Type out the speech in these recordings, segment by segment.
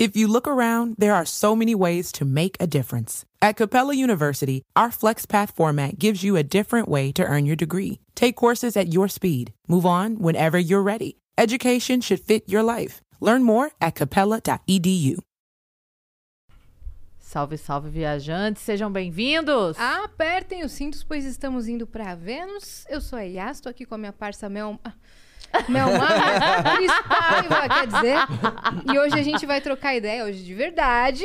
If you look around, there are so many ways to make a difference. At Capella University, our FlexPath format gives you a different way to earn your degree. Take courses at your speed. Move on whenever you're ready. Education should fit your life. Learn more at capella.edu. Salve, salve, viajantes, sejam bem-vindos! Apertem os cintos, pois estamos indo para Vênus. Eu sou a Yas, estou aqui com a minha parça Mel... ah, Melmar, Cris Paiva, quer dizer. E hoje a gente vai trocar ideia, hoje de verdade,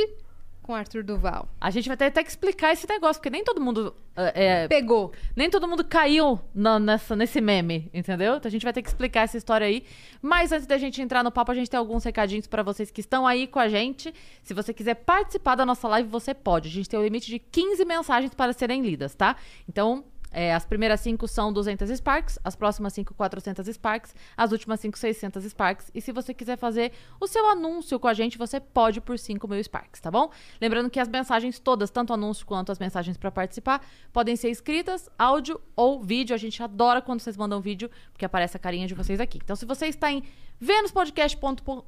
com Arthur Duval. A gente vai ter até que explicar esse negócio, porque nem todo mundo. é, é, Pegou. nem todo mundo caiu na- nessa, nesse meme, entendeu? Então a gente vai ter que explicar essa história aí. Mas antes da gente entrar no papo, a gente tem alguns recadinhos pra vocês que estão aí com a gente. Se você quiser participar da nossa live, você pode. A gente tem o limite de 15 mensagens para serem lidas, tá? Então. É, as primeiras 5 são 200 Sparks, as próximas 5, 400 Sparks, as últimas 5, 600 Sparks. E se você quiser fazer o seu anúncio com a gente, você pode por 5 mil Sparks, tá bom? Lembrando que as mensagens todas, tanto anúncio quanto as mensagens para participar, podem ser escritas, áudio ou vídeo. A gente adora quando vocês mandam vídeo, porque aparece a carinha de vocês aqui. Então, se você está em venuspodcast.com.br,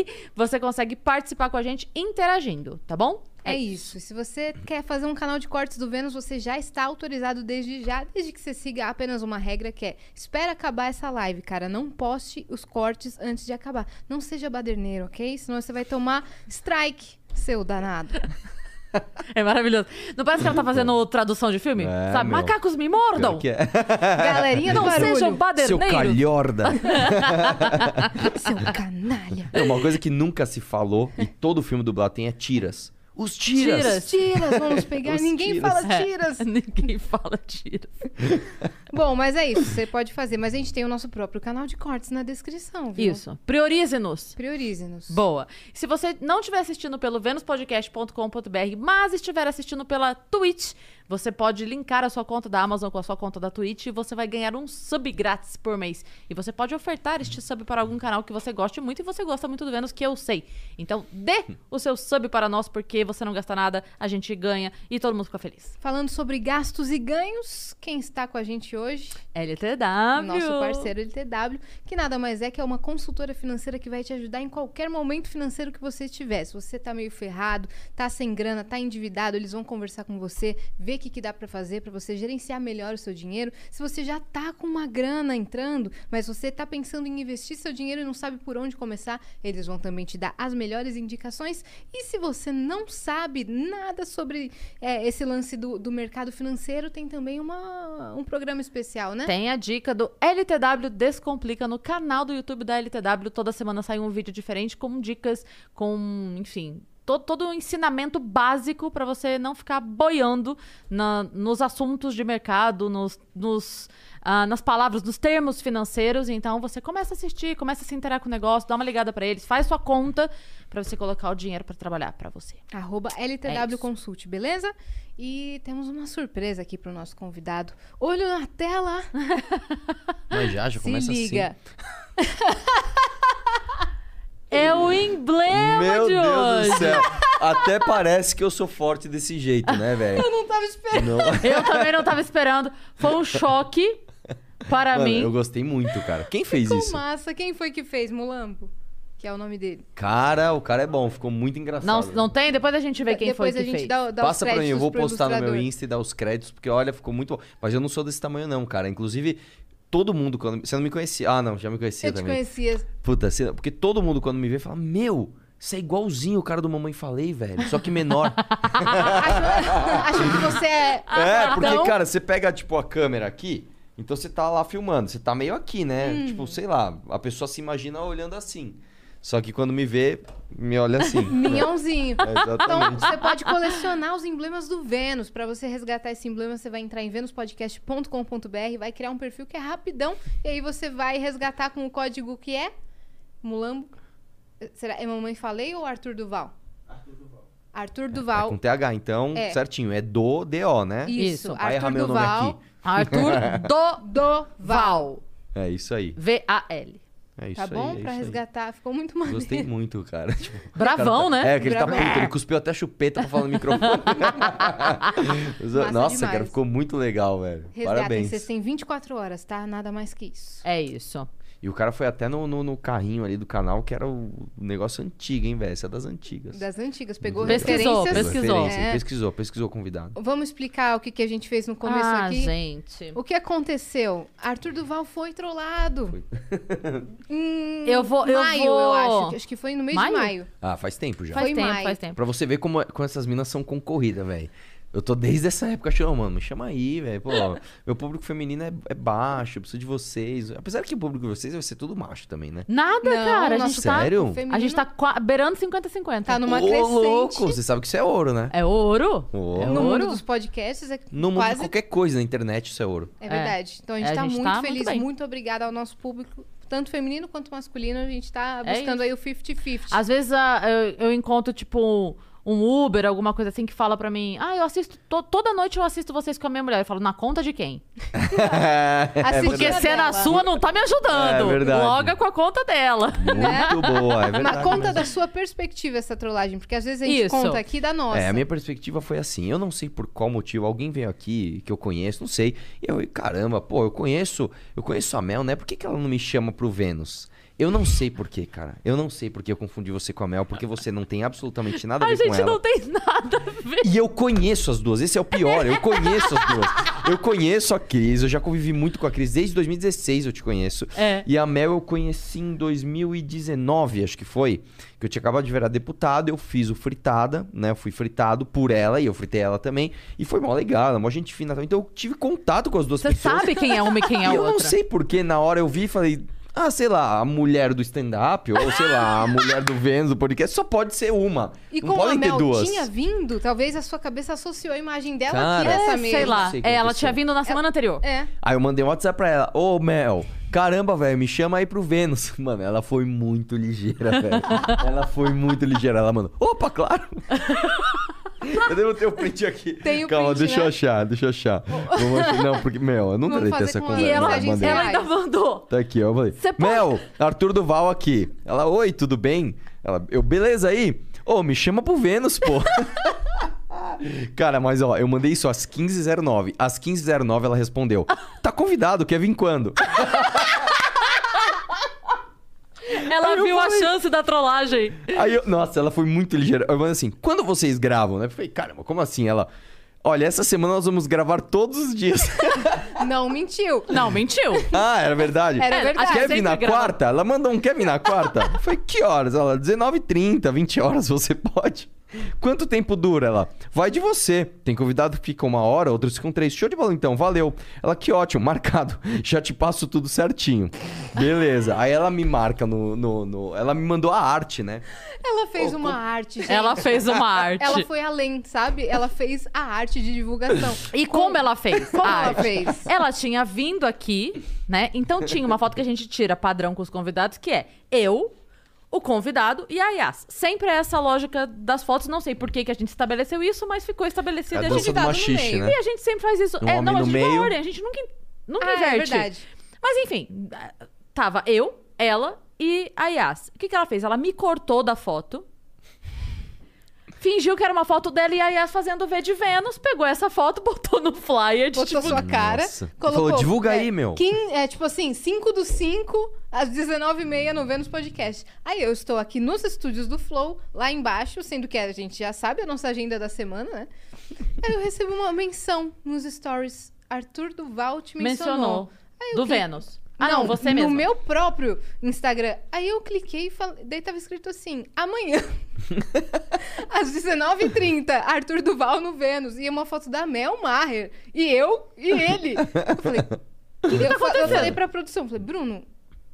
você consegue participar com a gente interagindo, tá bom? É isso. Se você quer fazer um canal de cortes do Vênus, você já está autorizado desde já, desde que você siga apenas uma regra que é: espera acabar essa live, cara. Não poste os cortes antes de acabar. Não seja baderneiro, ok? Senão você vai tomar strike, seu danado. É maravilhoso. Não parece que ela tá fazendo tradução de filme? É, Sabe? meu. Macacos me mordam! que é. Galerinha do Não barulho. sejam Seu baderneiros! calhorda. Seu canalha. É, Uma coisa que nunca se falou e todo filme dublado tem é tiras. Os tiras. Tiras. Tiras, vamos pegar. Ninguém tiras. fala É, tiras. Ninguém fala tiras. Bom, mas é isso. Você pode fazer. Mas a gente tem o nosso próprio canal de cortes na descrição, viu? Isso. Priorize-nos. Priorize-nos. Boa. Se você não estiver assistindo pelo venuspodcast.com.br, mas estiver assistindo pela Twitch, você pode linkar a sua conta da Amazon com a sua conta da Twitch e você vai ganhar um sub grátis por mês. E você pode ofertar este sub para algum canal que você goste muito e você gosta muito do Vênus, que eu sei. Então, dê o seu sub para nós, porque você não gasta nada, a gente ganha e todo mundo fica feliz. Falando sobre gastos e ganhos, quem está com a gente hoje? LTW. Nosso parceiro LTW, que nada mais é que é uma consultora financeira que vai te ajudar em qualquer momento financeiro que você estiver. Se você tá meio ferrado, tá sem grana, tá endividado, eles vão conversar com você, ver o que, que dá para fazer para você gerenciar melhor o seu dinheiro. Se você já tá com uma grana entrando, mas você tá pensando em investir seu dinheiro e não sabe por onde começar, eles vão também te dar as melhores indicações. E se você não sabe nada sobre é, esse lance do, do mercado financeiro, tem também uma, um programa especial, né? Tem a dica do LTW Descomplica no canal do YouTube da LTW. Toda semana sai um vídeo diferente com dicas, com, enfim, to- todo o ensinamento básico para você não ficar boiando na- nos assuntos de mercado, nos, nos, ah, nas palavras, nos termos financeiros. Então você começa a assistir, começa a se interar com o negócio, dá uma ligada para eles, faz sua conta para você colocar o dinheiro para trabalhar para você. Arroba É LTW isso. Consult, beleza? E temos uma surpresa aqui pro nosso convidado. Olho na tela! Mas já, já Se começa liga. É o emblema Meu de Deus hoje. do céu. Até parece que eu sou forte desse jeito, né, velho? Eu não tava esperando. Não. Eu também não tava esperando. Foi um choque para Mano, mim. eu gostei muito, cara. Quem fez Ficou isso? massa. Quem foi que fez? Mulambo? Que é o nome dele. Cara, o cara é bom, ficou muito engraçado. Não, não tem? Depois a gente vê quem Depois foi a que gente fez. dá, dá os Passa pra mim, eu vou pro postar no meu ilustrador. Insta e dar os créditos, porque olha, ficou muito bom. Mas eu não sou desse tamanho, não, cara. Inclusive, todo mundo, quando. Você não me conhecia. Ah, não, já me conhecia Eu te também. conhecia. Puta, você- porque todo mundo, quando me vê, fala: Meu, você é igualzinho o cara do Mamãe Falei, velho. Só que menor. Acho, acho que você é. é, porque, Então- cara, você pega, tipo, a câmera aqui. Então você tá lá filmando, você tá meio aqui, né? Hum. Tipo, sei lá, a pessoa se imagina olhando assim. Só que quando me vê, me olha assim. Minhãozinho. É, Então, você pode colecionar os emblemas do Vênus. Pra você resgatar esse emblema, você vai entrar em venuspodcast.com.br, vai criar um perfil que é rapidão, e aí você vai resgatar com o código que é Mulambo. Será? É Mamãe Falei ou Arthur Duval? Arthur É Duval. com TH, então, É. certinho. É do DO, né? Isso. Vai errar Arthur meu nome Duval. aqui. Arthur Doval. Doval. É isso aí. V-A-L. É isso Tá bom? aí. é pra isso aí. resgatar. Ficou muito maneiro. Gostei muito, cara. Tipo, Bravão, cara, né? É, que ele tá puto, ele cuspiu até chupeta pra falar no microfone. Nossa, demais. cara, ficou muito legal, velho. Resgatem, Parabéns. vocês têm 24 horas, tá? Nada mais que isso. É isso. E o cara foi até no, no, no carrinho ali do canal, que era o negócio antigo, hein, velho? Essa é das antigas. Das antigas. Pegou Pesquisou, referências. pesquisou. Referência, É. Pesquisou, pesquisou o convidado. Vamos explicar o que, que a gente fez no começo ah, aqui. gente. O que aconteceu? Arthur Duval foi trollado. Em Eu vou- eu maio, vou- eu acho. Acho que foi no mês Maio? de maio. Ah, faz tempo já. Faz Foi tempo, maio. faz tempo. Pra você ver como, como essas minas são concorridas, velho. Eu tô desde essa época achando, mano, me chama aí, velho. Pô, meu público feminino é, é baixo, eu preciso de vocês. Apesar que o público de vocês vai ser tudo macho também, né? Nada, Não, cara. A gente tá. Sério? feminino A gente tá beirando 50-50. Tá numa Ô, crescente. louco! Você sabe que isso é ouro, né? É ouro? Ô. É No ouro? mundo dos podcasts é No mundo de quase... qualquer coisa na internet, isso é ouro. É verdade. Então a gente É, a tá gente muito tá muito feliz, bem. muito obrigada ao nosso público, tanto feminino quanto masculino. A gente tá É buscando isso. aí o 50-50. Às vezes ah, eu, eu encontro, tipo, um Uber, alguma coisa assim, que fala pra mim: Ah, eu assisto. to- toda noite eu assisto vocês com a minha mulher. Eu falo, na conta de quem? Assiste Porque na se é na sua, não tá me ajudando. É verdade. Loga com a conta dela. Muito boa, é verdade. Mas conta mesmo. da sua perspectiva essa trollagem, porque às vezes a gente Isso. conta aqui da nossa. É, a minha perspectiva foi assim. Eu não sei por qual motivo alguém veio aqui que eu conheço, não sei. E eu, caramba, pô, eu conheço, eu conheço a Mel, né? Por que, que ela não me chama pro Vênus? Eu não sei por quê, cara. Eu não sei por que eu confundi você com a Mel, porque você não tem absolutamente nada a A ver com gente ela. não tem nada a ver. E eu conheço as duas, esse é o pior, eu conheço as duas. Eu conheço a Cris, eu já convivi muito com a Cris, desde 2016 eu te conheço. É. E a Mel eu conheci em 2019, acho que foi, que eu tinha acabado de virar deputado, eu fiz o fritada, né, eu fui fritado por ela e eu fritei ela também, e foi mó legal, ela é mó gente fina, então eu tive contato com as duas Você pessoas. sabe quem é uma e quem é a eu outra. não sei porque na hora eu vi e falei, ah, sei lá, a mulher do stand-up, ou sei lá, a mulher do Vênus do podcast, só pode ser uma. E não como a podem ter Mel duas. tinha vindo, talvez a sua cabeça associou a imagem dela Cara, aqui nessa é, mesa. Sei lá. sei o que É, ela aconteceu. tinha vindo na semana anterior. É. Aí eu mandei um WhatsApp pra ela, ô Mel, caramba, velho, me chama aí pro Vênus. Mano, ela foi muito ligeira, velho. ela foi muito ligeira. Ela mandou, opa, claro. eu devo ter o print aqui. Tem o Calma, print, deixa eu né? achar, deixa eu achar. Vamos achar- Não, porque, Mel, eu deletei fazer essa conversa. E ela, mandei. ela ainda mandou. Tá aqui, ó. Eu falei, pode- Mel, Arthur Duval aqui. Ela, oi, tudo bem? Ela, eu, beleza aí? Ô, me chama pro Vênus, pô. Cara, mas ó, eu mandei isso às 15h09. Às 15h09 ela respondeu: Tá convidado, quer vir quando? Ela Aí viu a falei- chance da trollagem. Aí eu, nossa, ela foi muito ligeira. Eu falei assim: quando vocês gravam, né? Eu falei, caramba, como assim? Ela, olha, essa semana nós vamos gravar todos os dias. Não mentiu. Não, mentiu. ah, era verdade? Era É, verdade. Quer vir na grava. quarta? Ela mandou um quer vir na quarta? Foi que horas? Ela, 19h30, 20 horas, você pode. Quanto tempo dura? Ela, vai de você. Tem convidado que fica uma hora, outros ficam três. Show de bola então, valeu. Ela, que ótimo, marcado. Já te passo tudo certinho. Beleza. Aí ela me marca no. no, no- Ela me mandou a arte, né? Ela fez uma com- arte, gente. Ela fez uma arte. Ela foi além, sabe? Ela fez a arte de divulgação. E como ela fez? Como a ela arte? fez? Ela tinha vindo aqui, né? Então tinha uma foto que a gente tira padrão com os convidados, que é eu, o convidado e a Yas. Sempre é essa lógica das fotos. Não sei por que, que a gente estabeleceu isso, mas ficou estabelecido. É e a a gente meio. né? E a gente sempre faz isso. Um é, homem não, a no gente meio. ordem, a gente nunca, nunca Ah, é inverte. verdade. Mas enfim, tava eu, ela e a Yas. O que, que ela fez? Ela me cortou da foto. Fingiu que era uma foto dela e a Yas fazendo V de Vênus, pegou essa foto, botou no flyer de Botou tipo, sua cara. Nossa. Colocou, Falou, divulga é, aí, meu. quin- é tipo assim, 5 do 5 às 19h30 no Vênus Podcast. Aí eu estou aqui nos estúdios do Flow, lá embaixo, sendo que a gente já sabe a nossa agenda da semana, né? Aí eu recebo uma menção nos stories. Arthur Duval te mencionou. mencionou. Aí Do Vênus. Ah, não, você no mesmo. meu próprio Instagram. Aí eu cliquei e falei, daí tava escrito assim: amanhã, às 19h30, Arthur Duval no Vênus. E uma foto da Mel Maher. E eu e ele. Eu falei, o que, eu, fa- eu falei pra produção, falei, Bruno.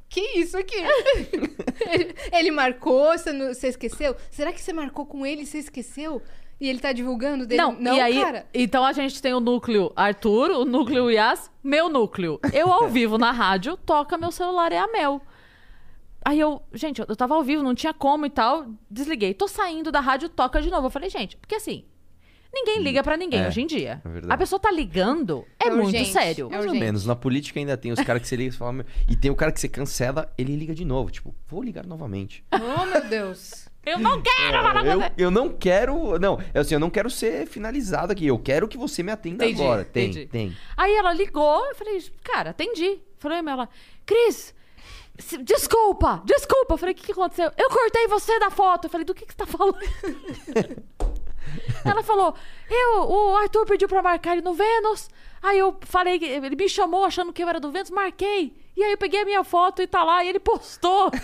Que isso aqui? ele, ele marcou, você, não- você esqueceu? Será que você marcou com ele e você esqueceu? E ele tá divulgando dele? Não, não e aí, cara. então a gente tem o núcleo Arthur, o núcleo Yas, meu núcleo. Eu ao vivo na rádio, toca meu celular, é a Mel. Aí eu, gente, eu eu tava ao vivo, não tinha como e tal, desliguei. Tô saindo da rádio, toca de novo. Eu falei, gente, porque assim, ninguém liga pra ninguém É, hoje em dia. é verdade. a pessoa tá ligando, é, É muito urgente, sério. é Mais ou menos. Na política ainda tem os caras que você liga e fala. "Meu", E tem o cara que você cancela, ele liga de novo. Tipo, vou ligar novamente. Oh, meu Deus. Eu não quero falar com eu, você. eu não quero. Não, é assim, eu não quero ser finalizado aqui. Eu quero que você me atenda Entendi, agora. Tem, entendi. tem. Aí ela ligou, eu falei, cara, atendi. Falei, mas ela, Cris, "Se- Desculpa, desculpa. Eu falei, o que, que aconteceu? Eu cortei você da foto. Eu falei, do que, que você tá falando? Ela falou, eu, o Arthur pediu pra marcar ele no Vênus. Aí eu falei, ele me chamou achando que eu era do Vênus, marquei. E aí eu peguei a minha foto e tá lá, e ele postou.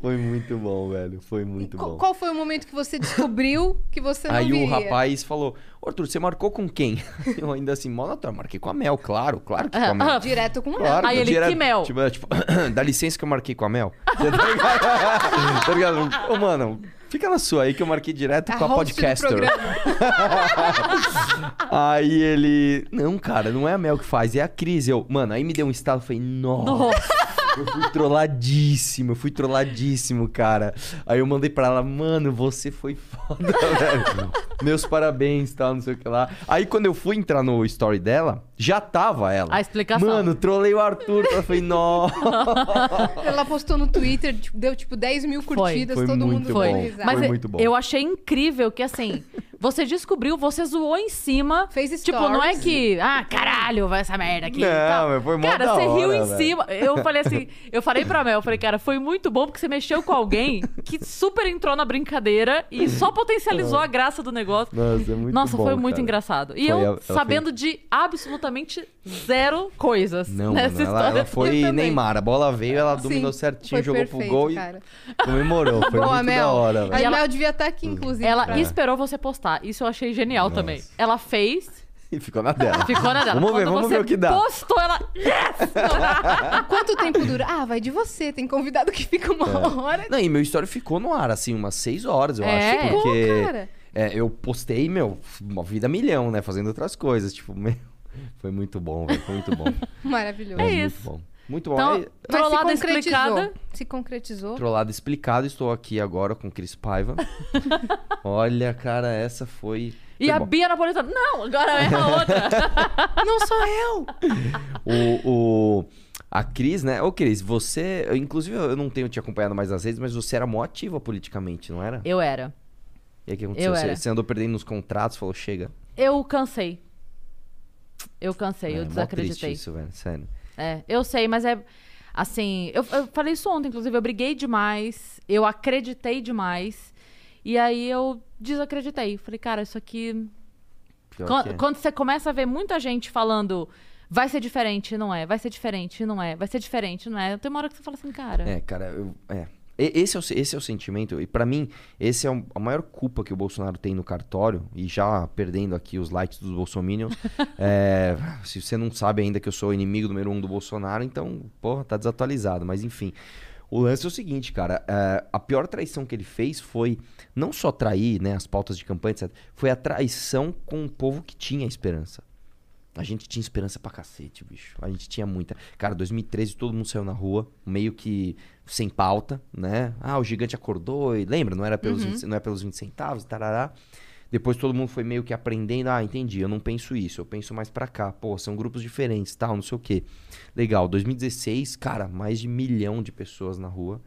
Foi muito bom, velho. Foi muito Qual, bom. qual foi o momento que você descobriu que você não Aí viria? o rapaz falou: "Ô, Arthur, você marcou com quem? Eu ainda assim, mó natural, marquei com a Mel, claro, claro que com a Mel. Direto com ela. Claro, Aí ele, direto- que Mel? Tipo, é, tipo, dá licença que eu marquei com a Mel. Tá? Tá ligado? Ô, mano, fica na sua aí que eu marquei direto A com a podcaster. Aí ele. Não, cara, não é a Mel que faz, é a Cris. Eu, mano, aí me deu um estalo, eu falei, nossa. Nossa. Eu fui trolladíssimo, eu fui trolladíssimo, cara. Aí eu mandei pra ela, mano, você foi foda, velho. Meus parabéns, tal, não sei o que lá. Aí quando eu fui entrar no story dela, já tava ela. A explicação. Mano, trolei o Arthur. Eu falei, nossa. Ela postou no Twitter, tipo, deu tipo 10 mil Foi. curtidas, Foi todo muito mundo bom. Foi. risada. Mas Foi eu- muito bom. eu achei incrível que, assim, você descobriu, você zoou em cima. Fez Tipo, não é stories. que, ah, caralho, vai essa merda aqui. Não, mas foi mó Cara, da você riu hora, em velho. cima. Eu falei assim, eu falei pra Mel, eu falei, cara, foi muito bom porque você mexeu com alguém que super entrou na brincadeira e só potencializou a graça do negócio. Nossa, é muito Nossa, bom, foi muito cara. engraçado. E Foi, eu sabendo de absolutamente zero coisas Não, nessa mano, ela, história. ela foi também. Neymar. A bola veio, ela dominou Sim, certinho, jogou perfeito, pro gol cara. e comemorou. Foi Boa, muito Mel. da hora, A velho. Ela- Mel devia estar aqui, inclusive. Ela pra- esperou você postar. Isso eu achei genial Nossa. também. Ela fez, E ficou na dela. ficou na dela. Vamos ver, Quando vamos você ver o que dá. Postou, ela. Yes! Quanto tempo dura? Ah, vai de você. Tem convidado que fica uma É. hora. Não, e meu story ficou no ar, assim, umas seis horas, eu É. acho. Porque Pô, cara. é, eu postei, meu, uma vida milhão, né? Fazendo outras coisas. Tipo, meu, foi muito bom, velho. Foi muito bom. Maravilhoso. É muito isso. bom. Muito bom. Então, se trollada concretizou. explicada. Se concretizou. Trollado explicado, estou aqui agora com Cris Paiva. Olha, cara, essa foi. E foi a bom. Bia Napolitano. Não, agora é a outra. Não sou eu. O, o- a Cris, né? Ô, Cris, você. eu, Inclusive, eu não tenho te acompanhado mais às vezes, mas você era mó ativa politicamente, não era? Eu era. E aí o que aconteceu? Eu Você, você andou perdendo nos contratos, falou, chega. Eu cansei. Eu cansei, É, eu desacreditei. triste isso, velho. Sério. É, eu sei, mas é assim. Eu, eu falei isso ontem, inclusive. Eu briguei demais, eu acreditei demais. E aí eu desacreditei. Falei, cara, isso aqui. Pior Quan- que é. Quando você começa a ver muita gente falando. Vai ser diferente, não é? Vai ser diferente, não é? Vai ser diferente, não é? Tem uma hora que você fala assim, cara. É, cara, eu, é. Esse é, o, se- esse é o sentimento, e pra mim, esse é a maior culpa que o Bolsonaro tem no cartório, e já perdendo aqui os likes dos bolsominions. é, se você não sabe ainda que eu sou o inimigo número um do Bolsonaro, então, porra, tá desatualizado, mas enfim. O lance é o seguinte, cara, é, a pior traição que ele fez foi não só trair né, as pautas de campanha, etc., foi a traição com o povo que tinha esperança. A gente tinha esperança pra cacete, bicho. A gente tinha muita. Cara, 2013 todo mundo saiu na rua, meio que sem pauta, né? Ah, o gigante acordou e lembra, não era pelos, 20 não é pelos 20 centavos, tarará. Depois todo mundo foi meio que aprendendo, ah, entendi, eu não penso isso, eu penso mais pra cá. Pô, são grupos diferentes, tal, não sei o quê. Legal, 2016, cara, mais de milhão de pessoas na rua.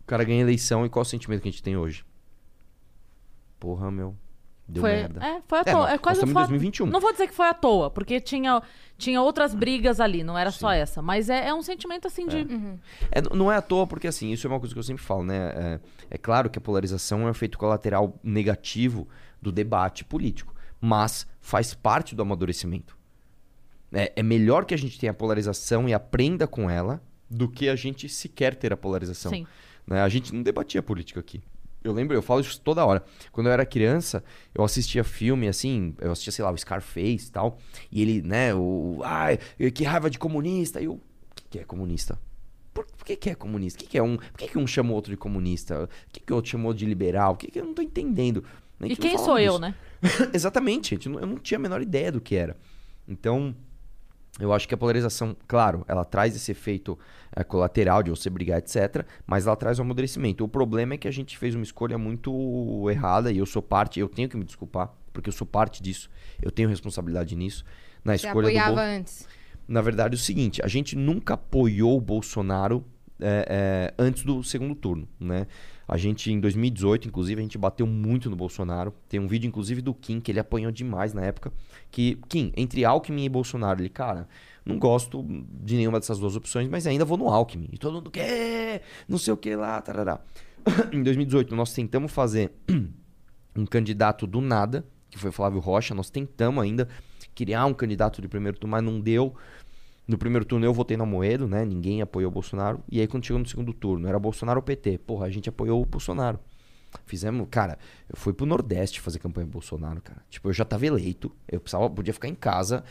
O cara ganha eleição e qual o sentimento que a gente tem hoje? Porra, meu. Deu foi, merda. é, foi à É, toa. É, quase nós estamos em foi à- 2021. Não vou dizer que foi à toa, porque tinha, tinha outras brigas ali, não era só Sim. essa. Mas é, é um sentimento assim de. É, n- não é à toa, porque assim, isso é uma coisa que eu sempre falo, né? É, é claro que a polarização é um efeito colateral negativo do debate político, mas faz parte do amadurecimento. É, é melhor que a gente tenha a polarização e aprenda com ela do que a gente sequer ter a polarização. Sim. né? A gente não debatia política aqui. Eu lembro, eu falo isso toda hora. Quando eu era criança, eu assistia filme assim, eu assistia, sei lá, o Scarface e tal. E ele, né, o. Ai, que raiva de comunista. E eu. O que, que é comunista? Por, por que, que é comunista? Que que é um, por que, que um chama o outro de comunista? O que, que o outro chamou de liberal? O que, que eu não tô entendendo? E quem sou eu, disso. né? Exatamente, gente. Eu não tinha a menor ideia do que era. Então, eu acho que a polarização, claro, ela traz esse efeito é, colateral de você brigar, etc. Mas ela traz o amadurecimento. O problema é que a gente fez uma escolha muito errada e eu sou parte, eu tenho que me desculpar, porque eu sou parte disso. Eu tenho responsabilidade nisso. Na Você escolha do apoiava Bolsonaro. antes. Na verdade, é o seguinte: a gente nunca apoiou o Bolsonaro é, é, antes do segundo turno, né? A gente, em 2018, inclusive, a gente bateu muito no Bolsonaro. Tem um vídeo, inclusive, do Kim, que ele apanhou demais na época. Que, Kim, entre Alckmin e Bolsonaro, ele, cara, Não gosto de nenhuma dessas duas opções, mas ainda vou no Alckmin. E todo mundo quer, não sei o que lá, tarará. em 2018, nós tentamos fazer um candidato do nada, que foi Flávio Rocha. Nós tentamos ainda criar um candidato de primeiro turno, mas não deu. No primeiro turno eu votei na Moedo, né? Ninguém apoiou o Bolsonaro. E aí quando chegou no segundo turno, era Bolsonaro ou PT. Porra, a gente apoiou o Bolsonaro. Fizemos, cara, eu fui pro Nordeste fazer campanha pro Bolsonaro, cara. Tipo, eu já tava eleito, eu precisava, podia ficar em casa,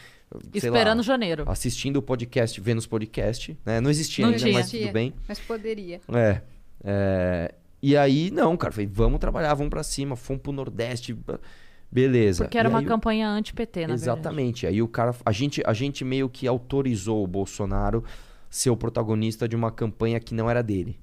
sei Esperando lá, janeiro. assistindo o podcast, vendo os podcasts, né? Não existia Não ainda, tinha. mas tudo bem. Mas poderia. É, é, E aí, não, cara, falei, vamos trabalhar, vamos pra cima, fomos pro Nordeste, beleza. Porque era E uma o- campanha anti-PT, na verdade. Exatamente. Aí o cara, a gente, a gente meio que autorizou o Bolsonaro ser o protagonista de uma campanha que não era dele.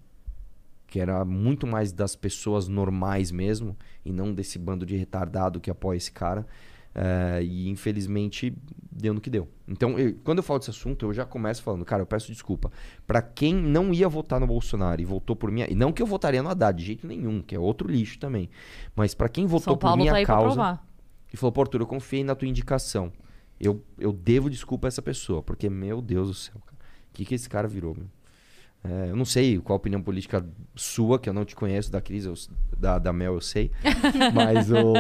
Que era muito mais das pessoas normais mesmo, e não desse bando de retardado que apoia esse cara. É, e infelizmente deu no que deu. Então, eu- quando eu falo desse assunto, eu já começo falando, cara, eu peço desculpa. Pra quem não ia votar no Bolsonaro e votou por minha. E não que eu votaria no Haddad, de jeito nenhum, que é outro lixo também. Mas pra quem votou por minha tá causa e falou, pô, Arthur, eu confiei na tua indicação. Eu, eu devo desculpa a essa pessoa, porque, meu Deus do céu, cara. O que, que esse cara virou, meu? É, eu não sei qual a opinião política sua, que eu não te conheço, da Cris, eu- da, da Mel eu sei. Mas o.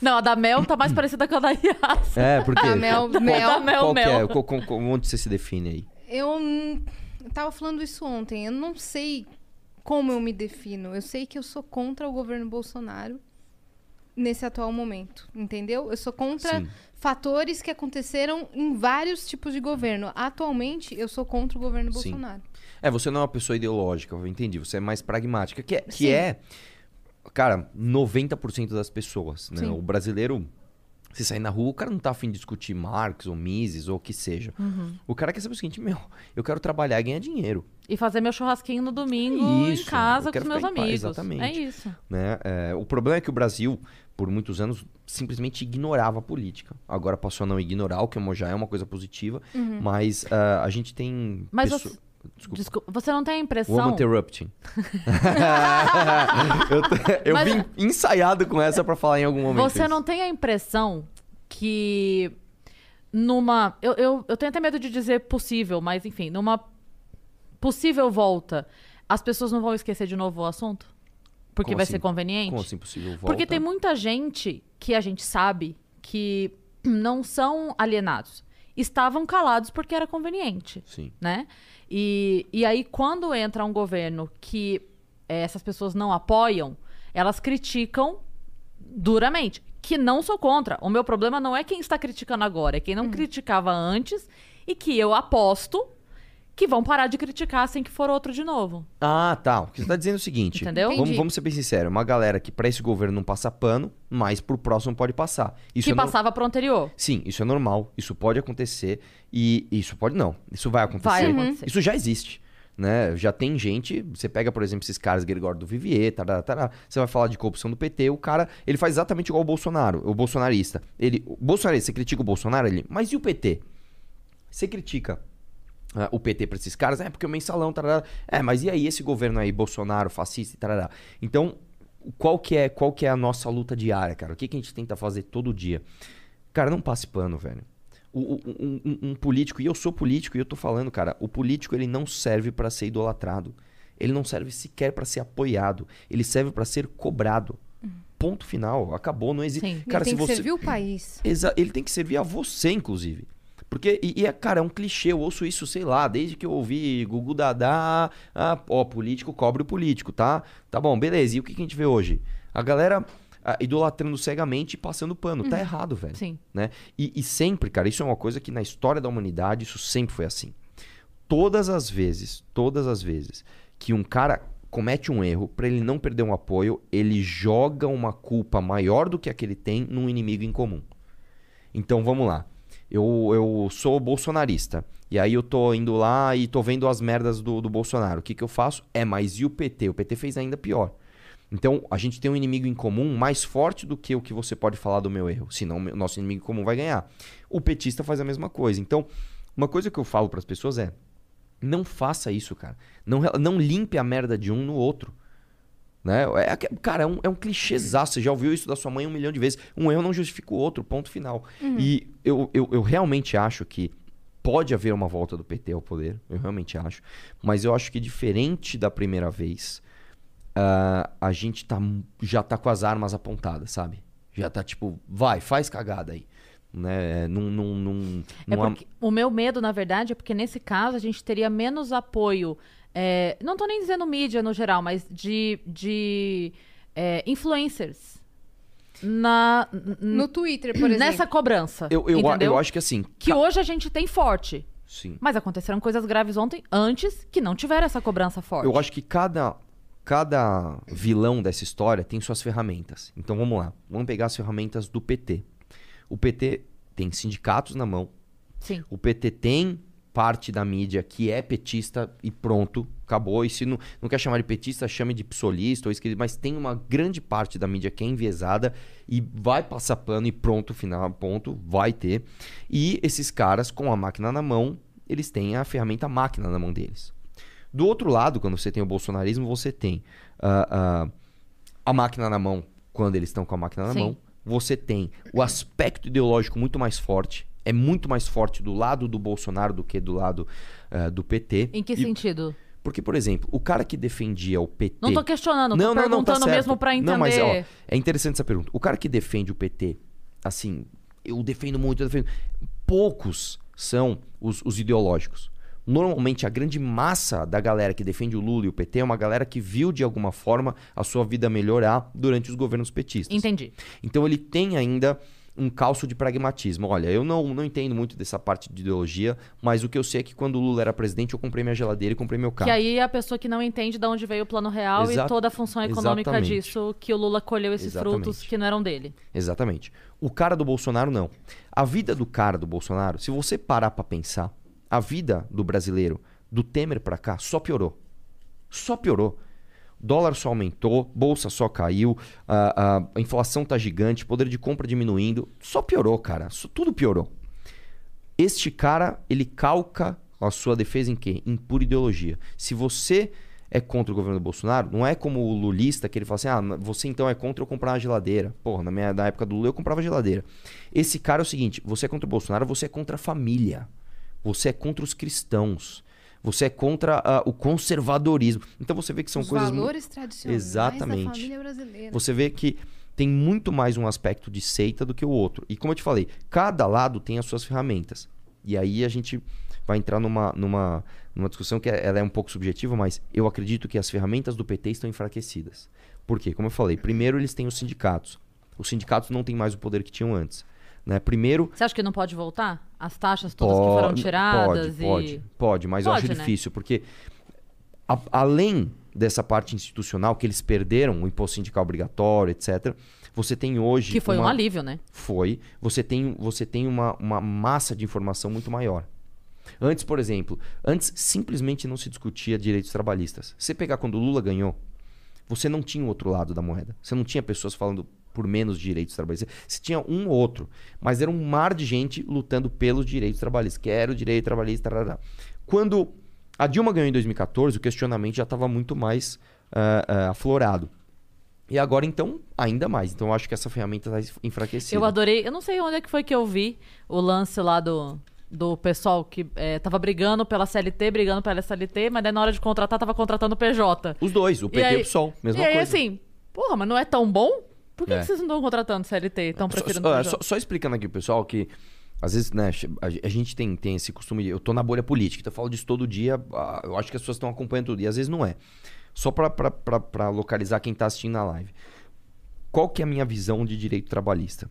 Não, a da Mel tá mais parecida com a da Yas. É, porque. A Mel, Da Mel. Mel, qual que é? Mel. Qual- qual- qual- onde você se define aí? Eu hum, tava falando isso ontem. Eu não sei como eu me defino. Eu sei que eu sou contra o governo Bolsonaro nesse atual momento, entendeu? Eu sou contra Sim. fatores que aconteceram em vários tipos de governo. Atualmente, eu sou contra o governo Sim. Bolsonaro. É, você não é uma pessoa ideológica, eu entendi. Você é mais pragmática, que é, que é cara, 90% das pessoas, né? O brasileiro, se sair na rua, o cara não tá afim de discutir Marx ou Mises ou o que seja. Uhum. O cara quer saber o seguinte, meu, eu quero trabalhar e ganhar dinheiro. E fazer meu churrasquinho no domingo Isso, em casa com os meus em paz, amigos. exatamente. É isso. né? É, o problema é que o Brasil, por muitos anos, simplesmente ignorava a política. Agora passou a não ignorar, o que já é uma coisa positiva, mas ah, a gente tem. Mas pesso- você- Desculpa. Desculpa, você não tem a impressão. Woman interrupting. eu te- eu Mas- vim ensaiado com essa pra falar em algum momento. Você isso. não tem a impressão que numa. Eu, eu, eu tenho até medo de dizer possível, mas enfim, numa possível volta, as pessoas não vão esquecer de novo o assunto? Porque Como vai assim? ser conveniente? Como assim possível volta? Porque tem muita gente que a gente sabe que não são alienados. Estavam calados porque era conveniente Sim. né? E, e aí, quando entra um governo que eh, essas pessoas não apoiam, elas criticam duramente. Que não sou contra. O meu problema não é quem está criticando agora, é quem não criticava antes e que eu aposto que vão parar de criticar assim que for outro de novo. Ah, tá. O que você tá dizendo é o seguinte. Entendeu? Vamos, vamos ser bem sinceros. Uma galera que pra esse governo não passa pano, mas pro próximo pode passar. Isso que é no- passava pro anterior. Sim, isso é normal, isso pode acontecer e isso pode não, isso vai acontecer. Vai acontecer. Isso já existe, né? Já tem gente, você pega, por exemplo, esses caras Gregório do Vivier, tará, tará, você vai falar de corrupção do PT, o cara, ele faz exatamente igual o Bolsonaro, o bolsonarista. Ele, o bolsonarista, você critica o Bolsonaro, ele, mas e o PT? Você critica ah, o PT pra esses caras, é porque o mensalão, tarará. É, mas e aí esse governo aí, Bolsonaro, fascista e tarará. Então, qual que é, qual que é a nossa luta diária, cara? O que, que a gente tenta fazer todo dia? Cara, não passe pano, velho. O- um, um- um político, e eu sou político e eu tô falando, cara, o político ele não serve pra ser idolatrado. Ele não serve sequer pra ser apoiado. Ele serve pra ser cobrado. Ponto final. Acabou, não existe. Sim. Cara, Ele tem se que você servir o país. Exa- ele tem que servir a você, inclusive. Porque, e, e é, cara, é um clichê, eu ouço isso, sei lá, desde que eu ouvi Gugu Dadá, ah, ó, político cobre o político, tá? Tá bom, beleza. E o que, que a gente vê hoje? A galera ah, idolatrando cegamente e passando pano. Tá errado, velho. Sim. Né? E, e sempre, cara, isso é uma coisa que na história da humanidade, isso sempre foi assim. Todas as vezes, todas as vezes que um cara comete um erro, pra ele não perder um apoio, ele joga uma culpa maior do que a que ele tem num inimigo em comum. Então vamos lá. Eu, eu sou bolsonarista. E aí eu tô indo lá e tô vendo as merdas do, do Bolsonaro. O que, que eu faço? É, mas e o PT? O PT fez ainda pior. Então a gente tem um inimigo em comum mais forte do que o que você pode falar do meu erro. Senão o nosso inimigo em comum vai ganhar. O petista faz a mesma coisa. Então, uma coisa que eu falo pras pessoas é: não faça isso, cara. Não, não limpe a merda de um no outro. Né? É, cara, é um, é um clichêzaço. Você já ouviu isso da sua mãe um milhão de vezes. Um erro não justifica o outro, ponto final. E eu, eu, eu realmente acho que pode haver uma volta do PT ao poder, eu realmente acho. Mas eu acho que diferente da primeira vez, ah, a gente tá, já tá com as armas apontadas, sabe? Já tá tipo, vai, faz cagada aí. Né? Não, não, não, É o meu medo, na verdade, é porque nesse caso a gente teria menos apoio. É, não tô nem dizendo mídia no geral, mas de, de é, influencers na, No Twitter, por exemplo. nessa cobrança. eu, eu, entendeu? eu acho que assim. Que hoje a gente tem forte. Sim. Mas aconteceram coisas graves ontem, antes, que não tiveram essa cobrança forte. Eu acho que cada, cada vilão dessa história tem suas ferramentas. Então vamos lá. Vamos pegar as ferramentas do PT. O PT tem sindicatos na mão. Sim. O PT tem parte da mídia que é petista e pronto, acabou. E se não, não quer chamar de petista, chame de psolista ou esquerda, mas tem uma grande parte da mídia que é enviesada e vai passar pano e pronto, final, ponto, vai ter. E esses caras, com a máquina na mão, eles têm a ferramenta máquina na mão deles. Do outro lado, quando você tem o bolsonarismo, você tem ah, ah, a máquina na mão quando eles estão com a máquina na Sim. mão. Você tem o aspecto ideológico muito mais forte. É muito mais forte do lado do Bolsonaro do que do lado ah, do PT. Em que E- sentido? Porque, por exemplo, o cara que defendia o PT. Não tô questionando, tô Não, não, não, tá perguntando mesmo pra entender. Não, mas ó, é interessante essa pergunta. O cara que defende o PT, assim, eu defendo muito, eu defendo. Poucos são os, os ideológicos. Normalmente, a grande massa da galera que defende o Lula e o PT é uma galera que viu, de alguma forma, a sua vida melhorar durante os governos petistas. Entendi. Então ele tem ainda um calço de pragmatismo. Olha, eu não, não entendo muito dessa parte de ideologia, mas o que eu sei é que quando o Lula era presidente, eu comprei minha geladeira e comprei meu carro. Que aí a pessoa que não entende de onde veio o plano real Exa- e toda a função econômica exatamente. disso, que o Lula colheu esses Exatamente. frutos que não eram dele. Exatamente. O cara do Bolsonaro, não. A vida do cara do Bolsonaro, se você parar pra pensar, a vida do brasileiro, do Temer pra cá, só piorou. Só piorou. Dólar só aumentou, bolsa só caiu, a, a- inflação tá gigante, poder de compra diminuindo. Só piorou, cara. Só- tudo piorou. Este cara, ele calca a sua defesa em quê? Em pura ideologia. Se você é contra o governo do Bolsonaro, não é como o lulista que ele fala assim: ah, você então é contra eu comprar uma geladeira. Porra, na, minha, na época do Lula eu comprava geladeira. Esse cara é o seguinte: você é contra o Bolsonaro, você é contra a família. Você é contra os cristãos. Você é contra o conservadorismo. Então você vê que são Os coisas. mu- valores tradicionais Exatamente. da família brasileira. Você vê que tem muito mais um aspecto de seita do que o outro. E como eu te falei, cada lado tem as suas ferramentas. E aí a gente vai entrar numa, numa, numa discussão que é- ela é um pouco subjetiva, mas eu acredito que as ferramentas do PT estão enfraquecidas. Por quê? Como eu falei, primeiro eles têm os sindicatos. Os sindicatos não têm mais o poder que tinham antes. Né? Primeiro, Você acha que não pode voltar? As taxas todas que foram Pode, tiradas pode, e. Pode, pode, mas eu Pode, acho né? difícil, porque a- além dessa parte institucional que eles perderam, o imposto sindical obrigatório, etc., você tem hoje. Que foi um uma- alívio, né? Foi. Você tem, você tem uma, uma massa de informação muito maior. Antes, por exemplo, antes simplesmente não se discutia direitos trabalhistas. Você pegar quando o Lula ganhou, você não tinha o outro lado da moeda. Você não tinha pessoas falando por menos direitos trabalhistas. Você tinha um ou outro, mas era um mar de gente lutando pelos direitos trabalhistas. Quero direito trabalhista. tarará. Quando a Dilma ganhou em 2014, o questionamento já estava muito mais ah, ah, aflorado. E agora, então, ainda mais. Então, eu acho que essa ferramenta está enfraquecida. Eu adorei. Eu não sei onde é que foi que eu vi o lance lá do, do pessoal que é, tava brigando pela CLT, brigando pela SLT, mas daí na hora de contratar tava contratando o PJ. Os dois, o PT e, aí- o PSOL, mesma e aí, coisa. assim, porra, mas não é tão bom? Por que, É. que vocês não estão contratando CLT estão Só- preferindo só, PJ? só- só explicando aqui pessoal que, às vezes, né, a, gente tem, tem esse costume de. Eu tô na bolha política, então eu falo disso todo dia. Eu acho que as pessoas estão acompanhando tudo, e às vezes não é. Só pra localizar quem tá assistindo na live. Qual que é a minha visão de direito trabalhista?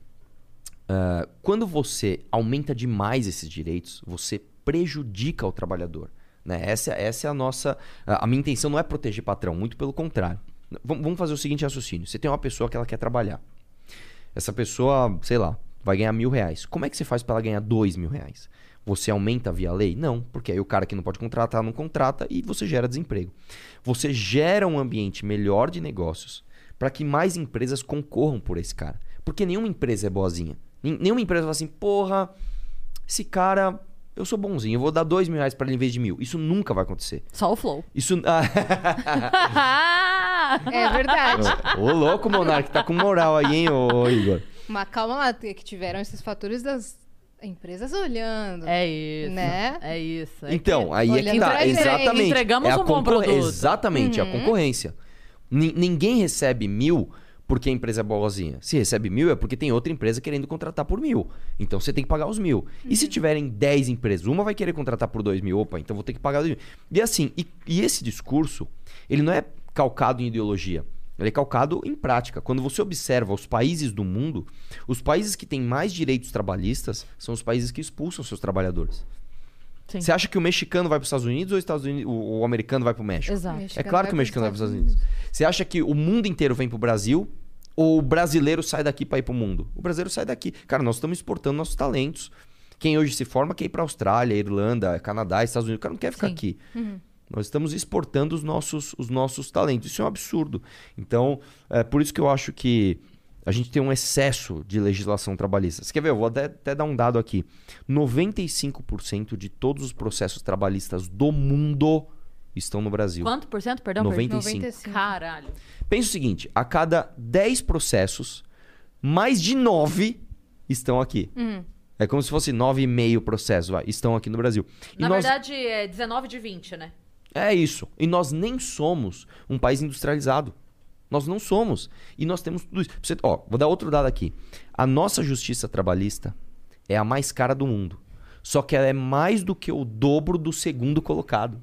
Ah, quando você aumenta demais esses direitos, você prejudica o trabalhador. Né? Essa, essa é a nossa. A minha intenção não é proteger patrão, muito pelo contrário. Vam- Vamos fazer o seguinte raciocínio: você tem uma pessoa que ela quer trabalhar. Essa pessoa, sei lá, vai ganhar mil reais. Como é que você faz para ela ganhar dois mil reais? Você aumenta via lei? Não, porque aí o cara que não pode contratar não contrata e você gera desemprego. Você gera um ambiente melhor de negócios para que mais empresas concorram por esse cara. Porque nenhuma empresa é boazinha. Nen- Nenhuma empresa fala assim, porra, esse cara, eu sou bonzinho, eu vou dar dois mil reais para ele em vez de mil. Isso nunca vai acontecer. Só o Flow. Isso. É verdade. ô, louco, Monark, tá com moral aí, hein, ô, ô, Igor. Mas calma lá, que tiveram esses fatores das Empresas olhando. É isso. Né? É isso. É Então, aí é que tá. pra. Exatamente. Entregamos é a um bom concor- produto. Exatamente, é a concorrência. Ni- ninguém recebe mil porque a empresa é boazinha. Se recebe mil é porque tem outra empresa querendo contratar por mil. Então você tem que pagar os mil. E se tiverem 10 empresas, uma vai querer contratar por dois mil. Opa, então vou ter que pagar dois mil. E assim, e, e esse discurso, ele não é calcado em ideologia. Ele é calcado em prática. Quando você observa os países do mundo, os países que têm mais direitos trabalhistas são os países que expulsam seus trabalhadores. Sim. Você acha que o mexicano vai para os Estados Unidos ou os Estados Unidos, o, o americano vai para o México? Exato. É claro que o mexicano vai para os Estados Unidos. Você acha que o mundo inteiro vem para o Brasil ou o brasileiro sai daqui para ir para o mundo? O brasileiro sai daqui. Cara, nós estamos exportando nossos talentos. Quem hoje se forma quer ir para Austrália, Irlanda, Canadá, Estados Unidos. O cara não quer ficar Sim. aqui. Nós estamos exportando os nossos, os nossos talentos. Isso é um absurdo. Então, é por isso que eu acho que a gente tem um excesso de legislação trabalhista. Você quer ver? Eu vou até, até dar um dado aqui. 95% de todos os processos trabalhistas do mundo estão no Brasil. Quanto por cento? Perdão, 95. perdi. 95. Caralho. Pensa o seguinte: a cada 10 processos, mais de 9 estão aqui. Uhum. É como se fosse 9,5 processos, vai, estão aqui no Brasil. E Na nós- verdade, é 19 de 20, né? É isso. E nós nem somos um país industrializado. Nós não somos. E nós temos tudo isso. Você, ó, vou dar outro dado aqui. A nossa justiça trabalhista é a mais cara do mundo. Só que ela é mais do que o dobro do segundo colocado.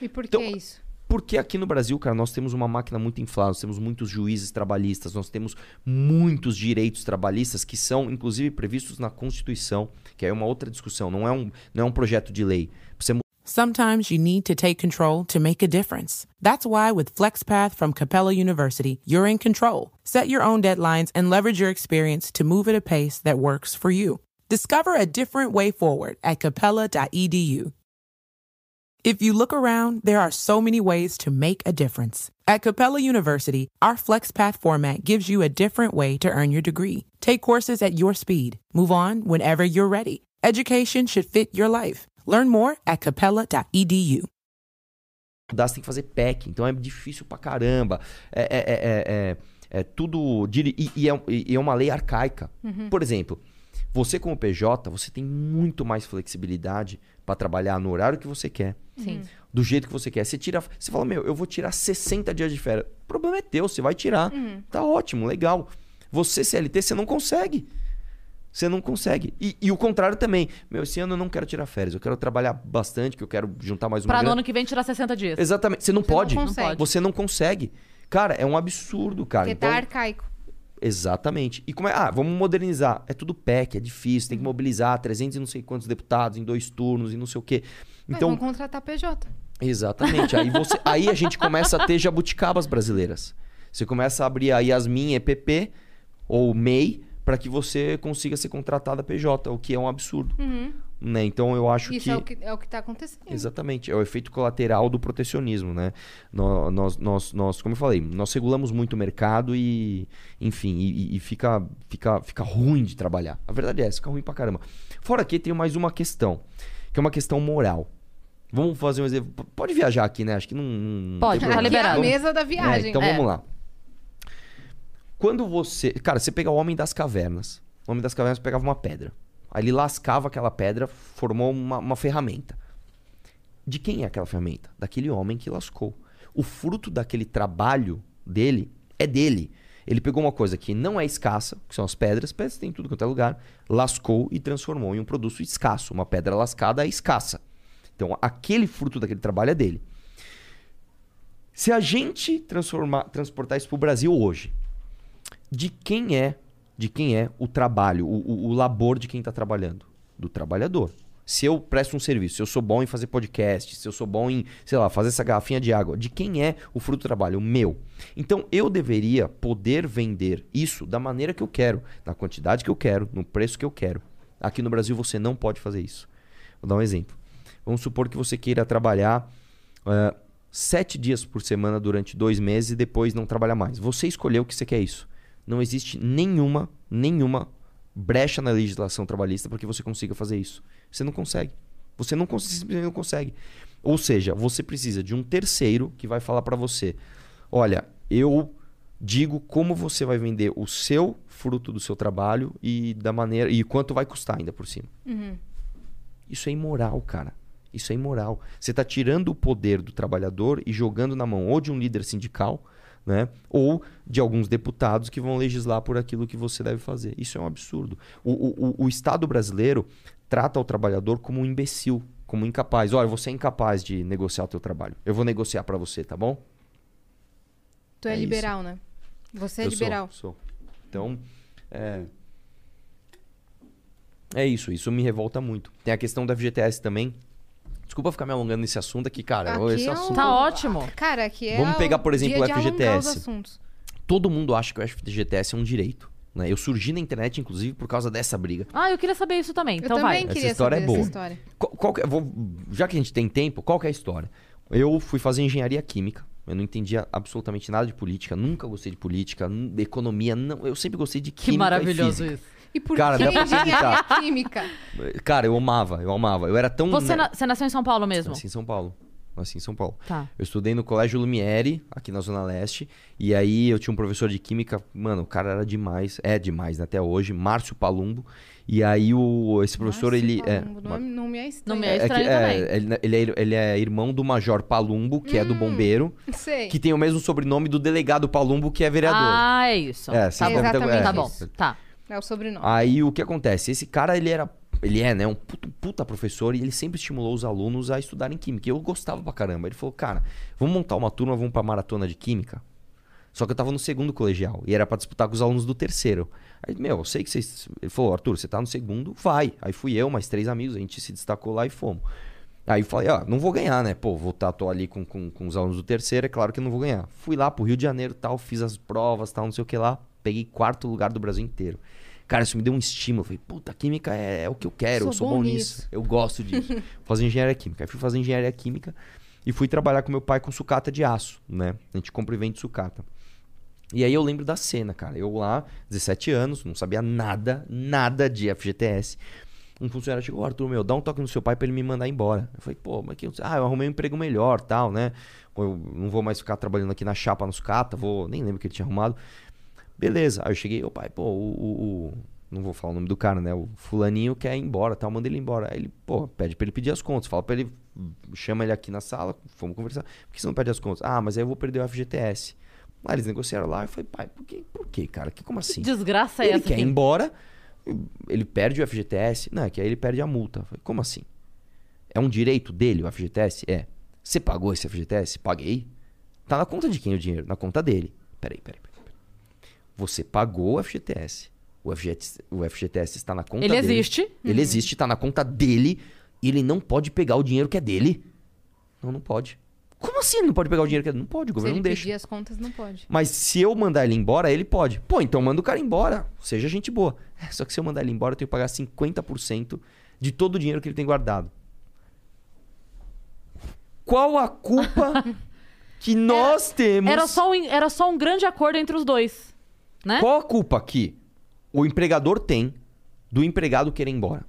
E por Então- que isso? Porque aqui no Brasil, cara, nós temos uma máquina muito inflada, nós temos muitos juízes trabalhistas, nós temos muitos direitos trabalhistas que são, inclusive, previstos na Constituição, que é uma outra discussão, não é um, não é um projeto de lei. Pra Você Sometimes you need to take control to make a difference. That's why with FlexPath from Capella University, you're in control. Set your own deadlines and leverage your experience to move at a pace that works for you. Discover a different way forward at capella.edu. If you look around, there are so many ways to make a difference. At Capella University, our FlexPath format gives you a different way to earn your degree. Take courses at your speed. Move on whenever you're ready. Education should fit your life. Learn more at capella.edu. você tem que fazer PEC. Então é difícil pra caramba. É, é, é, é, é- é tudo. E, e é, e é uma lei arcaica. Por exemplo, você como PJ, você tem muito mais flexibilidade pra trabalhar no horário que você quer. Sim. Do jeito que você quer. Você tira. Você fala, meu, eu vou tirar 60 dias de férias. O problema é teu, você vai tirar. Tá ótimo, legal. Você, CLT, você não consegue. Você não consegue. E, e o contrário também. Meu, esse ano eu não quero tirar férias. Eu quero trabalhar bastante, que eu quero juntar mais uma Pra no grana. ano que vem tirar 60 dias. Exatamente. Você não Você pode. não consegue. Você não consegue. Cara, é um absurdo, cara. Porque Então, tá arcaico. exatamente. E como é? Ah, vamos modernizar. É tudo PEC, é difícil. Tem que mobilizar 300 e não sei quantos deputados em dois turnos e não sei o quê. Mas Então, vamos contratar PJ. exatamente. Aí, você, aí a gente começa a ter jabuticabas brasileiras. Você começa a abrir a Yasmin EPP ou MEI para que você consiga ser contratada PJ, o que é um absurdo. Né? Então eu acho Isso que... é o que é o que tá acontecendo. Exatamente, é o efeito colateral do protecionismo, né? Nó- Nós, nós, nós, como eu falei, nós regulamos muito o mercado e, enfim, e, e fica, fica, fica ruim de trabalhar. A verdade é essa, fica ruim pra caramba. Fora que tem mais uma questão, que é uma questão moral. Vamos fazer um exemplo. Pode viajar aqui, né? Acho que não. não Pode, tá problema. Aqui é a liberado. mesa da É, viagem. então É. vamos lá. Quando você. Cara, você pega o Homem das Cavernas. O Homem das Cavernas pegava uma pedra. Aí ele lascava aquela pedra, formou uma, uma ferramenta. De quem é aquela ferramenta? Daquele homem que lascou. O fruto daquele trabalho dele é dele. Ele pegou uma coisa que não é escassa, que são as pedras, pedras tem em tudo quanto é lugar, lascou e transformou em um produto escasso. Uma pedra lascada é escassa. Então, aquele fruto daquele trabalho é dele. Se a gente transformar, transportar isso para o Brasil hoje, de quem é, de quem é o trabalho, o, o, labor de quem está trabalhando? Do trabalhador. Se eu presto um serviço, se eu sou bom em fazer podcast, se eu sou bom em, sei lá, fazer essa garrafinha de água, de quem é o fruto do trabalho? O meu. Então eu deveria poder vender isso da maneira que eu quero, na quantidade que eu quero, no preço que eu quero. Aqui no Brasil você não pode fazer isso. Vou dar um exemplo. Vamos supor que você queira trabalhar ah, sete dias por semana durante dois meses e depois não trabalhar mais. Você escolheu que você quer isso. Não existe nenhuma, nenhuma brecha na legislação trabalhista para que você consiga fazer isso. Você não consegue. Você não cons- não consegue. Ou seja, você precisa de um terceiro que vai falar para você: olha, eu digo como você vai vender o seu fruto do seu trabalho e da maneira e quanto vai custar ainda por cima. Isso é imoral, cara. Isso é imoral. Você está tirando o poder do trabalhador e jogando na mão ou de um líder sindical, né? Ou de alguns deputados que vão legislar por aquilo que você deve fazer. Isso é um absurdo. O, o, o- Estado brasileiro trata o trabalhador como um imbecil, como incapaz. Olha, você é incapaz de negociar o teu trabalho. Eu vou negociar para você, tá bom? Tu é, É isso. liberal, né? Você é Eu liberal. Sou, sou. Então, é... É isso, isso me revolta muito. Tem a questão da FGTS também. Desculpa ficar me alongando nesse assunto aqui, cara. Aqui esse é um- assunto... Tá ótimo. Cara, aqui é Vamos o pegar, por exemplo, o FGTS. Todo mundo acha que o FGTS é um direito. Né? Eu surgi na internet, inclusive, por causa dessa briga. Ah, eu queria saber isso também. Eu Então também vai. Essa queria história saber é boa. história. Qual- qual que é- vou- já que a gente tem tempo, qual que é a história? Eu fui fazer engenharia química. Eu não entendia absolutamente nada de política. Nunca gostei de política, de economia. Não, eu sempre gostei de Que química e maravilhoso física. isso. E por Cara, que dá pra engenharia química? Cara, eu amava, eu amava. Eu era tão... Você, na- você nasceu em São Paulo mesmo? Nasci em São Paulo. Nasci em São Paulo. Tá. Eu estudei no Colégio Lumiere, aqui na Zona Leste. E aí eu tinha um professor de química, mano, o cara era demais. É demais né, até hoje, Márcio Palumbo. E aí o, esse professor, Márcio ele. É, Palumbo, Não, não me é estranho. Não me é é estranho é, também. ele, ele é, ele é irmão do Major Palumbo, que é Hum. do bombeiro, Sei. que tem o mesmo sobrenome do delegado Palumbo, que é vereador. Ah, é isso. É, tá vocês bom. devem ter- Exatamente é. Tá bom. isso. Tá. É o sobrenome. Aí o que acontece? Esse cara, ele era. Ele é, né? Um puta, puta professor e ele sempre estimulou os alunos a estudarem química. E eu gostava pra caramba. Ele falou, cara, vamos montar uma turma, vamos pra maratona de química. Só que eu tava no segundo colegial e era pra disputar com os alunos do terceiro. Aí, meu, eu sei que vocês. Ele falou, Arthur, você tá no segundo? Vai. Aí fui eu, mais três amigos, a gente se destacou lá e fomos. Aí falei, ó, não vou ganhar, né? Pô, vou estar, tô ali com, com, com os alunos do terceiro, é claro que eu não vou ganhar. Fui lá pro Rio de Janeiro tal, fiz as provas tal, não sei o que lá. Peguei quarto lugar do Brasil inteiro. Cara, isso me deu um estímulo. Falei, puta, química é, é o que eu quero, eu Sou sou bom bom nisso. nisso. Eu gosto disso. Vou fazer engenharia química. Aí fui fazer engenharia química e fui trabalhar com meu pai com sucata de aço, né? A gente compra e vende sucata. E aí eu lembro da cena, cara. Eu lá, 17 anos, não sabia nada, nada de FGTS. Um funcionário chegou, Arthur, meu, dá um toque no seu pai pra ele me mandar embora. Eu falei, pô, mas que... Ah, eu arrumei um emprego melhor, tal, né? Eu não vou mais ficar trabalhando aqui na chapa, no sucata, vou... Nem lembro o que ele tinha arrumado. Beleza. Aí eu cheguei, ô pai, pô, o, o- o- Não vou falar o nome do cara, né? O fulaninho quer ir embora, tal, manda ele embora. Aí ele, pô, pede pra ele pedir as contas. Fala pra ele, chama ele aqui na sala, vamos conversar. Por que você não pede as contas? Ah, mas aí eu vou perder o FGTS. Aí eles negociaram lá. Eu falei, pai, por que, por quê, cara? Que, como assim? Desgraça é ele essa quer ir aqui. embora, ele perde o FGTS. Não, é que aí ele perde a multa. Falei, como assim? É um direito dele o FGTS? É. Você pagou esse FGTS? Paguei. Tá na conta de quem o dinheiro? Na conta dele. Peraí, peraí, peraí. Você pagou o FGTS. O FGTS, o FGTS está na conta Ele dele. existe. Ele existe, tá na conta dele. Ele não pode pegar o dinheiro que é dele. Não, não pode. Como assim ele não pode pegar o dinheiro que é dele? Não pode, o Se governo ele não deixa. pedir as contas, não pode. Mas se eu mandar ele embora, ele pode. Pô, então manda o cara embora. Seja gente boa. É, Só que se eu mandar ele embora, eu tenho que pagar 50% de todo o dinheiro que ele tem guardado. Qual a culpa que nós temos? Era só, um, era só um grande acordo entre os dois. Né? Qual a culpa que o empregador tem do empregado querer ir embora?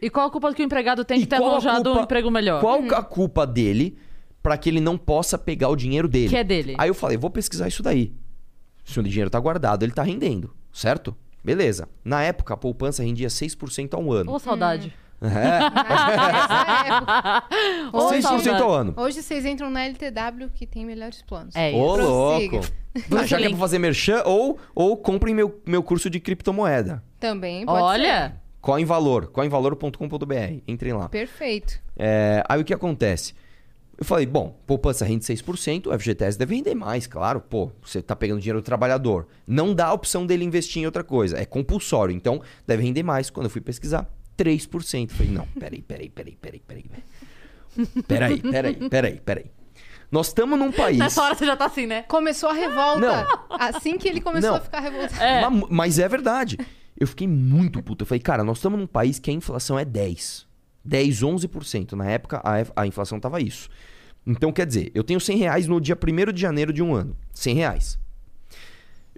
E qual a culpa que o empregado tem de ter qual a arranjado um culpa- emprego melhor? Qual a culpa dele pra que ele não possa pegar o dinheiro dele? Que é dele. Aí eu falei, vou pesquisar isso daí. Se o dinheiro tá guardado, ele tá rendendo, certo? Beleza. Na época, a poupança rendia 6% ao ano. Ô, saudade. É, Nessa época. Ô, 6% saudade. ao ano. Hoje vocês entram na LTW que tem melhores planos. É Ô, isso. Prossiga. louco. Ah, já que é pra fazer merchan, ou, ou comprem meu, meu curso de criptomoeda. Também pode Olha, Coin Valor, coinvalor.com.br. Entrem lá. ser. Perfeito. É, aí o que acontece? Eu falei, bom, poupança rende 6%, o FGTS deve render mais, claro. Pô, você tá pegando dinheiro do trabalhador. Não dá a opção dele investir em outra coisa. É compulsório, então deve render mais. Quando eu fui pesquisar, 3%. Eu Falei, não, peraí, peraí, peraí, peraí, peraí. Peraí, peraí, peraí, peraí. Nós estamos num país... nessa hora você já tá assim, né? Começou a revolta. Não. Assim que ele começou Não. a ficar revoltado. É. Ma- Mas é verdade. Eu fiquei muito puto. Eu falei, cara, nós estamos num país que a inflação é 10. 10, 11%. Na época, a, a inflação tava isso. Então, quer dizer, eu tenho 100 reais no dia 1 de janeiro de um ano. 100 reais.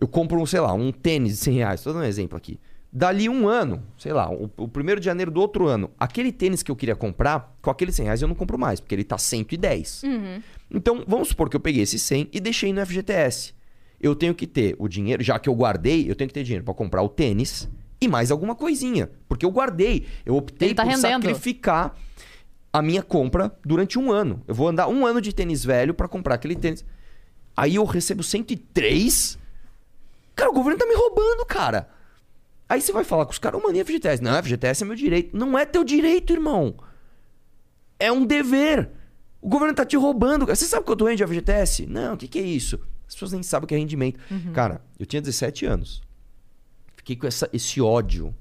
Eu compro, sei lá, um tênis de 100 reais. Tô dando um exemplo aqui. Dali um ano, sei lá, o, o 1 de janeiro do outro ano, aquele tênis que eu queria comprar, com aqueles 100 reais eu não compro mais, porque ele tá 110. Então, vamos supor que eu peguei esse 100 e deixei no FGTS. eu tenho que ter o dinheiro, já que eu guardei, eu tenho que ter dinheiro pra comprar o tênis e mais alguma coisinha. Porque eu guardei. Eu optei tá por rendendo. sacrificar a minha compra durante um ano. Eu vou andar um ano de tênis velho pra comprar aquele tênis. Aí eu recebo 103. Cara, o governo tá me roubando, cara. Aí você vai falar com os caras, mano, e FGTS? Não, FGTS é meu direito. Não é teu direito, irmão. É um dever. O governo tá te roubando. Você sabe quanto rende a FGTS? Não, o que, que é isso? As pessoas nem sabem o que é rendimento. Cara, eu tinha 17 anos. Fiquei com essa, esse ódio.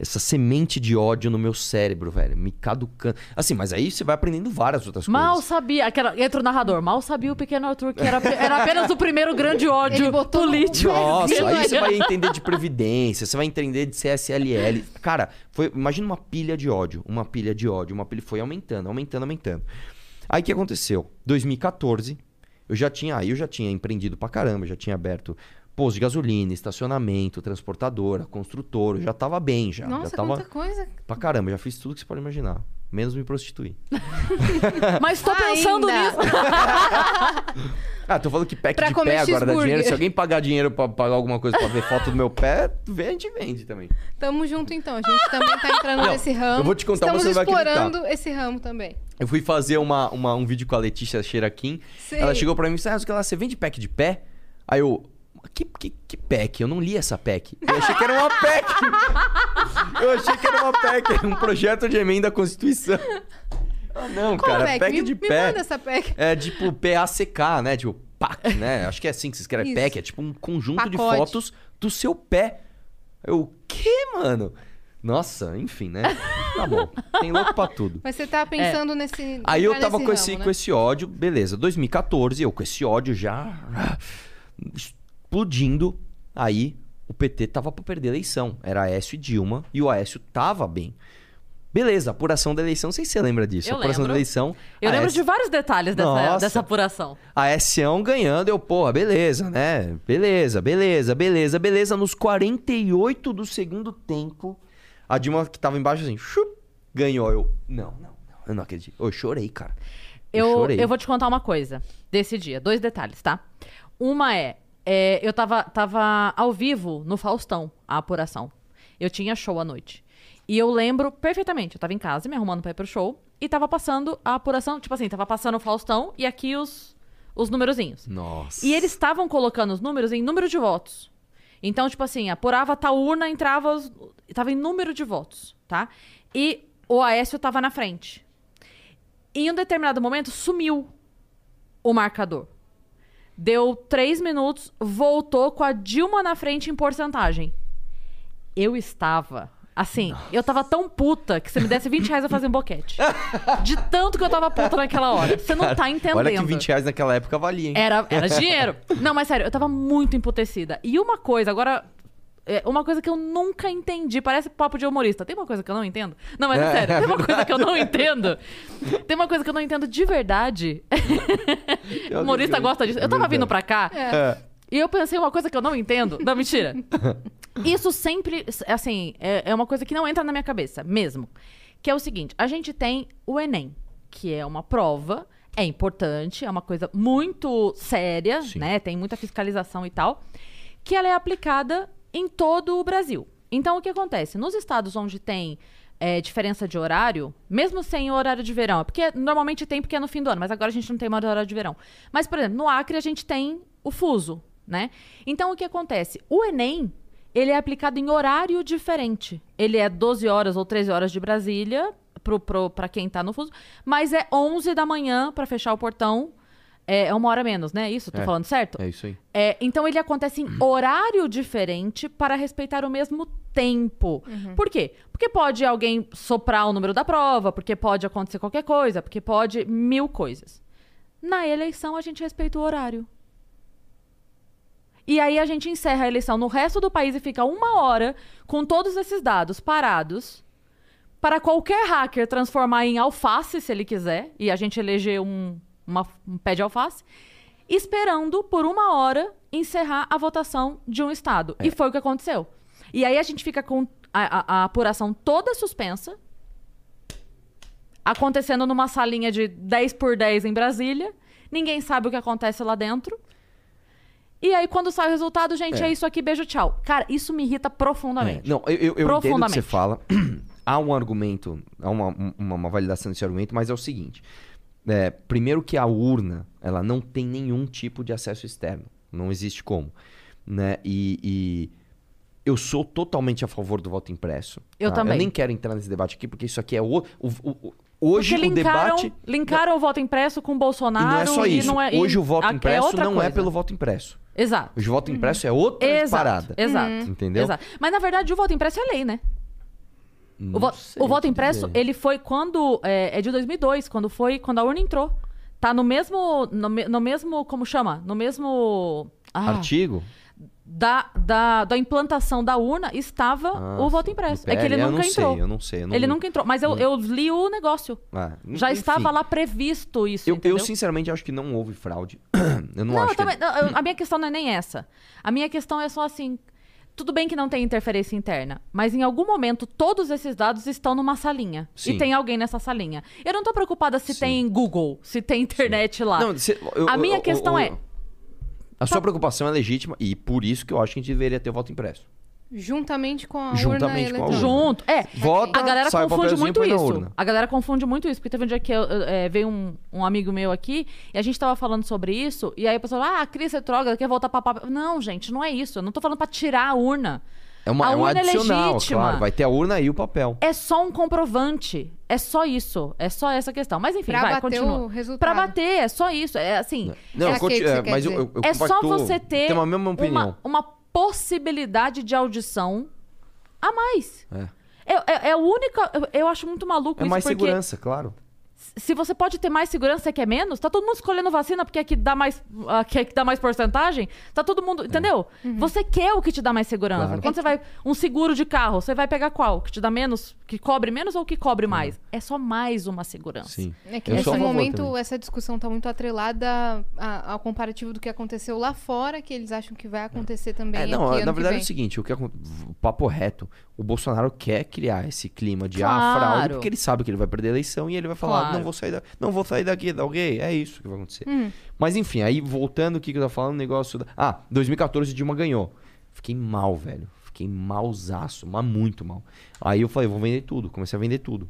Essa semente de ódio no meu cérebro, velho. Me caducando. Assim, mas aí você vai aprendendo várias outras Mal coisas. sabia, aquela, entra o narrador, mal sabia o pequeno Arthur que era, era apenas o primeiro grande ódio botou no- político. Nossa, aí você vai entender de previdência, você vai entender de CSLL. Cara, foi, imagina uma pilha de ódio, uma pilha de ódio, uma pilha foi aumentando, aumentando, aumentando. Aí o que aconteceu? 2014, eu já tinha, aí eu já tinha empreendido pra caramba, já tinha aberto posto de gasolina, estacionamento, transportadora, construtora, eu já tava bem já, Nossa, já tava quanta coisa. pra caramba, já fiz tudo que você pode imaginar, menos me prostituir. Mas tô pensando Ainda. nisso. Ah, tô falando que pack Pra de comer pé agora dá dinheiro. Se alguém pagar dinheiro pra pagar alguma coisa pra ver foto do meu pé, vende, vende também. Tamo junto então. A gente também tá entrando Não, nesse ramo. eu vou te contar, Estamos você vai acreditar. explorando esse ramo também. Eu fui fazer uma, uma- um vídeo com a Letícia Xeraquim. Sei. Ela chegou pra mim e disse: Ah, sei lá, você vende pack de pé? Aí eu. Que, que, que pack? Eu não li essa pack. Eu achei que era uma pack. Eu achei que era uma era um projeto de emenda à Constituição. Ah, não, Qual cara, pack me, de me pé. manda essa pack. É tipo PACK, né? Tipo PAC, né? Acho que é assim que se escreve Isso. pack. É tipo um conjunto de Pacote. fotos do seu pé. Eu, o quê, mano? Nossa, enfim, né? Tá bom. Tem louco pra tudo. Mas você tá pensando nesse. É. Aí eu tava nesse com ramo, esse, né? com esse ódio, beleza. 2014, eu com esse ódio já explodindo. Aí o PT tava pra perder a eleição. Era Aécio e Dilma e o Aécio tava bem. Beleza, apuração da eleição, não sei se você lembra disso. Eu apuração lembro. da eleição. Eu lembro Aécio- de vários detalhes dessa, Nossa. dessa apuração. a Sião ganhando, eu, porra, beleza, né? Beleza, beleza, beleza, beleza. Nos 48 do segundo tempo, a Dilma que tava embaixo assim, chup, ganhou. Eu, não, não, não, eu não acredito. Eu chorei, cara. Eu, Eu, chorei. eu vou te contar uma coisa desse dia. Dois detalhes, tá? Uma é, é, eu tava, tava ao vivo no Faustão, a apuração. Eu tinha show à noite. E eu lembro perfeitamente. Eu tava em casa me arrumando pra ir pro show. E tava passando a apuração. Tipo assim, tava passando o Faustão e aqui os, os numerozinhos. Nossa. E eles estavam colocando os números em número de votos. Então, tipo assim, apurava tal urna, entrava. Os... Tava em número de votos, tá? E o Aécio tava na frente. E em um determinado momento sumiu o marcador. Deu três minutos, voltou com a Dilma na frente em porcentagem. Eu estava. Assim, eu tava tão puta que se me desse 20 reais eu fazia um boquete. De tanto que eu tava puta naquela hora. Você não tá entendendo. Olha que 20 reais naquela época valia, hein? Era, era dinheiro. Não, mas sério, eu tava muito emputecida. E uma coisa, agora. É, uma coisa que eu nunca entendi. Parece papo de humorista. Tem uma coisa que eu não entendo? Não, mas é É. sério, tem uma coisa que eu não entendo. Tem uma coisa que eu não entendo de verdade. Humorista gosta disso. É Eu tava vindo verdade. pra cá É. e eu pensei uma coisa que eu não entendo. Não, mentira. Isso sempre, assim, é, é uma coisa que não entra na minha cabeça, mesmo. Que é o seguinte: a gente tem o Enem, que é uma prova, é importante, é uma coisa muito séria, Sim. né? Tem muita fiscalização e tal, que ela é aplicada em todo o Brasil. Então, o que acontece? Nos estados onde tem é, diferença de horário, mesmo sem horário de verão, porque normalmente tem porque é no fim do ano, mas agora a gente não tem mais horário de verão. Mas, por exemplo, no Acre a gente tem o fuso, né? Então, o que acontece? O Enem, ele é aplicado em horário diferente. Ele é 12 horas ou 13 horas de Brasília, pra quem tá no fuso, mas é 11 da manhã pra fechar o portão. É, é uma hora menos, né? Isso, tô É. falando certo? É isso aí. É, então ele acontece em horário diferente para respeitar o mesmo tempo. Por quê? Porque pode alguém soprar o número da prova, porque pode acontecer qualquer coisa, porque pode mil coisas. Na eleição a gente respeita o horário. E aí a gente encerra a eleição no resto do país e fica uma hora com todos esses dados parados para qualquer hacker transformar em alface, se ele quiser, e a gente eleger um, uma- um pé de alface, esperando por uma hora encerrar a votação de um estado. E foi o que aconteceu. E aí a gente fica com a, a- a apuração toda suspensa, acontecendo numa salinha de 10 por 10 em Brasília. Ninguém sabe o que acontece lá dentro. E aí, quando sai o resultado, gente, é, É. isso aqui, beijo, tchau. Cara, isso me irrita profundamente. É, Não, eu, eu, eu entendo o que Profundamente. você fala. há um argumento, há uma, uma, uma validação desse argumento, mas é o seguinte. É, primeiro que a urna, ela não tem nenhum tipo de acesso externo. Não existe como. Né? E, e eu sou totalmente a favor do voto impresso. Eu tá? também. Eu nem quero entrar nesse debate aqui, porque isso aqui é o... o- o- hoje Porque o linkaram, debate... linkaram o voto impresso com o E Bolsonaro. não é só e isso. é- e Hoje o voto a- impresso outra não é coisa. pelo voto impresso. Exato. O voto impresso é outra Exato. parada. Exato. Entendeu? Exato. Mas na verdade o voto impresso é lei, né? O, vo- o voto impresso, dizer. ele foi quando. É, é de 2002, quando foi. Quando a urna entrou. Tá no mesmo. No, no mesmo. Como chama? No mesmo. ah, Artigo? da, da, da implantação da urna estava Ah, o voto impresso. No É que ele nunca eu não entrou. Sei, eu não sei. eu não- Ele nunca entrou. Mas eu, eu li o negócio. Ah, Já enfim. estava lá previsto isso. Eu, eu, sinceramente acho que não houve fraude. eu não, Não, acho eu que também- não, eu- a minha questão não é nem essa. A minha questão é só assim. Tudo bem que não tem interferência interna, mas em algum momento todos esses dados estão numa salinha. Sim. E tem alguém nessa salinha. Eu não tô preocupada se Sim. tem Google, se tem internet lá. Não, cê- eu- A minha eu- questão eu- é- A sua preocupação é legítima e por isso que eu acho que a gente deveria ter voto impresso. Juntamente com a Juntamente urna com a eletrônica. urna. Junto. É. Vota, A galera sai o confunde papelzinho, muito põe na isso. urna. A galera confunde muito isso. Porque teve um dia que eu, eu, é, veio um, um amigo meu aqui e a gente tava falando sobre isso. E aí a pessoa, ah, a Cris retrógrada quer voltar pra papel. Não, gente, não é isso. Eu não tô falando pra tirar a urna. É uma, A é um urna é adicional, legítima. claro. Vai ter a urna e o papel. É só um comprovante. É só isso. É só essa questão. Mas enfim, Pra vai, bater continua. o resultado. Pra bater, é só isso. É assim. Não, É conti- você é, quer mas eu, dizer. eu, eu é só compactuo- você ter Tem uma mesma opinião. uma, uma possibilidade de audição a mais. É. É, é, é a única. Eu, eu acho muito maluco É isso, mais porque segurança, claro. Se você pode ter mais segurança, você quer menos? Tá todo mundo escolhendo vacina porque é que dá mais, ah, que é que dá mais porcentagem? Tá todo mundo. Entendeu? Você quer o que te dá mais segurança. Claro. Quando você vai. Um seguro de carro, você vai pegar qual? Que te dá menos? Que cobre menos ou que cobre mais? É só mais uma segurança. Sim. É que Eu nesse momento também. essa discussão está muito atrelada a- ao comparativo do que aconteceu lá fora, que eles acham que vai acontecer também É, aqui não, ano na que verdade é o seguinte, o, que o papo reto, o Bolsonaro quer criar esse clima de ah, Claro. fraude, porque ele sabe que ele vai perder a eleição e ele vai falar, Claro. Não vou sair da, não vou sair daqui, da alguém, é isso que vai acontecer. Hum. Mas enfim, aí voltando o que que eu tava falando, o negócio da... Ah, 2014 Dilma ganhou. Fiquei mal, velho. Fiquei malzaço, mas muito mal. Aí eu falei, vou vender tudo, comecei a vender tudo.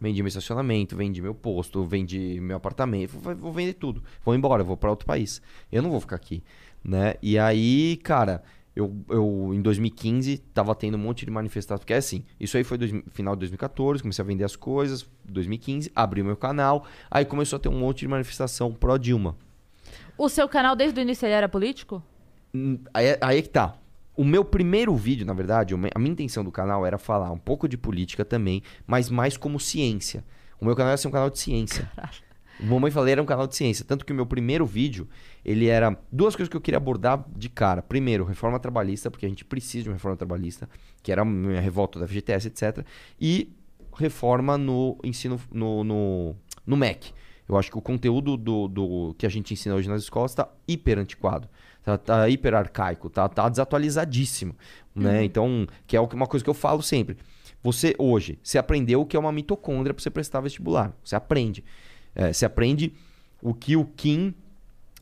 Vendi meu estacionamento, vendi meu posto, vendi meu apartamento, vou, vou vender tudo. Vou embora, vou para outro país. Eu não vou ficar aqui, né? E aí, cara, eu, eu em 2015 tava tendo um monte de manifestações, porque é assim, isso aí foi dois, final de 2014, comecei a vender as coisas, 2015, abri o meu canal, aí começou a ter um monte de manifestação pró Dilma. O seu canal desde o início ele era político? Hum, Aí, aí é que tá. O meu primeiro vídeo, na verdade, a minha intenção do canal era falar um pouco de política também, mas mais como ciência. O meu canal ia ser um canal de ciência. O Mamãe Falei era um canal de ciência. Tanto que o meu primeiro vídeo, ele era duas coisas que eu queria abordar de cara. Primeiro, reforma trabalhista, porque a gente precisa de uma reforma trabalhista, que era a minha revolta da FGTS, etc. E reforma no ensino, no, no, no MEC. Eu acho que o conteúdo do, do que a gente ensina hoje nas escolas está hiper antiquado. Tá, tá hiper arcaico, tá, tá desatualizadíssimo. Né? Então, que é uma coisa que eu falo sempre. Você, hoje, você aprendeu o que é uma mitocôndria para você prestar vestibular. Você aprende. É, você aprende o que o Kim.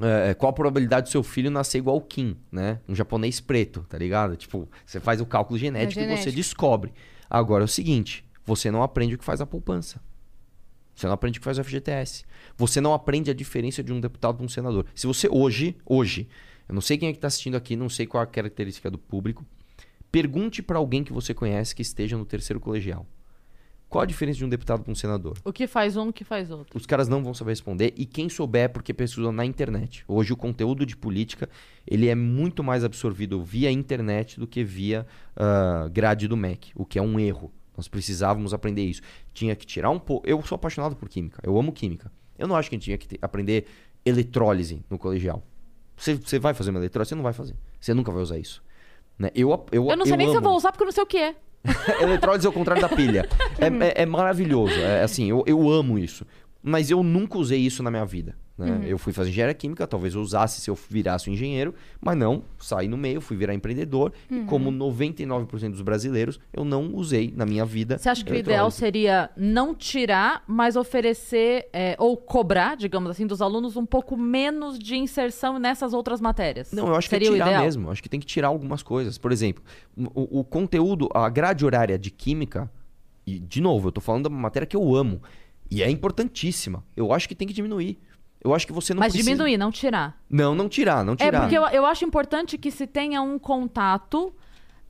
é, qual a probabilidade do seu filho nascer igual o Kim, né? Um japonês preto, tá ligado? Tipo, você faz o cálculo genético e você descobre. Agora é o seguinte: você não aprende o que faz a poupança. Você não aprende o que faz o FGTS. Você não aprende a diferença de um deputado para um senador. Se você hoje, hoje, eu não sei quem é que está assistindo aqui, não sei qual a característica do público, pergunte para alguém que você conhece que esteja no terceiro colegial. Qual a diferença de um deputado para um senador? O que faz um, o que faz outro. Os caras não vão saber responder e quem souber é porque pesquisou na internet. Hoje o conteúdo de política ele é muito mais absorvido via internet do que via ah, grade do MEC, o que é um erro. Nós precisávamos aprender isso. Tinha que tirar um pouco. Eu sou apaixonado por química. Eu amo química. Eu não acho que a gente tinha que ter- aprender eletrólise no colegial. Você, você vai fazer uma eletrólise? Você não vai fazer. Você nunca vai usar isso. Né? Eu, eu, Eu não sei nem se eu amo vou usar porque eu não sei o que é. Eletrólise é o contrário da pilha. É, é- é maravilhoso. É assim, eu, eu amo isso. Mas eu nunca usei isso na minha vida. Né? Uhum. Eu fui fazer engenharia química, talvez eu usasse se eu virasse um engenheiro, mas não, saí no meio, fui virar empreendedor. Uhum. E como 99% dos brasileiros, eu não usei na minha vida. Você acha que o ideal seria não tirar, mas oferecer é, ou cobrar, digamos assim, dos alunos um pouco menos de inserção nessas outras matérias? Não, eu acho seria que é tirar mesmo. Eu Acho que tem que tirar algumas coisas. Por exemplo, o, o conteúdo, a grade horária de química, e de novo, eu tô falando da matéria que eu amo. E é importantíssima. Eu acho que tem que diminuir. Eu acho que você não Mas precisa... diminuir, não tirar. Não, não tirar, não É tirar. porque eu, eu acho importante que se tenha um contato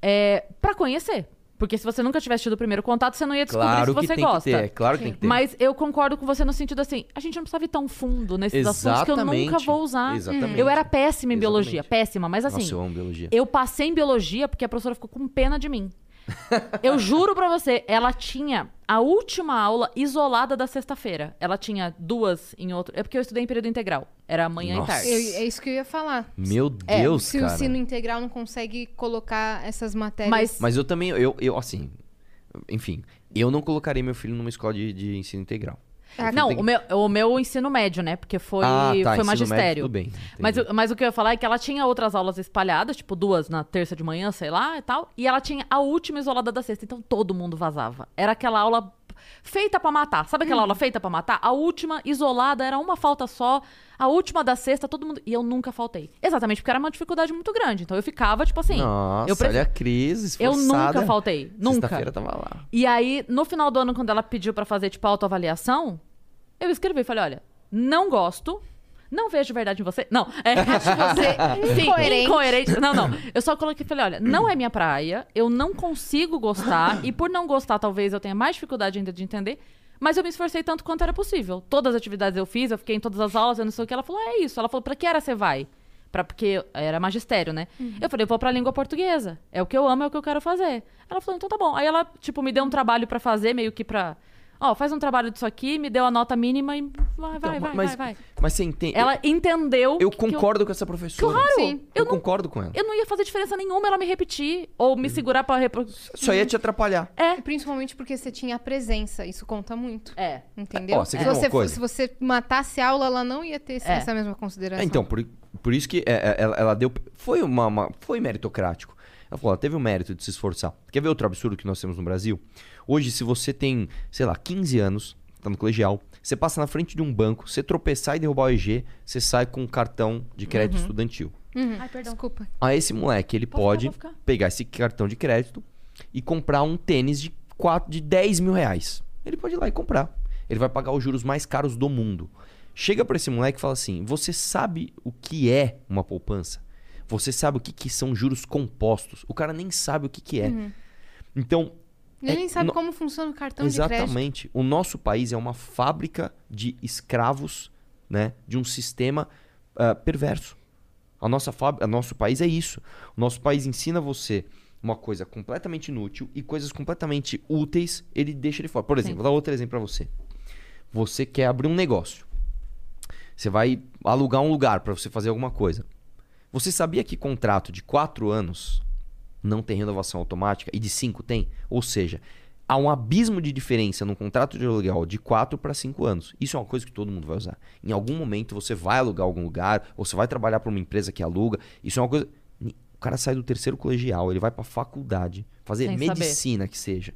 é, para conhecer. Porque se você nunca tivesse tido o primeiro contato, você não ia descobrir Claro se que você gosta. que ter, é claro que tem que ter. Mas eu concordo com você no sentido assim, a gente não precisa ir tão fundo nesses assuntos que eu nunca Exatamente. vou usar. Exatamente. Eu era péssima em biologia, Exatamente. péssima, mas assim, Nossa, eu amo biologia. eu passei em biologia porque a professora ficou com pena de mim. Eu juro pra você, ela tinha a última aula isolada da sexta-feira. Ela tinha duas em outro. É porque eu estudei em período integral. Era manhã Nossa. e tarde. Eu- é isso que eu ia falar. Meu É, Deus, se cara. o ensino integral não consegue colocar essas matérias. Mas- Mas eu também, eu, eu assim, enfim, eu não colocaria meu filho numa escola de, de ensino integral. Ah, Não, tem- o meu, o meu ensino médio, né? Porque foi, ah, tá, foi ensino médio, magistério. tudo bem. Mas, mas o que eu ia falar é que ela tinha outras aulas espalhadas, tipo duas na terça de manhã, sei lá e tal. E ela tinha a última isolada da sexta. Então todo mundo vazava. Era aquela aula feita pra matar. Sabe Hum. aquela aula feita pra matar? A última isolada era uma falta só. A última da sexta, todo mundo. E eu nunca faltei. Exatamente porque era uma dificuldade muito grande. Então eu ficava, tipo assim. Nossa, eu pre- olha a crise, Eu esforçada. nunca faltei. Nunca. Sexta-feira tava lá. E aí, no final do ano, quando ela pediu pra fazer, tipo, autoavaliação, eu escrevi, falei, olha, não gosto, não vejo verdade em você. Não, é, você sim, Incoerente. incoerente. Não, não. Eu só coloquei, falei, olha, não é minha praia, eu não consigo gostar, e por não gostar, talvez eu tenha mais dificuldade ainda de entender, mas eu me esforcei tanto quanto era possível. Todas as atividades eu fiz, eu fiquei em todas as aulas, eu não sei o que. Ela falou, é isso. Ela falou, pra que área você vai? Pra, porque era magistério, né? Eu falei, eu vou pra língua portuguesa. É o que eu amo, é o que eu quero fazer. Ela falou, então tá bom. Aí ela, tipo, me deu um trabalho pra fazer, meio que pra... Ó, faz um trabalho disso aqui, me deu a nota mínima e vai, vai, Então, vai, mas, vai, vai. mas você entende? Ela entendeu eu que concordo com essa professora. Claro! Sim. Eu, Eu não- concordo com ela. Eu não ia fazer diferença nenhuma ela me repetir ou me segurar pra... Repro... Só ia te atrapalhar. É, Principalmente porque você tinha a presença, isso conta muito. é. Entendeu? Ó, você uma você, coisa? se você matasse a aula, ela não ia ter É. essa mesma consideração. É, então, por, por isso que é, é, ela, ela deu. Foi uma, uma- Foi meritocrático. Ela falou, ela teve o mérito de se esforçar. Quer ver outro absurdo que nós temos no Brasil? Hoje, se você tem, sei lá, 15 anos, tá no colegial, você passa na frente de um banco, você tropeçar e derrubar o EG, você sai com um cartão de crédito Uhum. estudantil. Ai, perdão. Desculpa. Aí esse moleque, ele Pode pode ficar, pegar esse cartão de crédito e comprar um tênis de, 4, de 10 mil reais. Ele pode ir lá e comprar. Ele vai pagar os juros mais caros do mundo. Chega pra esse moleque e fala assim: Você sabe o que é uma poupança? Você sabe o que, que são juros compostos? O cara nem sabe o que, que é. Então, Ele É, nem sabe no- como funciona o cartão de crédito. Exatamente. O nosso país é uma fábrica de escravos, né? De um sistema ah, perverso. A nossa fábrica, nosso país é isso. O nosso país ensina você uma coisa completamente inútil e coisas completamente úteis ele deixa de fora. Por exemplo, Sim. vou dar outro exemplo para você. Você quer abrir um negócio. Você vai alugar um lugar para você fazer alguma coisa. Você sabia que contrato de quatro anos não tem renovação automática e de 5 tem? Ou seja, há um abismo de diferença no contrato de aluguel de 4 para 5 anos. Isso é uma coisa que todo mundo vai usar. Em algum momento você vai alugar algum lugar, ou você vai trabalhar para uma empresa que aluga. Isso é uma coisa. O cara sai do terceiro colegial, ele vai para faculdade, fazer Sem medicina que seja,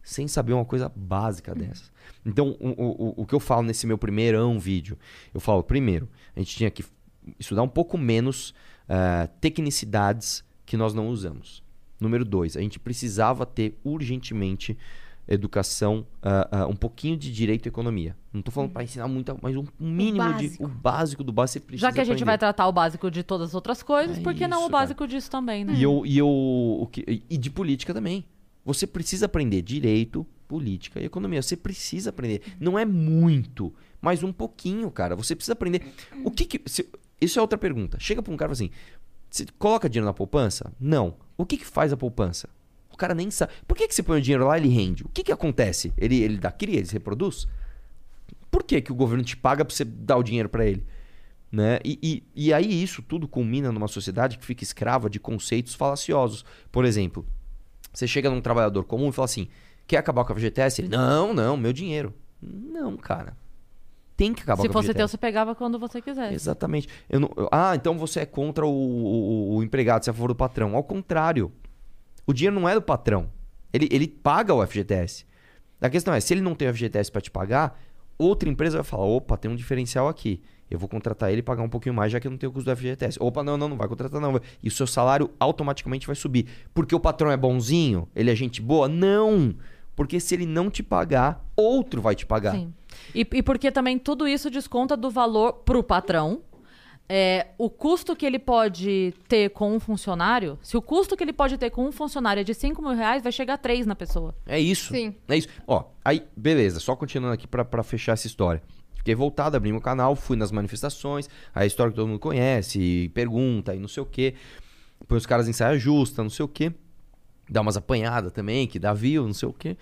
sem saber uma coisa básica dessas. Então, o, o, o- que eu falo nesse meu primeirão vídeo, eu falo, primeiro, a gente tinha que estudar um pouco menos eh, tecnicidades que nós não usamos. Número dois, a gente precisava ter urgentemente educação, ah, ah, um pouquinho de direito e economia. Não estou falando para ensinar muito, mas um mínimo de básico. o básico do básico você precisa Já que a gente aprender. vai tratar o básico de todas as outras coisas, É por que não o básico disso também, né? E eu, e eu o que- e de política também. Você precisa aprender direito, política e economia. Você precisa aprender. Não é muito, mas um pouquinho, cara. Você precisa aprender. O que que se- isso é outra pergunta. Chega para um cara e fala assim: "Você coloca dinheiro na poupança?" Não. O que que faz a poupança? O cara nem sabe. Por que que você põe o dinheiro lá e ele rende? O que que acontece? Ele ele dá cria, ele se reproduz? Por que que o governo te paga para você dar o dinheiro para ele? Né? E, e, e aí isso tudo culmina numa sociedade que fica escrava de conceitos falaciosos. Por exemplo, você chega num trabalhador comum e fala assim: quer acabar com a FGTS? Ele, não, não, meu dinheiro. Não, cara. Tem que acabar Se com o fosse teu, você pegava quando você quisesse. Exatamente. Eu não- eu- ah, então você é contra o, o- o empregado, você é a favor do patrão. Ao contrário. O dinheiro não é do patrão. Ele, ele paga o FGTS. A questão é, se ele não tem o FGTS para te pagar, outra empresa vai falar, opa, tem um diferencial aqui. Eu vou contratar ele e pagar um pouquinho mais, já que eu não tenho o custo do FGTS. Opa, não, não, não vai contratar não. E o seu salário automaticamente vai subir. Porque o patrão é bonzinho? Ele é gente boa? Não! Porque se ele não te pagar, outro vai te pagar. Sim. E, e porque também tudo isso desconta do valor pro patrão. É, o custo que ele pode ter com um funcionário, se o custo que ele pode ter com um funcionário é de 5 mil reais, vai chegar a 3 na pessoa. É isso. Sim. É isso. Ó, aí, beleza, só continuando aqui pra, pra fechar essa história. Fiquei voltado, abri meu canal, fui nas manifestações, aí a história que todo mundo conhece, pergunta e não sei o quê. Põe os caras em saia justa, não sei o quê. Dá umas apanhadas também, que dá view, não sei o quê.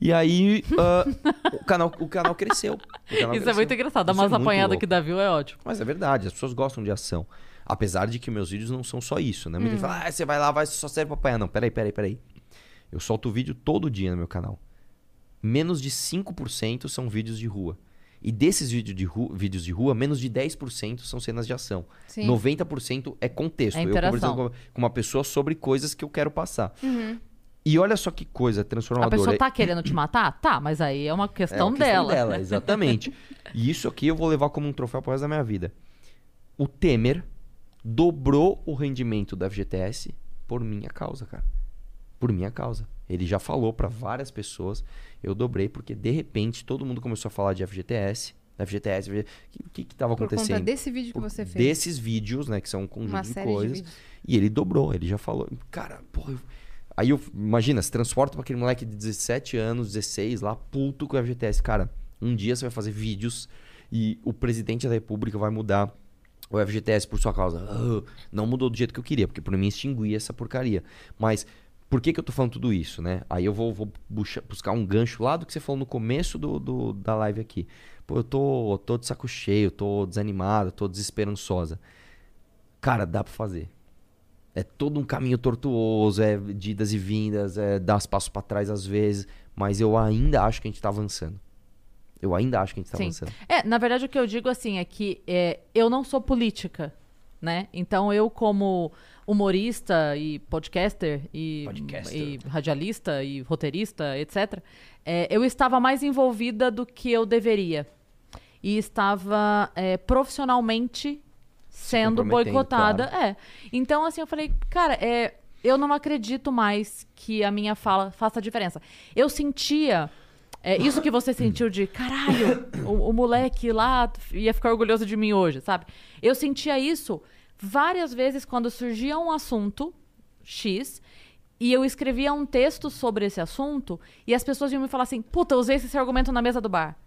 E aí, ah, o, canal, o canal cresceu. O canal Isso é cresceu. muito engraçado. Isso é muito apanhadas louco. que dá viu é ótimo. Mas é verdade, as pessoas gostam de ação. Apesar de que meus vídeos não são só isso, né? Muita gente fala, ah, você vai lá, vai só serve pra apanhar. Não, peraí, peraí, peraí. Eu solto vídeo todo dia no meu canal. Menos de 5% são vídeos de rua. E desses vídeos de, ru- vídeos de rua, menos de 10% são cenas de ação. Sim. 90% é contexto. É eu conversando com, com uma pessoa sobre coisas que eu quero passar. E olha só que coisa A transformadora. pessoa tá querendo te matar? Tá, mas aí é uma É questão, uma questão dela. exatamente. e isso aqui eu vou levar como um troféu pro resto da minha vida. O Temer dobrou o rendimento da FGTS por minha causa, cara. Por minha causa. Ele já falou pra várias pessoas, eu dobrei porque de repente todo mundo começou a falar de FGTS, FGTS, FGTS. O que que tava Por acontecendo? conta desse vídeo que Por- você fez. Desses vídeos, né, que são um conjunto Uma de série de coisas. vídeos. E ele dobrou, ele já falou. Cara, porra. eu- Aí eu, imagina, se transporta pra aquele moleque de 17 anos, 16, lá, puto com o FGTS. Cara, um dia você vai fazer vídeos e o presidente da república vai mudar o FGTS por sua causa. Ah, não mudou do jeito que eu queria, porque por mim extinguir essa porcaria. Mas por que, que eu tô falando tudo isso, né? Aí eu vou, vou buscar um gancho lá do que você falou no começo do, do- da live aqui. Pô, eu tô, tô de saco cheio, tô desanimado, tô desesperançosa. Cara, dá pra fazer. É todo um caminho tortuoso, é de idas e vindas, é dar os passos pra trás às vezes, mas eu ainda acho que a gente tá avançando. Eu ainda acho que a gente tá Sim. avançando. É, na verdade, o que eu digo assim é que é, eu não sou política, né? Então eu, como humorista e podcaster e, Podcaster. e radialista e roteirista, etc., é, eu estava mais envolvida do que eu deveria. E estava é, profissionalmente sendo boicotada. É. Então, assim, eu falei, cara, é, eu não acredito mais que a minha fala faça diferença. Eu sentia. É, isso que você sentiu de caralho, o, o moleque lá ia ficar orgulhoso de mim hoje, sabe? Eu sentia isso várias vezes quando surgia um assunto X e eu escrevia um texto sobre esse assunto e as pessoas iam me falar assim: puta, eu usei esse argumento na mesa do bar.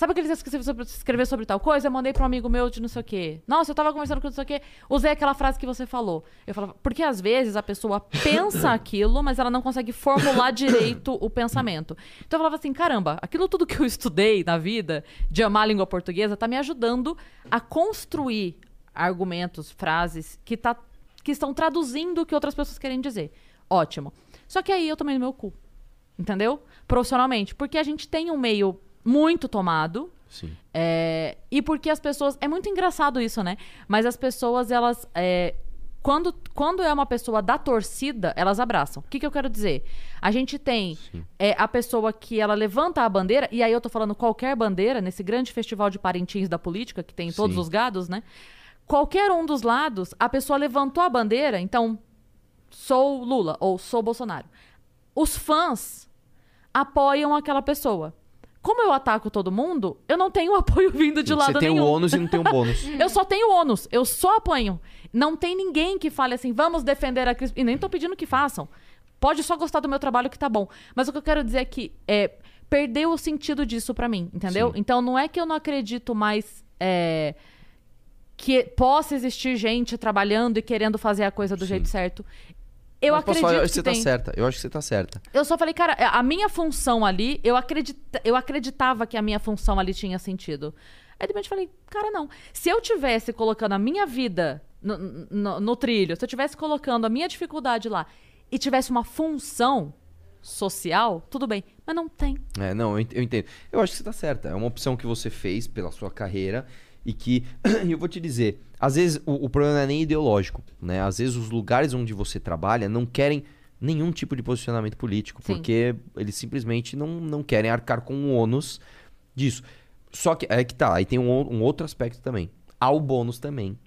Sabe aquele texto que você escrever sobre tal coisa? Eu mandei pra um amigo meu de não sei o quê. Nossa, eu tava conversando com não sei o quê. Usei aquela frase que você falou. Eu falava, porque às vezes a pessoa pensa aquilo, mas ela não consegue formular direito o pensamento. Então eu falava assim, caramba, aquilo tudo que eu estudei na vida, de amar a língua portuguesa, tá me ajudando a construir argumentos, frases que, tá, que estão traduzindo o que outras pessoas querem dizer. Ótimo. Só que aí eu tomei no meu cu. Entendeu? Profissionalmente. Porque a gente tem um meio muito tomado. Sim. é, e porque as pessoas. É muito engraçado isso, né? Mas as pessoas, elas. é, quando, quando é uma pessoa da torcida, elas abraçam. O que, que eu quero dizer? A gente tem é, a pessoa que ela levanta a bandeira, e aí eu tô falando qualquer bandeira, nesse grande festival de Parintins da política, que tem em todos Sim. os gados, né? Qualquer um dos lados, a pessoa levantou a bandeira, então sou Lula ou sou Bolsonaro. Os fãs apoiam aquela pessoa. Como eu ataco todo mundo, eu não tenho apoio vindo de lado Você tem nenhum. o ônus e não tem o bônus. Eu só tenho ônus, eu só apanho. Não tem ninguém que fale assim, vamos defender a Cris. E nem tô pedindo que façam. Pode só gostar do meu trabalho que tá bom. Mas o que eu quero dizer é que é, perdeu o sentido disso pra mim, entendeu? Sim. Então não é que eu não acredito mais é, que possa existir gente trabalhando e querendo fazer a coisa do jeito certo. Eu Mas acredito falar, eu acho que você tá tem. certa. Eu acho que você tá certa. Eu só falei, cara, a minha função ali, eu, acredita, eu acreditava que a minha função ali tinha sentido. Aí de repente eu falei, cara, não. Se eu tivesse colocando a minha vida no, no, no trilho, se eu tivesse colocando a minha dificuldade lá e tivesse uma função, social, tudo bem. Mas não tem. É, não, eu entendo. Eu acho que você tá certa. É uma opção que você fez pela sua carreira e que, eu vou te dizer, às vezes o, o problema não é nem ideológico, né? Às vezes os lugares onde você trabalha não querem nenhum tipo de posicionamento político, Sim. porque eles simplesmente não, não querem arcar com o ônus disso. Só que é que tá, aí tem um, um outro aspecto também. Há o bônus também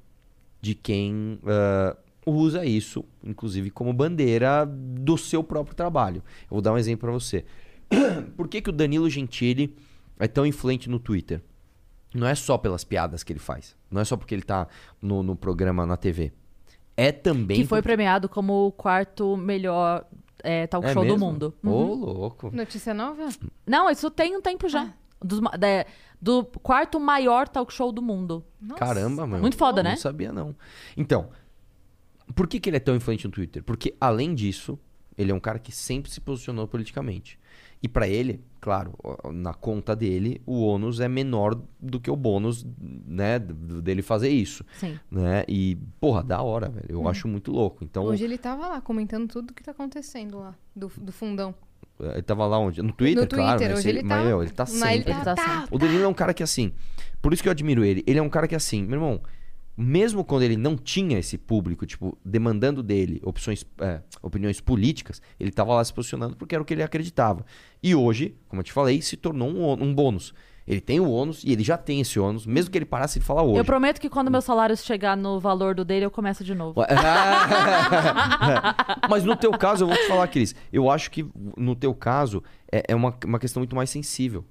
de quem ah, usa isso, inclusive como bandeira do seu próprio trabalho. Eu vou dar um exemplo pra você. Por que, que o Danilo Gentili é tão influente no Twitter? Não é só pelas piadas que ele faz. Não é só porque ele tá no, no programa na TV. É também. Que foi porque- premiado como o quarto melhor é, talk É show do mesmo? mundo. Ô, Uhum. louco. Notícia nova? Não, isso tem um tempo já. Ah. Dos ma- da- do quarto maior talk show do mundo. Nossa. Caramba, mano. Muito foda, Não né? sabia, não. Então, por que, que ele é tão influente no Twitter? Porque, além disso, ele é um cara que sempre se posicionou politicamente. E pra ele, claro, na conta dele, o ônus é menor do que o bônus, né, dele fazer isso, Sim. né? E, porra, da hora, velho. Eu acho muito louco. Então, Hoje ele tava lá comentando tudo que tá acontecendo lá, do, do fundão. ele tava lá onde? No Twitter, no Twitter, claro. mas hoje ele, mas, tá. meu, ele tá Mas sempre. ele tá, Ele tá tá, sempre. O Danilo é um cara que assim. Por isso que eu admiro ele. Ele é um cara que assim, meu irmão, mesmo quando ele não tinha esse público, tipo, demandando dele opções, é, opiniões políticas, ele tava lá se posicionando porque era o que ele acreditava. E hoje, como eu te falei, se tornou um, um bônus. Ele tem o ônus e ele já tem esse ônus, mesmo que ele parasse de falar hoje. Eu prometo que quando meu salário chegar no valor do dele, eu começo de novo. Mas no teu caso, eu vou te falar, Cris, eu acho que no teu caso é, é uma, uma questão muito mais sensível.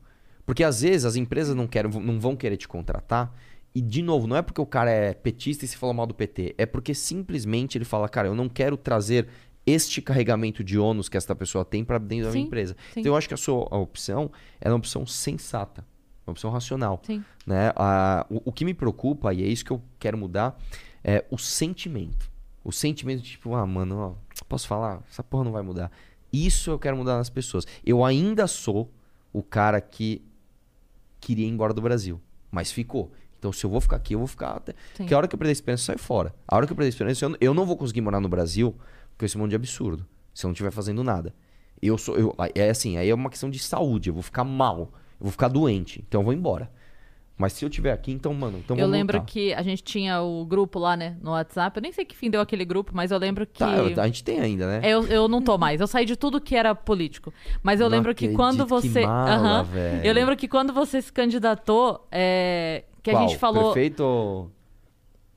Porque às vezes as empresas não, querem, não vão querer te contratar. E, de novo, não é porque o cara é petista e se falou mal do PT. É porque simplesmente ele fala, cara, eu não quero trazer este carregamento de ônus que esta pessoa tem para dentro da minha Sim, empresa. sim. Então eu acho que a sua a opção é uma opção sensata. Uma opção racional Sim. né? A- o, o que me preocupa, e é isso que eu quero mudar, é o sentimento. O sentimento de tipo, ah, mano, ó, posso falar? Essa porra não vai mudar. Isso eu quero mudar nas pessoas. Eu ainda sou o cara que queria ir embora do Brasil, mas ficou. Então, se eu vou ficar aqui, eu vou ficar até. Sim. Porque a hora que eu perder a esperança, sai fora. A hora que eu perder a esperança, eu, não- eu não vou conseguir morar no Brasil com esse monte de absurdo. Se eu não estiver fazendo nada. Eu sou. Eu, é assim, aí é uma questão de saúde. Eu vou ficar mal. Eu vou ficar doente. Então eu vou embora. Mas se eu estiver aqui, então, mano, então eu lembro lutar. que a gente tinha o grupo lá, né, no WhatsApp. Eu nem sei que fim deu aquele grupo, mas eu lembro que. Tá, a gente tem ainda, né? Eu, eu não tô mais. Eu saí de tudo que era político. Mas eu Não lembro que quando que você. mala, Aham. velho. Eu lembro que quando você se candidatou, é, que a Qual? gente falou. Prefeito ou-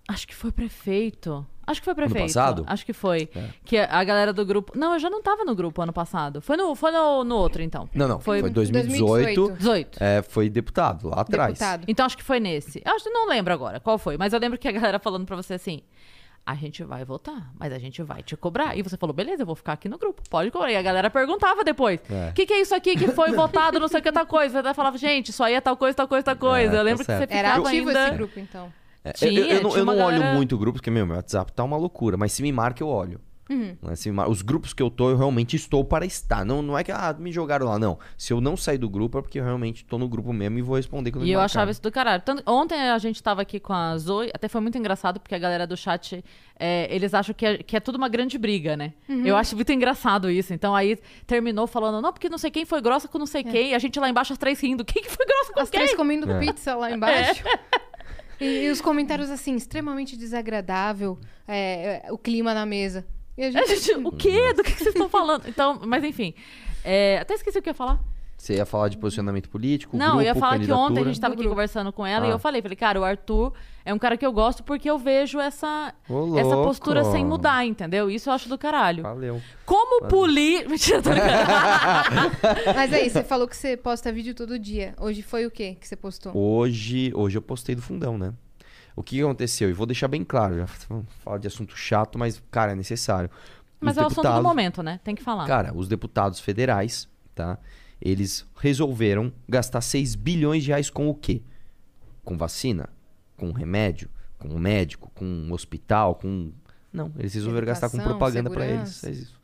Acho que foi prefeito. Acho que foi prefeito. passado? Acho que foi. É. Que a galera do grupo. Não, eu já não tava no grupo ano passado. Foi no, foi no, no outro, então. Não, não. Foi, Foi 2018. 2018. 18. É, foi deputado, lá atrás. Deputado. Então acho que foi nesse. Eu acho que não lembro agora qual foi, mas eu lembro que a galera falando pra você assim: a gente vai votar, mas a gente vai te cobrar. E você falou: beleza, eu vou ficar aqui no grupo, pode cobrar. E a galera perguntava depois: o É. que, que é isso aqui que foi votado, não sei o que tal coisa? Você falava: gente, isso aí é tal coisa, tal coisa, tal coisa. É, eu tá lembro que certo. você Era ficava ativo ainda. esse grupo, então. É, Tinha, eu, eu não, tinha eu não olho galera- muito o grupo, porque, meu, meu WhatsApp tá uma loucura. Mas se me marca, eu olho. Uhum. Me mar- Os grupos que eu tô, eu realmente estou para estar. Não, não é que ah, me jogaram lá, não. Se eu não sair do grupo, é porque eu realmente tô no grupo mesmo e vou responder quando E me eu achava isso do caralho. Tanto- ontem a gente tava aqui com a Zoe, até foi muito engraçado, porque a galera do chat, é, eles acham que é, que é tudo uma grande briga, né? Eu acho muito engraçado isso. Então aí terminou falando, não, porque não sei quem foi grossa com não sei quem, e a gente lá embaixo, as três rindo. Quem que foi grossa com As quem? três comendo É. pizza lá embaixo. E, e os comentários, assim, extremamente desagradável. é, é, o clima na mesa. E a A gente... gente, o quê? Do que, que vocês estão falando? Então, mas enfim. é, até esqueci o que eu ia falar. Você ia falar de posicionamento político, Não, grupo, eu ia falar que ontem a gente tava Do aqui grupo. conversando com ela Ah. e eu falei, falei, cara, o Arthur é um cara que eu gosto porque eu vejo essa, Ô, essa postura sem mudar, entendeu? Isso eu acho do caralho. Valeu. Como polir. Mentira, tô. Mas aí, você falou que você posta vídeo todo dia. Hoje foi o quê que você postou? Hoje, hoje eu postei do fundão, né? O que aconteceu? E vou deixar bem claro, já falar de assunto chato, mas, cara, é necessário. Mas Os é o assunto do momento, né? Tem que falar. Cara, os deputados federais, tá? Eles resolveram gastar 6 bilhões de reais com o quê? Com vacina? Com remédio? Com um médico? Com um hospital? Com. Não, eles resolveram gastar com Educação, propaganda pra eles. É isso.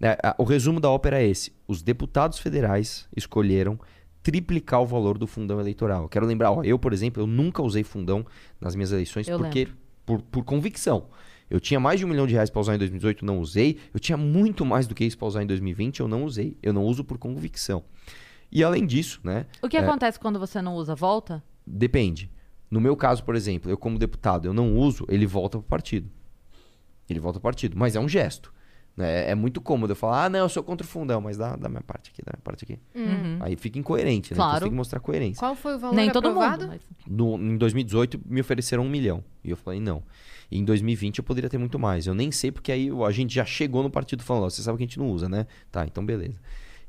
É, a- o resumo da ópera é esse: os deputados federais escolheram triplicar o valor do fundão eleitoral. Eu quero lembrar, ó, eu, por exemplo, eu nunca usei fundão nas minhas eleições Eu porque por, por convicção. Eu tinha mais de um milhão de reais pra usar em 2018, não usei. Eu tinha muito mais do que isso pra usar em 2020, eu não usei. Eu não uso por convicção. E além disso, né? O que É. acontece quando você não usa? Volta? Depende. No meu caso, por exemplo, eu como deputado, eu não uso, ele volta pro partido. Ele volta pro partido, mas é um gesto. Né? É muito cômodo eu falar, ah, não, eu sou contra o fundão, mas dá da minha parte aqui, da minha parte aqui. Uhum. Aí fica incoerente, né? Então Claro. você tem que mostrar coerência. Qual foi o valor Nem todo aprovado? mundo. mas- No, em 2018, me ofereceram um milhão. E eu falei, não. E em 2020 eu poderia ter muito mais. Eu nem sei, porque aí a gente já chegou no partido falando, ó, você sabe que a gente não usa, né? Tá, então beleza.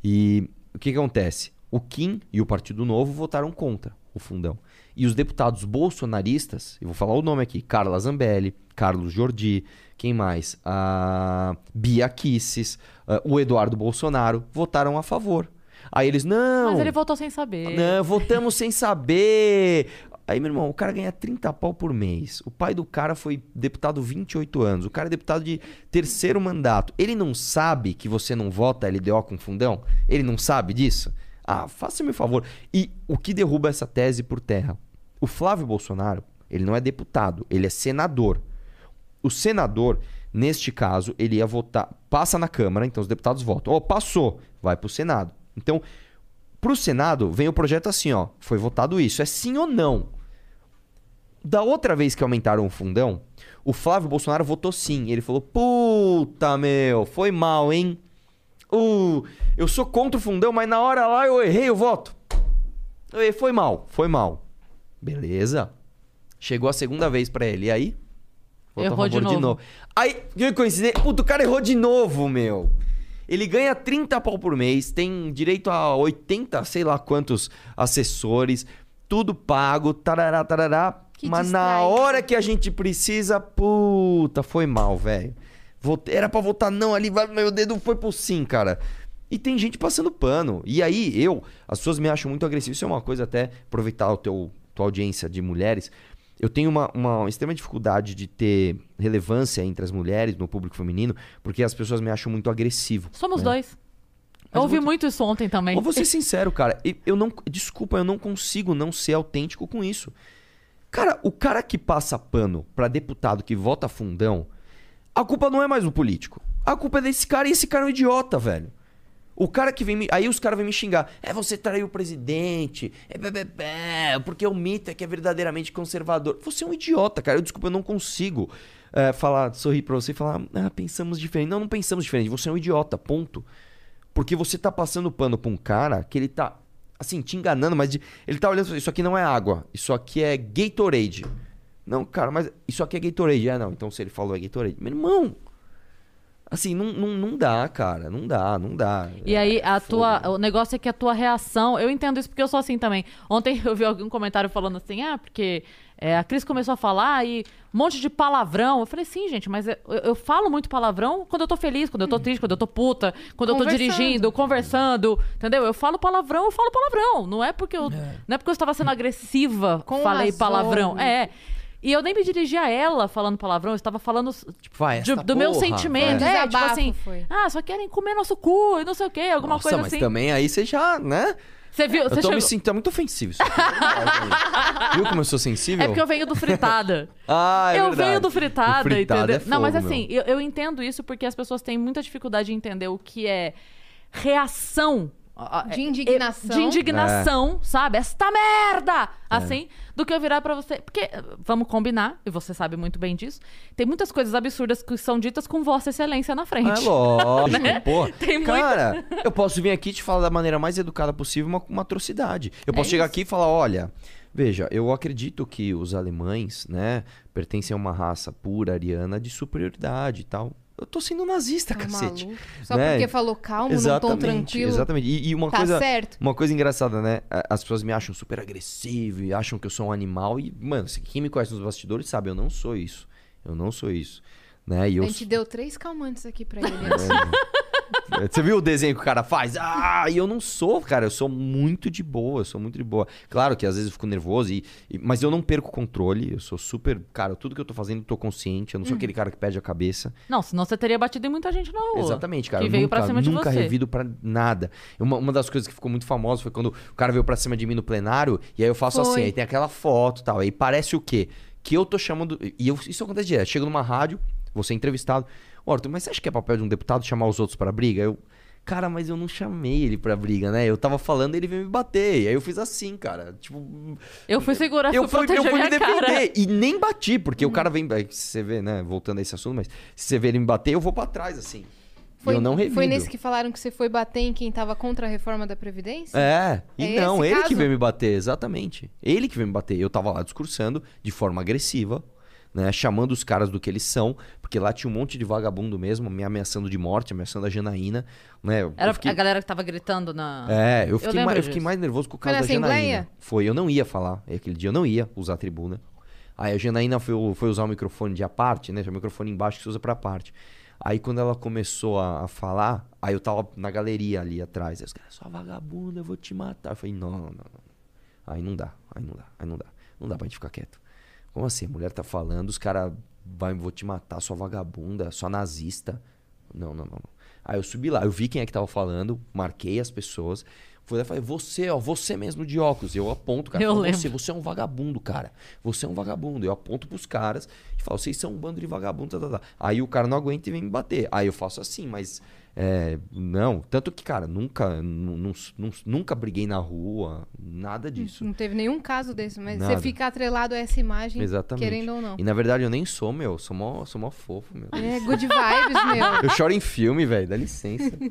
E o que, que acontece? O Kim e o Partido Novo votaram contra o fundão. E os deputados bolsonaristas, eu vou falar o nome aqui, Carla Zambelli, Carlos Jordi, quem mais? A Bia Kisses, o Eduardo Bolsonaro, votaram a favor. Aí eles, não... Mas ele voltou sem saber. Não, votamos sem saber. Aí, meu irmão, o cara ganha 30 pau por mês. O pai do cara foi deputado 28 anos. O cara é deputado de terceiro mandato. Ele não sabe que você não vota LDO com fundão? Ele não sabe disso? Ah, faça-me um favor. E o que derruba essa tese por terra? O Flávio Bolsonaro, ele não é deputado, ele é senador. O senador, neste caso, ele ia votar. Passa na Câmara, então os deputados votam. Ó, passou, vai pro Senado. Então, pro Senado, vem o projeto assim, ó. Foi votado isso. É sim ou não? Da outra vez que aumentaram o fundão, o Flávio Bolsonaro votou sim. Ele falou: Puta, meu, foi mal, hein? Uh, eu sou contra o fundão, mas na hora lá eu errei o voto. Foi mal, foi mal. Beleza. Chegou a segunda vez pra ele. E aí? Votou a Errou de favor novo. Aí, que coincidência. Puta, o cara errou de novo, meu. Ele ganha 30 pau por mês, tem direito a 80, sei lá quantos assessores, tudo pago, tarará, tarará. Que mas na hora que a gente precisa, puta, foi mal, velho. Era pra votar não ali, meu dedo foi pro sim, cara. E tem gente passando pano. E aí, eu, as pessoas me acham muito agressivo. Isso é uma coisa até, aproveitar o teu, tua audiência de mulheres. Eu tenho uma, uma extrema dificuldade de ter relevância entre as mulheres, no público feminino, porque as pessoas me acham muito agressivo. Somos né? dois. Mas Eu ouvi muito- muito isso ontem também. Vou ser sincero, cara. Eu não. Desculpa, eu não consigo não ser autêntico com isso. Cara, o cara que passa pano pra deputado que vota fundão, a culpa não é mais do político. A culpa é desse cara e esse cara é um idiota, velho. O cara que vem me... Aí os caras vêm me xingar. É, você traiu o presidente. É porque o mito é que é verdadeiramente conservador. Você é um idiota, cara. Eu, desculpa, eu não consigo é, falar, sorrir pra você e falar, ah, pensamos diferente. Não, não pensamos diferente. Você é um idiota, ponto. Porque você tá passando pano pra um cara que ele tá, assim, te enganando, mas de- ele tá olhando isso aqui não é água, isso aqui é Gatorade. Não, cara, mas isso aqui é Gatorade. É, não, então se ele falou é Gatorade. Meu irmão, assim, não, não, não dá, cara, não dá, não dá. E aí, a Fogo. tua, o negócio é que a tua reação. Eu entendo isso porque eu sou assim também. Ontem eu vi algum comentário falando assim, ah, porque é, a Cris começou a falar e um monte de palavrão. Eu falei, sim, gente, mas eu, eu falo muito palavrão quando eu tô feliz, quando eu tô triste, quando eu tô puta, quando eu tô dirigindo, conversando. Entendeu? Eu falo palavrão, eu falo palavrão. Não é porque eu. Não é porque eu estava sendo agressiva, Com falei razão. palavrão. É. E eu nem me dirigi a ela falando palavrão, eu estava falando Tipo, vai, de- do meu porra, sentimento. vai. É, tipo assim, foi. ah, só querem comer nosso cu e não sei o quê, alguma Nossa, coisa mas assim. também aí você já, né? Você viu? Eu Você tô chegou... me sentindo muito ofensivo aqui. Viu como eu sou sensível? É porque eu venho do fritada. Ah, é eu verdade. venho do fritada, fritada entendeu? é não, mas fogo, assim, meu. eu, eu entendo isso porque as pessoas têm muita dificuldade de entender o que é reação. De é- indignação. De indignação, sabe? Esta merda! É. Assim, do que eu virar pra você. Porque, vamos combinar, e você sabe muito bem disso, tem muitas coisas absurdas que são ditas com Vossa Excelência na frente. É lógico, pô. Né? Tem muita- Cara, eu posso vir aqui e te falar da maneira mais educada possível uma, uma atrocidade. Eu posso É chegar isso. aqui e falar, olha, veja, eu acredito que os alemães, né, pertencem a uma raça pura, ariana, de superioridade e tal. Eu tô sendo nazista, Tá cacete. maluco. Só Né? porque falou calmo, num tom tranquilo. Exatamente. E, e uma Tá coisa, certo. uma coisa engraçada, né? As pessoas me acham super agressivo e acham que eu sou um animal. E, mano, quem me conhece nos bastidores sabe, eu não sou isso. Eu não sou isso. Né? E eu A gente deu três calmantes aqui pra ele. É, Você viu o desenho que o cara faz? Ah, e eu não sou, cara. Eu sou muito de boa, eu sou muito de boa. Claro que às vezes eu fico nervoso, e, e- mas eu não perco o controle. Eu sou super. Cara, tudo que eu tô fazendo, eu tô consciente. Eu não sou aquele cara que perde a cabeça. Não, senão você teria batido em muita gente na rua. Exatamente, cara. Que eu veio nunca, pra cima de nunca você. revido pra nada. Uma, uma das coisas que ficou muito famosa foi quando o cara veio pra cima de mim no plenário, e aí eu faço Foi. assim, aí tem aquela foto e tal. Aí parece o quê? Que eu tô chamando. E eu- isso acontece direto. Chego numa rádio, vou ser entrevistado. Arthur, mas você acha que é papel de um deputado chamar os outros pra briga? Eu, cara, mas eu não chamei ele pra briga, né? Eu tava falando ele veio me bater. E aí eu fiz assim, cara. Tipo, Eu fui segurar eu fui, eu fui me minha cara. defender. E nem bati, porque o cara vem. Se você vê, né? Voltando a esse assunto, mas se você vê ele me bater, eu vou pra trás, assim. Foi, eu não revido. foi nesse que falaram que você foi bater em quem tava contra a reforma da Previdência? É, e É não, ele que caso? veio me bater, exatamente. Ele que veio me bater. Eu tava lá discursando de forma agressiva, né? Chamando os caras do que eles são, porque lá tinha um monte de vagabundo mesmo, me ameaçando de morte, ameaçando a Janaína, né? Eu Era fiquei- a galera que tava gritando na. É, eu Eu fiquei, lembro mais, eu fiquei mais nervoso com o caso da Janaína. Foi, eu não ia falar. Aquele dia eu não ia usar a tribuna. Aí a Janaína foi, foi usar o microfone de a parte, né? Tinha o microfone embaixo que você usa pra parte. Aí quando ela começou a, a falar, aí eu tava na galeria ali atrás. Aí os caras, sua vagabunda, eu vou te matar. Eu falei, não, não, não. Aí não dá, aí não dá, aí não dá. Não dá pra gente ficar quieto. Como assim? A mulher tá falando, os caras vou te matar, sua vagabunda, sua nazista. Não, não, não. Aí eu subi lá, eu vi quem é que tava falando, marquei as pessoas. Fui lá e falei, você, ó, você mesmo de óculos. Eu aponto, cara. Eu falo. Você, você é um vagabundo, cara. Você é um vagabundo. Eu aponto pros caras e falo, vocês são um bando de vagabundos. Tá, tá, tá. Aí o cara não aguenta e vem me bater. Aí eu faço assim, mas. É, não. Tanto que, cara, nunca, nu- nu- nu- nunca briguei na rua, nada disso. Não teve nenhum caso desse, mas Nada. você fica atrelado a essa imagem, Exatamente. querendo ou não. E na verdade eu nem sou, meu. Sou mó, sou mó fofo, meu. É, good vibes, meu. Eu choro em filme, velho. Dá licença.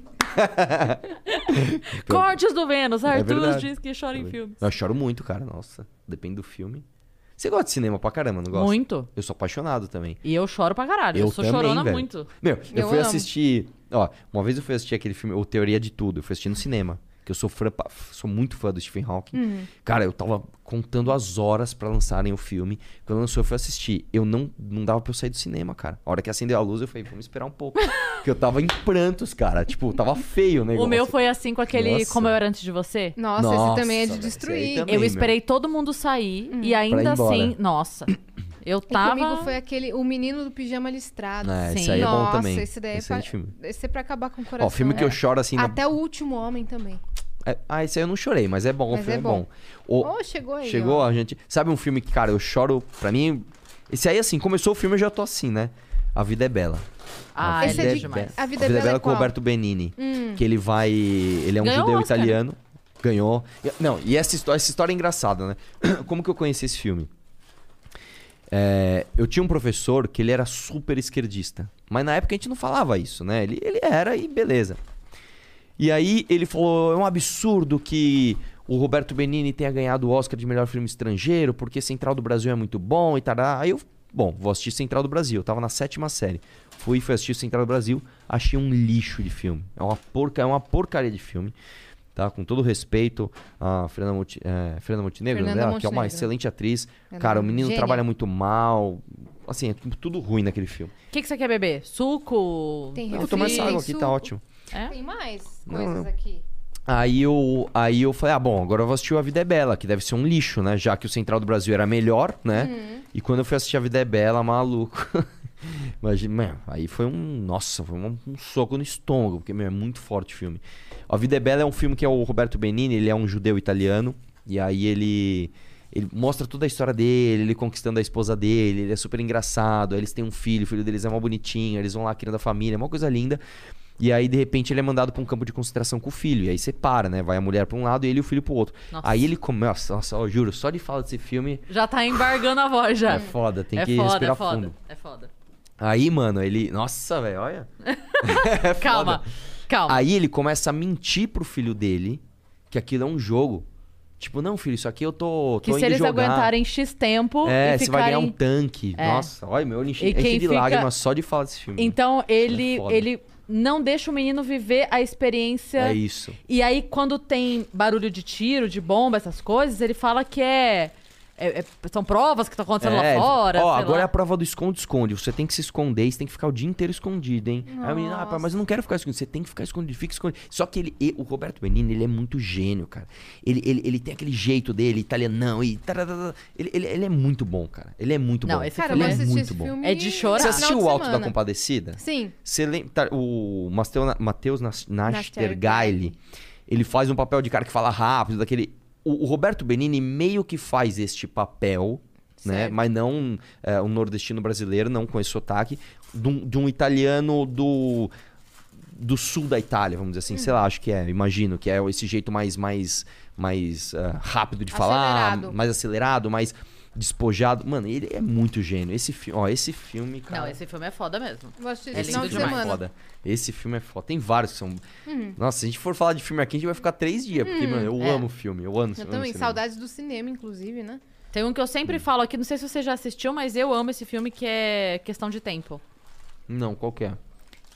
Cortes do Vênus. Arthur É diz que chora em filmes. Eu choro muito, cara. Nossa. Depende do filme. Você gosta de cinema pra caramba, não gosta? Muito. Eu sou apaixonado também. E eu choro pra caralho. Eu, Eu sou também, chorona velho. muito. Meu, eu, Eu fui amo. assistir. Ó, uma vez eu fui assistir aquele filme, O Teoria de Tudo. Eu fui assistir no cinema. Que eu sou fã, sou muito fã do Stephen Hawking. Uhum. Cara, eu tava contando as horas pra lançarem o filme. Quando lançou, eu fui assistir. Eu não, não dava pra eu sair do cinema, cara. A hora que acendeu a luz, eu falei, vamos esperar um pouco. Porque eu tava em prantos, cara. Tipo, tava feio o negócio. O meu foi assim com aquele Nossa. Como Eu Era Antes de Você. Nossa, Nossa, esse também é de esse destruir. também. Eu meu. esperei todo mundo sair e Pra ir ainda assim, nossa. Eu E tava. comigo foi aquele O Menino do Pijama Listrado. É, esse Sim. aí é bom Nossa, também. esse daí é Excelente pra- filme. Esse é pra acabar com o coração. Ó, filme que eu É. choro assim. na- Até o Último Homem também. É, ah, esse aí eu não chorei, mas é bom, o Mas filme é é bom. bom. O- Oh, chegou aí. Chegou ó. a gente. Sabe um filme que, cara, eu choro. Pra mim. Esse aí, assim, começou o filme, eu já tô assim, né? A Vida é Bela. Ah, a Esse é é de- demais. A Vida é Bela é com o? Roberto Benini. Hum. Que ele vai. Ele é um Ganhou o judeu Oscar, italiano. Ganhou. Não, e essa história, essa história é engraçada, né? Como que eu conheci esse filme? É, eu tinha um professor que ele era super esquerdista. Mas na época a gente não falava isso, né? Ele, ele era e beleza. E aí ele falou: é um absurdo que o Roberto Benini tenha ganhado o Oscar de melhor filme estrangeiro, porque Central do Brasil é muito bom e tal. Aí eu, bom, vou assistir Central do Brasil. Eu tava na sétima série. Fui, fui assistir Central do Brasil, achei um lixo de filme. É uma, porca, é uma porcaria de filme. Tá? Com todo respeito a Fernanda, Monte, é, Fernanda Montenegro, Fernanda né? que é uma Montenegro. excelente atriz. Ela Cara, o menino gênia. trabalha muito mal. Assim, é tudo ruim naquele filme. O que, que você quer beber? Suco? Tem refri, vou tomar essa água aqui, tá suco. ótimo. É? Tem mais Não, coisas não. aqui. Aí eu, aí eu falei, ah, bom, agora eu vou assistir o A Vida é Bela, que deve ser um lixo, né? Já que o Central do Brasil era melhor, né? Uhum. E quando eu fui assistir A Vida é Bela, maluco. Imagina, meu, aí foi um. Nossa, foi um, um soco no estômago, porque meu, é muito forte o filme. A Vida é Bela é um filme que é o Roberto Benini, ele é um judeu italiano, e aí ele. Ele mostra toda a história dele, ele conquistando a esposa dele, ele é super engraçado, aí eles têm um filho, o filho deles é mó bonitinho, eles vão lá criando a família, é uma coisa linda. E aí, de repente, ele é mandado pra um campo de concentração com o filho. E aí separa, né? Vai a mulher pra um lado e ele e o filho pro outro. Nossa. Aí ele começa. Nossa, eu juro, só de falar desse filme Já tá embargando a voz já. é foda, tem é que foda, respirar é foda. fundo. É foda. Aí, mano, ele. Nossa, velho, olha. É Calma, foda. calma. Aí ele começa a mentir pro filho dele que aquilo é um jogo. Tipo, não, filho, isso aqui eu tô, que tô se indo eles jogar. aguentarem X tempo É, e você vai ganhar um ficarem... tanque. É. Nossa, olha, meu olho enche, enche quem de fica- lágrimas só de falar desse filme. Então ele, É ele não deixa o menino viver a experiência. É isso. E aí, quando tem barulho de tiro, de bomba, essas coisas, ele fala que é. É- é- são provas que estão acontecendo É, lá fora. Ó, sei agora lá. é a prova do esconde-esconde. Você tem que se esconder, você tem que ficar o dia inteiro escondido, hein? Aí o menino, ah, mas eu não quero ficar escondido. Você tem que ficar escondido, fica escondido. Só que ele, e- o Roberto Benini, ele é muito gênio, cara. Ele, ele, ele tem aquele jeito dele, italianão, e tararara. ele, ele, ele é muito bom, cara. Ele é muito Não, bom. esse Cara, filme ele é muito bom. filme. É de chorar. Você assistiu o Alto da. Compadecida? Sim. Você lembra, tá, o Matheus. Nastergaile, ele faz um papel de cara que fala rápido, daquele... O, o Roberto Benini meio que faz este papel, né? Mas não é, um nordestino brasileiro, não com esse sotaque, de um, de um italiano do do sul da Itália, vamos dizer assim, sei lá, acho que é, imagino que é esse jeito mais mais mais ah, rápido de falar, Acelerado. mais acelerado, mais despojado. Mano, ele é muito gênio. Esse filme, ó, esse filme, cara. Não, esse filme é foda mesmo. Vou assistir É esse lindo demais. semana. foda. Esse filme é foda. Tem vários que são. Nossa, se a gente for falar de filme aqui, a gente vai ficar três dias. Porque, mano, eu É. amo filme. Eu amo Eu amo também, cinema. saudades do cinema, inclusive, né? Tem um que eu Hum. sempre falo aqui, não sei se você já assistiu, mas eu amo esse filme que é Questão de Tempo. Não, qual que é?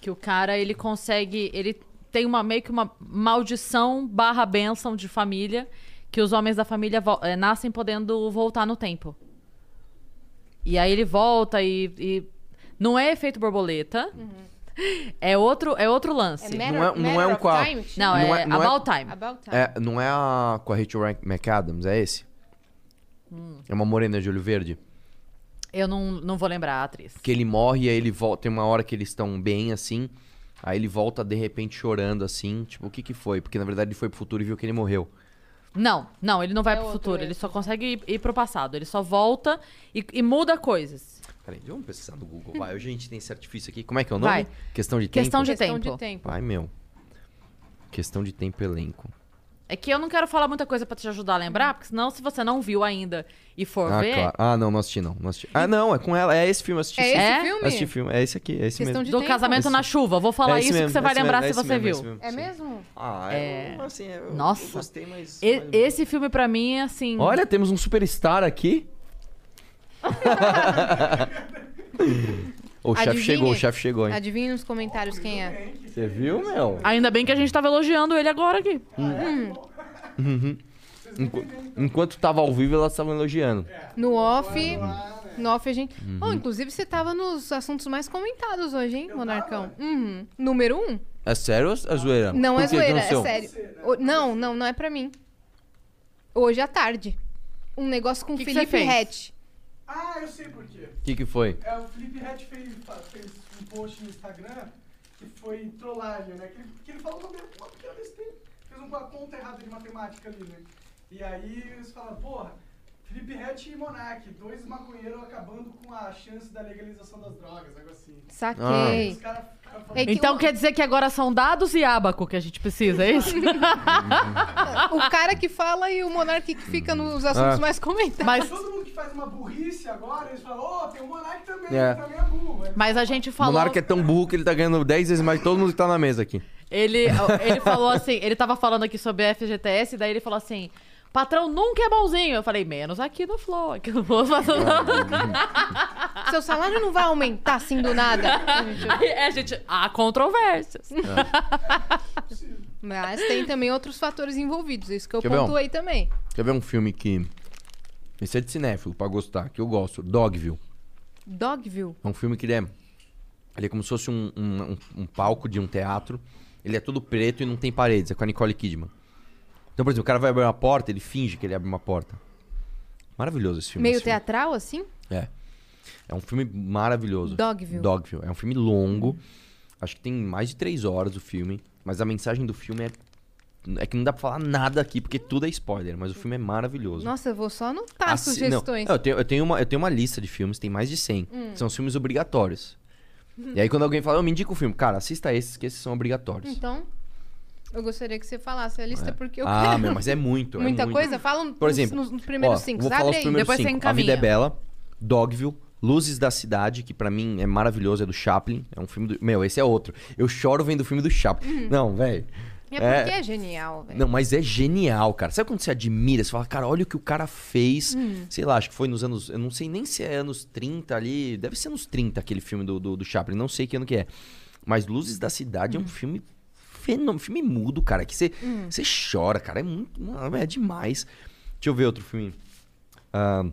Que o cara, ele consegue. Ele tem uma meio que uma maldição barra bênção de família. Que os homens da família eh, nascem podendo voltar no tempo. E aí ele volta e. e- Não é efeito borboleta. É, outro, é outro lance. É Matter, Não é- não é um Time? Não, chama? é, Não é- não é- About Time. About Time. É, não é a com a Rachel McAdams, é esse? Hum. É uma morena de olho verde. Eu não, não vou lembrar a atriz. Que ele morre e aí ele volta. Tem uma hora que eles estão bem assim. Aí ele volta de repente chorando assim. Tipo, o que que foi? Porque na verdade ele foi pro futuro e viu que ele morreu. Não, não, ele não vai É pro outro, futuro. é. Ele só consegue ir, ir pro passado. Ele só volta e, e muda coisas. Peraí, vamos pesquisar no Google. Vai, hoje a gente tem esse artifício aqui. Como é que é o nome? Vai. Questão de Questão tempo? de Questão tempo. de tempo. Vai, meu. Questão de tempo elenco. É que eu não quero falar muita coisa pra te ajudar a lembrar, porque senão, se você não viu ainda e for Ah, ver. claro. Ah, não, não assisti não. não assisti. Ah, não, é com ela. É esse filme, eu assisti. É esse É? filme? Assisti filme. É esse aqui, é esse Questão mesmo. de Do tempo? casamento na chuva. Vou falar É esse isso mesmo, que você é vai esse lembrar mesmo, se é esse você mesmo, é viu. esse mesmo, É mesmo? Ah, É. é. Assim, eu, Nossa. eu gostei, mas. E- mas- esse filme pra mim é assim. Olha, temos um superstar aqui. o chefe chegou, o chefe chegou, hein? Adivinha nos comentários quem é. Você viu, meu? Ainda bem que a gente tava elogiando ele agora aqui. Enqu- Enquanto tava ao vivo, elas estavam elogiando. No off. No off a gente. Uhum. Oh, inclusive você tava nos assuntos mais comentados hoje, hein, Monarcão? Uhum. Número um? É sério ou é zoeira? Não Por é quê? zoeira, é aconteceu? sério. O- não, não, não é pra mim. Hoje à tarde. Um negócio com Que que Felipe fez? Rett. Ah, eu sei por quê. O que que foi? É, o Felipe Rett fez, fez um post no Instagram que foi trollagem, né? Que ele, que ele falou uma, uma pequena besteira. Fez uma conta errada de matemática ali, né? E aí eles falaram, porra, Felipe Rett e Monark, dois maconheiros acabando com a chance da legalização das drogas, algo assim. Saquei. Os caras É que Então o- quer dizer que agora são dados e abaco que a gente precisa, é isso? O cara que fala e o Monark que fica nos assuntos Ah. mais comentados. Mas, Todo mundo que faz uma burrice agora, eles falam, ô, tem o Monark também, É. que também é burro. Aí, mas a gente O falou. Monarca é tão burro que ele tá ganhando 10 vezes mais que todo mundo que tá na mesa aqui. Ele, ele falou assim, ele tava falando aqui sobre FGTS, daí ele falou assim. Patrão nunca é bonzinho. Eu falei, menos aqui no Flow. Aqui no Flow Seu salário não vai aumentar assim do nada. Aí, é, gente, há controvérsias. Mas tem também outros fatores envolvidos. Isso que eu Quer ver um? pontuei também. Quer ver um filme que. Esse é de cinéfilo, pra gostar, que eu gosto. Dogville. Dogville. É um filme que ele é. Ele é como se fosse um, um, um- um palco de um teatro. Ele é todo preto e não tem paredes. É com a Nicole Kidman. Então, por exemplo, o cara vai abrir uma porta, ele finge que ele abre uma porta. Maravilhoso esse filme. Meio esse filme. teatral, assim? É. É um filme maravilhoso. Dogville. Dogville. É um filme longo. Acho que tem mais de três horas o filme. Mas a mensagem do filme é. É que não dá pra falar nada aqui, porque tudo é spoiler. Mas o filme é maravilhoso. Nossa, eu vou só anotar as Assi- sugestões. Não, eu, tenho, eu, tenho uma, eu tenho uma lista de filmes, tem mais de 100. Hum. São filmes obrigatórios. E aí quando alguém fala, eu me indica o filme. Cara, assista esses, que esses são obrigatórios. Então, eu gostaria que você falasse a lista porque eu ah, quero. meu, mas é muito. é Muita muito. coisa? Fala Por nos- exemplo, nos, nos primeiros Ó, cinco. Vou falar os primeiros Depois você cinco. A Vida é encaminha. Bela, Dogville, Luzes da Cidade, que pra mim é maravilhoso, é do Chaplin. É um filme do... Meu, esse é outro. Eu choro vendo o filme do Chaplin. Não, velho. É porque é, genial, velho. Não, mas é genial, cara. Sabe quando você admira? Você fala, cara, olha o que o cara fez. Hum. Sei lá, acho que foi nos anos. Eu não sei nem se é anos 30 ali. Deve ser anos 30 aquele filme do, do, do Chaplin. Não sei que ano que é. Mas Luzes da Cidade é um filme fenômeno. Filme mudo, cara. Que você, você chora, cara. É muito. É demais. Deixa eu ver outro filme. Ah,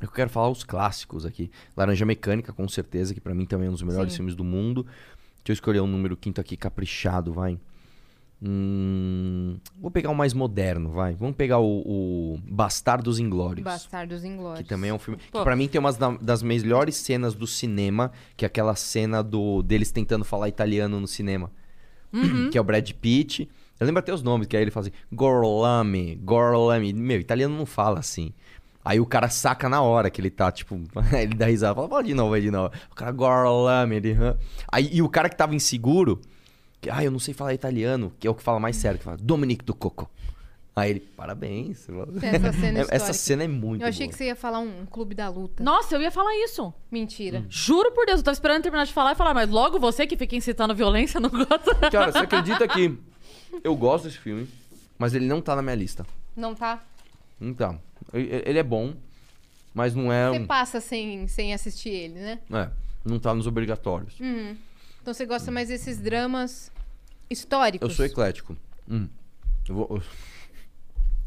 eu quero falar os clássicos aqui. Laranja Mecânica, com certeza, que pra mim também é um dos melhores Sim. filmes do mundo. Deixa eu escolher um número quinto aqui, caprichado, vai. Hum, vou pegar um mais moderno, vai. Vamos pegar o, o Bastardos Inglórios. Bastardos Inglórios. Que também é um filme. Que Pô. pra mim tem umas da- das melhores cenas do cinema, que é aquela cena do deles tentando falar italiano no cinema. Que é o Brad Pitt. Eu lembro até os nomes, que aí ele fala assim: Gorlami, Gorlami. Meu, italiano não fala assim. Aí o cara saca na hora que ele tá, tipo, ele dá risada, fala, fala de novo, aí de novo. O cara gorlame, ele. Aí, e o cara que tava inseguro, ah, eu não sei falar italiano, que é o que fala mais sério, que fala, Dominique do Coco. Aí ele, parabéns. Essa cena Essa histórica. cena é muito Eu achei boa. que você ia falar um, clube da luta. Nossa, eu ia falar isso. Mentira. Juro por Deus, eu tava esperando terminar de falar e falar, mas logo você que fica incitando violência não gosta. Cara, você acredita que eu gosto desse filme, mas ele não tá na minha lista. Não tá? Então, ele ele é bom, mas não é Você um... passa sem, sem assistir ele, né? É, não tá nos obrigatórios. Então você gosta mais desses dramas históricos. Eu sou eclético. Hum. Eu, vou- eu-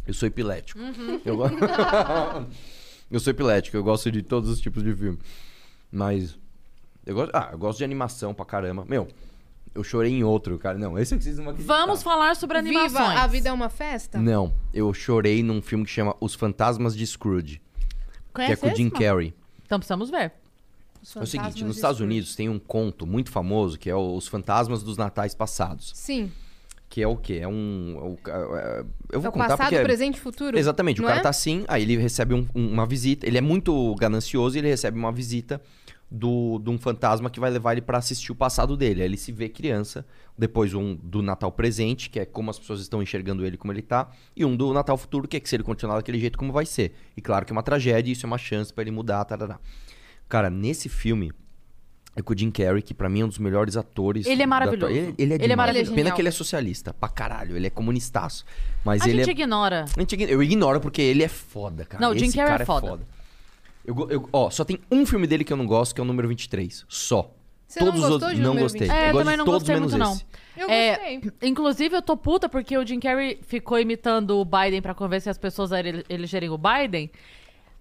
eu sou epilético. Uhum. Eu, go- eu sou epilético, eu gosto de todos os tipos de filme. Mas. Eu gosto, ah, eu gosto de animação pra caramba. Meu, eu chorei em outro, cara. Não, esse vocês não vão acreditar. Vamos falar sobre animações. Viva, a vida é uma festa? Não, eu chorei num filme que chama Os Fantasmas de Scrooge. Conhece que é com o Jim? Carrey. Então precisamos ver. É o seguinte, nos Estados Scrooge. Unidos tem um conto muito famoso que é o- Os Fantasmas dos Natais Passados. Sim. Que é o quê? É um. é eu vou É o contar passado, porque. é- presente e futuro? Exatamente, o cara é? tá assim, aí ele recebe um- um- uma visita. Ele é muito ganancioso e ele recebe uma visita do, de um fantasma que vai levar ele pra assistir o passado dele. Aí ele se vê criança, depois um do Natal presente, que é como as pessoas estão enxergando ele como ele tá, e um do Natal futuro, que é que se ele continuar daquele jeito, como vai ser. E claro que é uma tragédia, isso é uma chance pra ele mudar, tarará. Cara, nesse filme. É com o Jim Carrey, que pra mim é um dos melhores atores. Ele é maravilhoso. Ele, ele é Ele é maravilhoso. Pena que ele é socialista, pra caralho. Ele é comunistaço. Mas A ele gente é. ignora. A gente ign- Eu ignoro porque ele é foda, cara. Não, o Jim Carrey é cara foda. Eu, eu- ó, só tem um filme dele que eu não gosto, que é o número 23. Só. Você não Todos os gostou outros de não número gostei. 23? É, eu gosto também não todos gostei menos muito, não. esse. Eu É, gostei. inclusive, eu tô puta porque o Jim Carrey ficou imitando o Biden pra convencer as pessoas a ele- elegerem o Biden.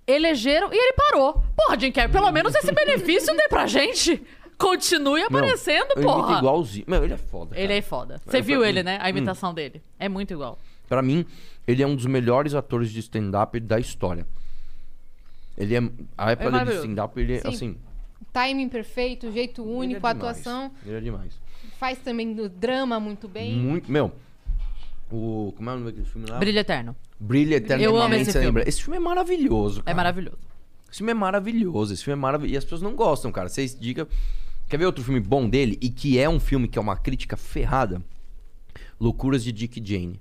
Elegeram e ele parou. Porra, Jim Carrey, pelo menos esse benefício dê pra gente. Continue aparecendo, eu imito porra. igualzinho. Meu, ele é foda. Ele cara. é foda. Você É, viu ele, né? A imitação dele. É muito igual. Pra mim, ele é um dos melhores atores de stand-up da história. Ele é. A época dele de maravilhoso. stand-up, ele é Sim. assim. Timing perfeito, jeito ele é único, demais. atuação. Ele é demais. Faz também do drama muito bem. Muito. Meu. O. Como é o nome daquele filme lá? Brilho Eterno. Brilha eternamente. Eu amo esse você lembra? filme. Esse filme é maravilhoso. É cara. maravilhoso. Esse filme é maravilhoso, esse filme é maravilhoso. E as pessoas não gostam, cara. Vocês digam. Quer ver outro filme bom dele? E que é um filme que é uma crítica ferrada? Loucuras de Dick Jane.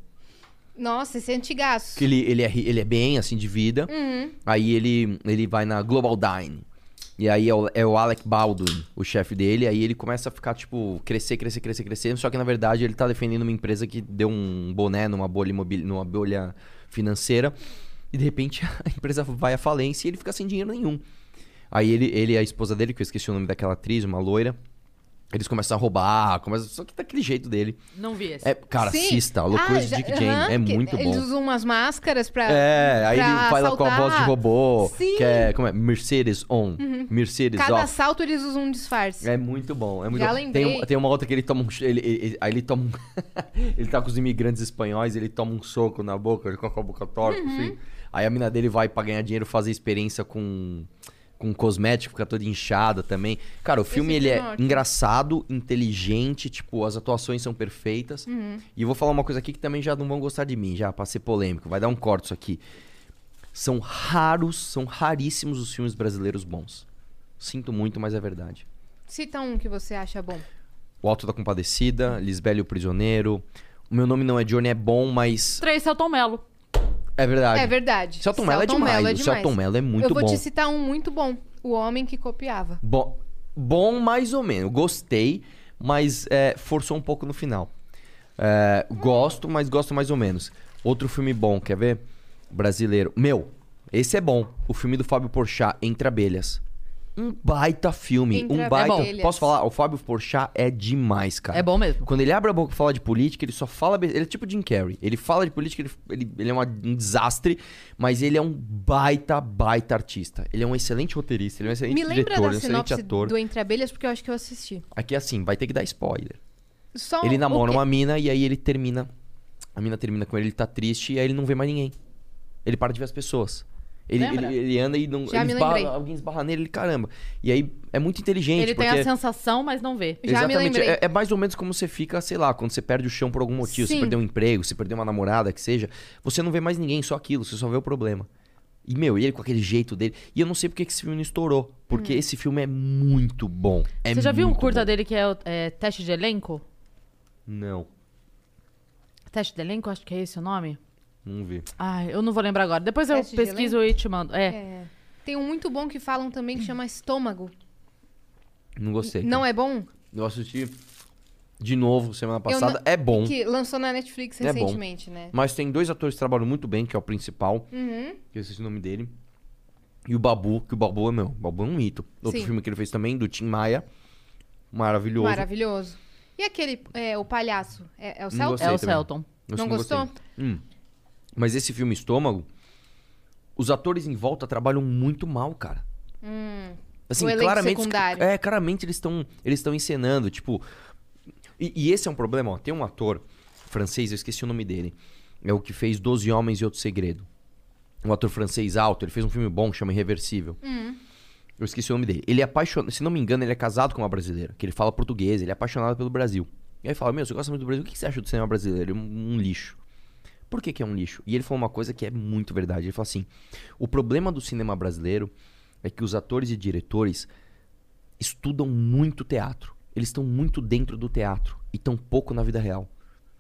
Nossa, esse é antigaço. Que ele, ele, é, ele é bem, assim, de vida. Uhum. Aí ele, ele vai na Global Dine. E aí é o, é o Alec Baldwin, o chefe dele. Aí ele começa a ficar, tipo, crescer, crescer, crescer, crescer. Só que, na verdade, ele tá defendendo uma empresa que deu um boné numa bolha, imobili- numa bolha financeira. E, de repente, a empresa vai à falência e ele fica sem dinheiro nenhum. Aí ele, ele e a esposa dele, que eu esqueci o nome daquela atriz, uma loira... Eles começam a roubar, começam... só que daquele jeito dele. Não vi esse. É, cara, Sim. assista, Loucuras Ah, de Dick Jane. é muito bom. Eles usam umas máscaras pra. É, aí pra ele fala com a voz de robô. Sim. Uhum. Que é, como é? Mercedes on. Mercedes Cada off. assalto eles usam um disfarce. É muito bom, é muito Já bom. lembrei. Tem, tem uma outra que ele toma um. Ele, ele- ele- aí ele toma um. ele tá com os imigrantes espanhóis, ele toma um soco na boca, ele com a boca torta, Uhum. assim. Aí a mina dele vai pra ganhar dinheiro fazer experiência com. Com cosmético, fica toda inchada também. Cara, o filme ele é é ótimo. engraçado, inteligente, tipo, as atuações são perfeitas. Uhum. E eu vou falar uma coisa aqui que também já não vão gostar de mim, já, pra ser polêmico. Vai dar um corte isso aqui. São raros, são raríssimos os filmes brasileiros bons. Sinto muito, mas é verdade. Cita um que você acha bom. O Alto da Compadecida, Lisbela e o Prisioneiro. O meu nome não é Johnny, é bom, mas. Três Celton Mello. É verdade. É verdade. Celton Mello é demais. Mello é o demais. Celton Mello é muito Eu vou bom. te citar um muito bom. O Homem que Copiava. Bom, bom mais ou menos. Gostei, mas é, forçou um pouco no final. É, gosto, mas gosto mais ou menos. Outro filme bom, quer ver? Brasileiro. Meu, esse é bom. O filme do Fábio Porchat, Entre Abelhas. Um baita filme. Entre um baita. Abelhas. Posso falar? O Fábio Porchat é demais, cara. É bom mesmo. Quando ele abre a boca e fala de política, ele só fala. Ele é tipo Jim Carrey. Ele fala de política, ele, ele, ele é uma- um desastre, mas ele é um baita, baita artista. Ele é um excelente roteirista, ele é um excelente Me lembra diretor, da ele é um excelente ator. do Entre Abelhas, porque eu acho que eu assisti. Aqui é assim, vai ter que dar spoiler. Só Ele namora uma mina e aí ele termina. A mina termina com ele, ele tá triste e aí ele não vê mais ninguém. Ele para de ver as pessoas. Ele, ele, ele anda e não. Me esbarra- alguém esbarra nele, ele caramba. E aí é muito inteligente. Ele tem porque... a sensação, mas não vê. Já me Exatamente. lembrei. É, é mais ou menos como você fica, sei lá, quando você perde o chão por algum motivo. Você Sim. perdeu um emprego, você perdeu uma namorada, que seja. Você não vê mais ninguém, só aquilo. Você só vê o problema. E, meu, e ele com aquele jeito dele. E eu não sei porque que esse filme não estourou. Porque esse filme é muito bom. É Hum. Você já viu um curta bom. dele que é, o- é Teste de Elenco? Não, Teste de Elenco, acho que é esse o nome. Não vi. Ai, eu não vou lembrar agora. Depois eu Teste pesquiso e te mando. É. É. Tem um muito bom que falam também que chama Estômago. Não gostei. Não é bom? Eu assisti de novo semana passada. não- É bom. Que lançou na Netflix É recentemente, né? Mas tem dois atores que trabalham muito bem, que é o principal, Uhum. que eu esqueci o nome dele. E o Babu, que o Babu é meu. O Babu é um mito. Outro Sim. filme que ele fez também, do Tim Maia. Maravilhoso. Maravilhoso. E aquele, é, o palhaço? É, é o Não Celton? É o. Celton. Não gostei. gostou? Hum. Mas esse filme Estômago, os atores em volta trabalham muito mal, cara. Hum. Assim, claramente. secundário. É, claramente eles estão eles estão encenando, tipo. E, e esse é um problema, ó. Tem um ator francês, eu esqueci o nome dele. É o que fez Doze Homens e Outro Segredo. Um ator francês alto, ele fez um filme bom que chama Irreversível. Hum. Eu esqueci o nome dele. Ele é apaixonado, se não me engano, ele é casado com uma brasileira, que ele fala português, ele é apaixonado pelo Brasil. E aí fala: Meu, você gosta muito do Brasil, o que você acha do cinema brasileiro? Um, um lixo. Por que, que é um lixo? E ele falou uma coisa que é muito verdade. Ele falou assim: o problema do cinema brasileiro é que os atores e diretores estudam muito teatro. Eles estão muito dentro do teatro e tão pouco na vida real.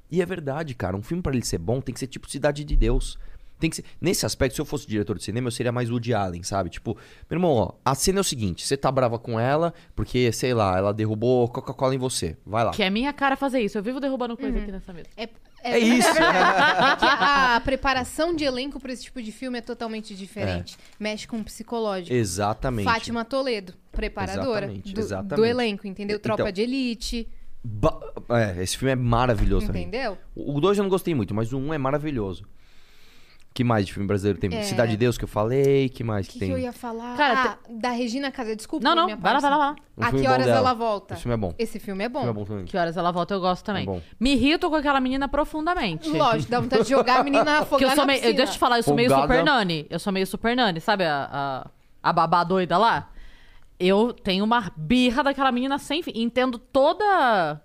E é verdade, cara. Um filme pra ele ser bom tem que ser tipo Cidade de Deus. Tem que ser... Nesse aspecto, se eu fosse diretor de cinema, eu seria mais Woody Allen, sabe? Tipo, meu irmão, ó, a cena é o seguinte: você tá brava com ela porque, sei lá, ela derrubou Coca-Cola em você. Vai lá. Que é minha cara fazer isso. Eu vivo derrubando coisa aqui nessa mesa. É, É isso. É que a preparação de elenco pra esse tipo de filme é totalmente diferente. Mexe com o psicológico. Exatamente. Fátima Toledo, preparadora Exatamente, do, exatamente. do elenco, entendeu? Então- Tropa de Elite, Ba- É, esse filme é maravilhoso também. entendeu? O 2 eu não gostei muito, mas o 1 um é maravilhoso. Que mais de filme brasileiro tem? É. Cidade de Deus que eu falei, que mais que, que, tem? que eu ia falar? Cara, ah, da Regina Casé, desculpa. Não, não, minha vai lá, vai lá, vai lá. Um a que horas dela. ela volta? Esse filme é bom. Esse filme é bom. Filme é bom também. Que horas ela volta, eu gosto também. É bom. Me irrito com aquela menina profundamente. Lógico, dá vontade de jogar a menina afogada eu sou na meio. piscina. Deixa eu te falar, eu sou meio Folgada. super nani. Eu sou meio super nani, sabe a, a, a babá doida lá? Eu tenho uma birra daquela menina sem fim. Entendo toda.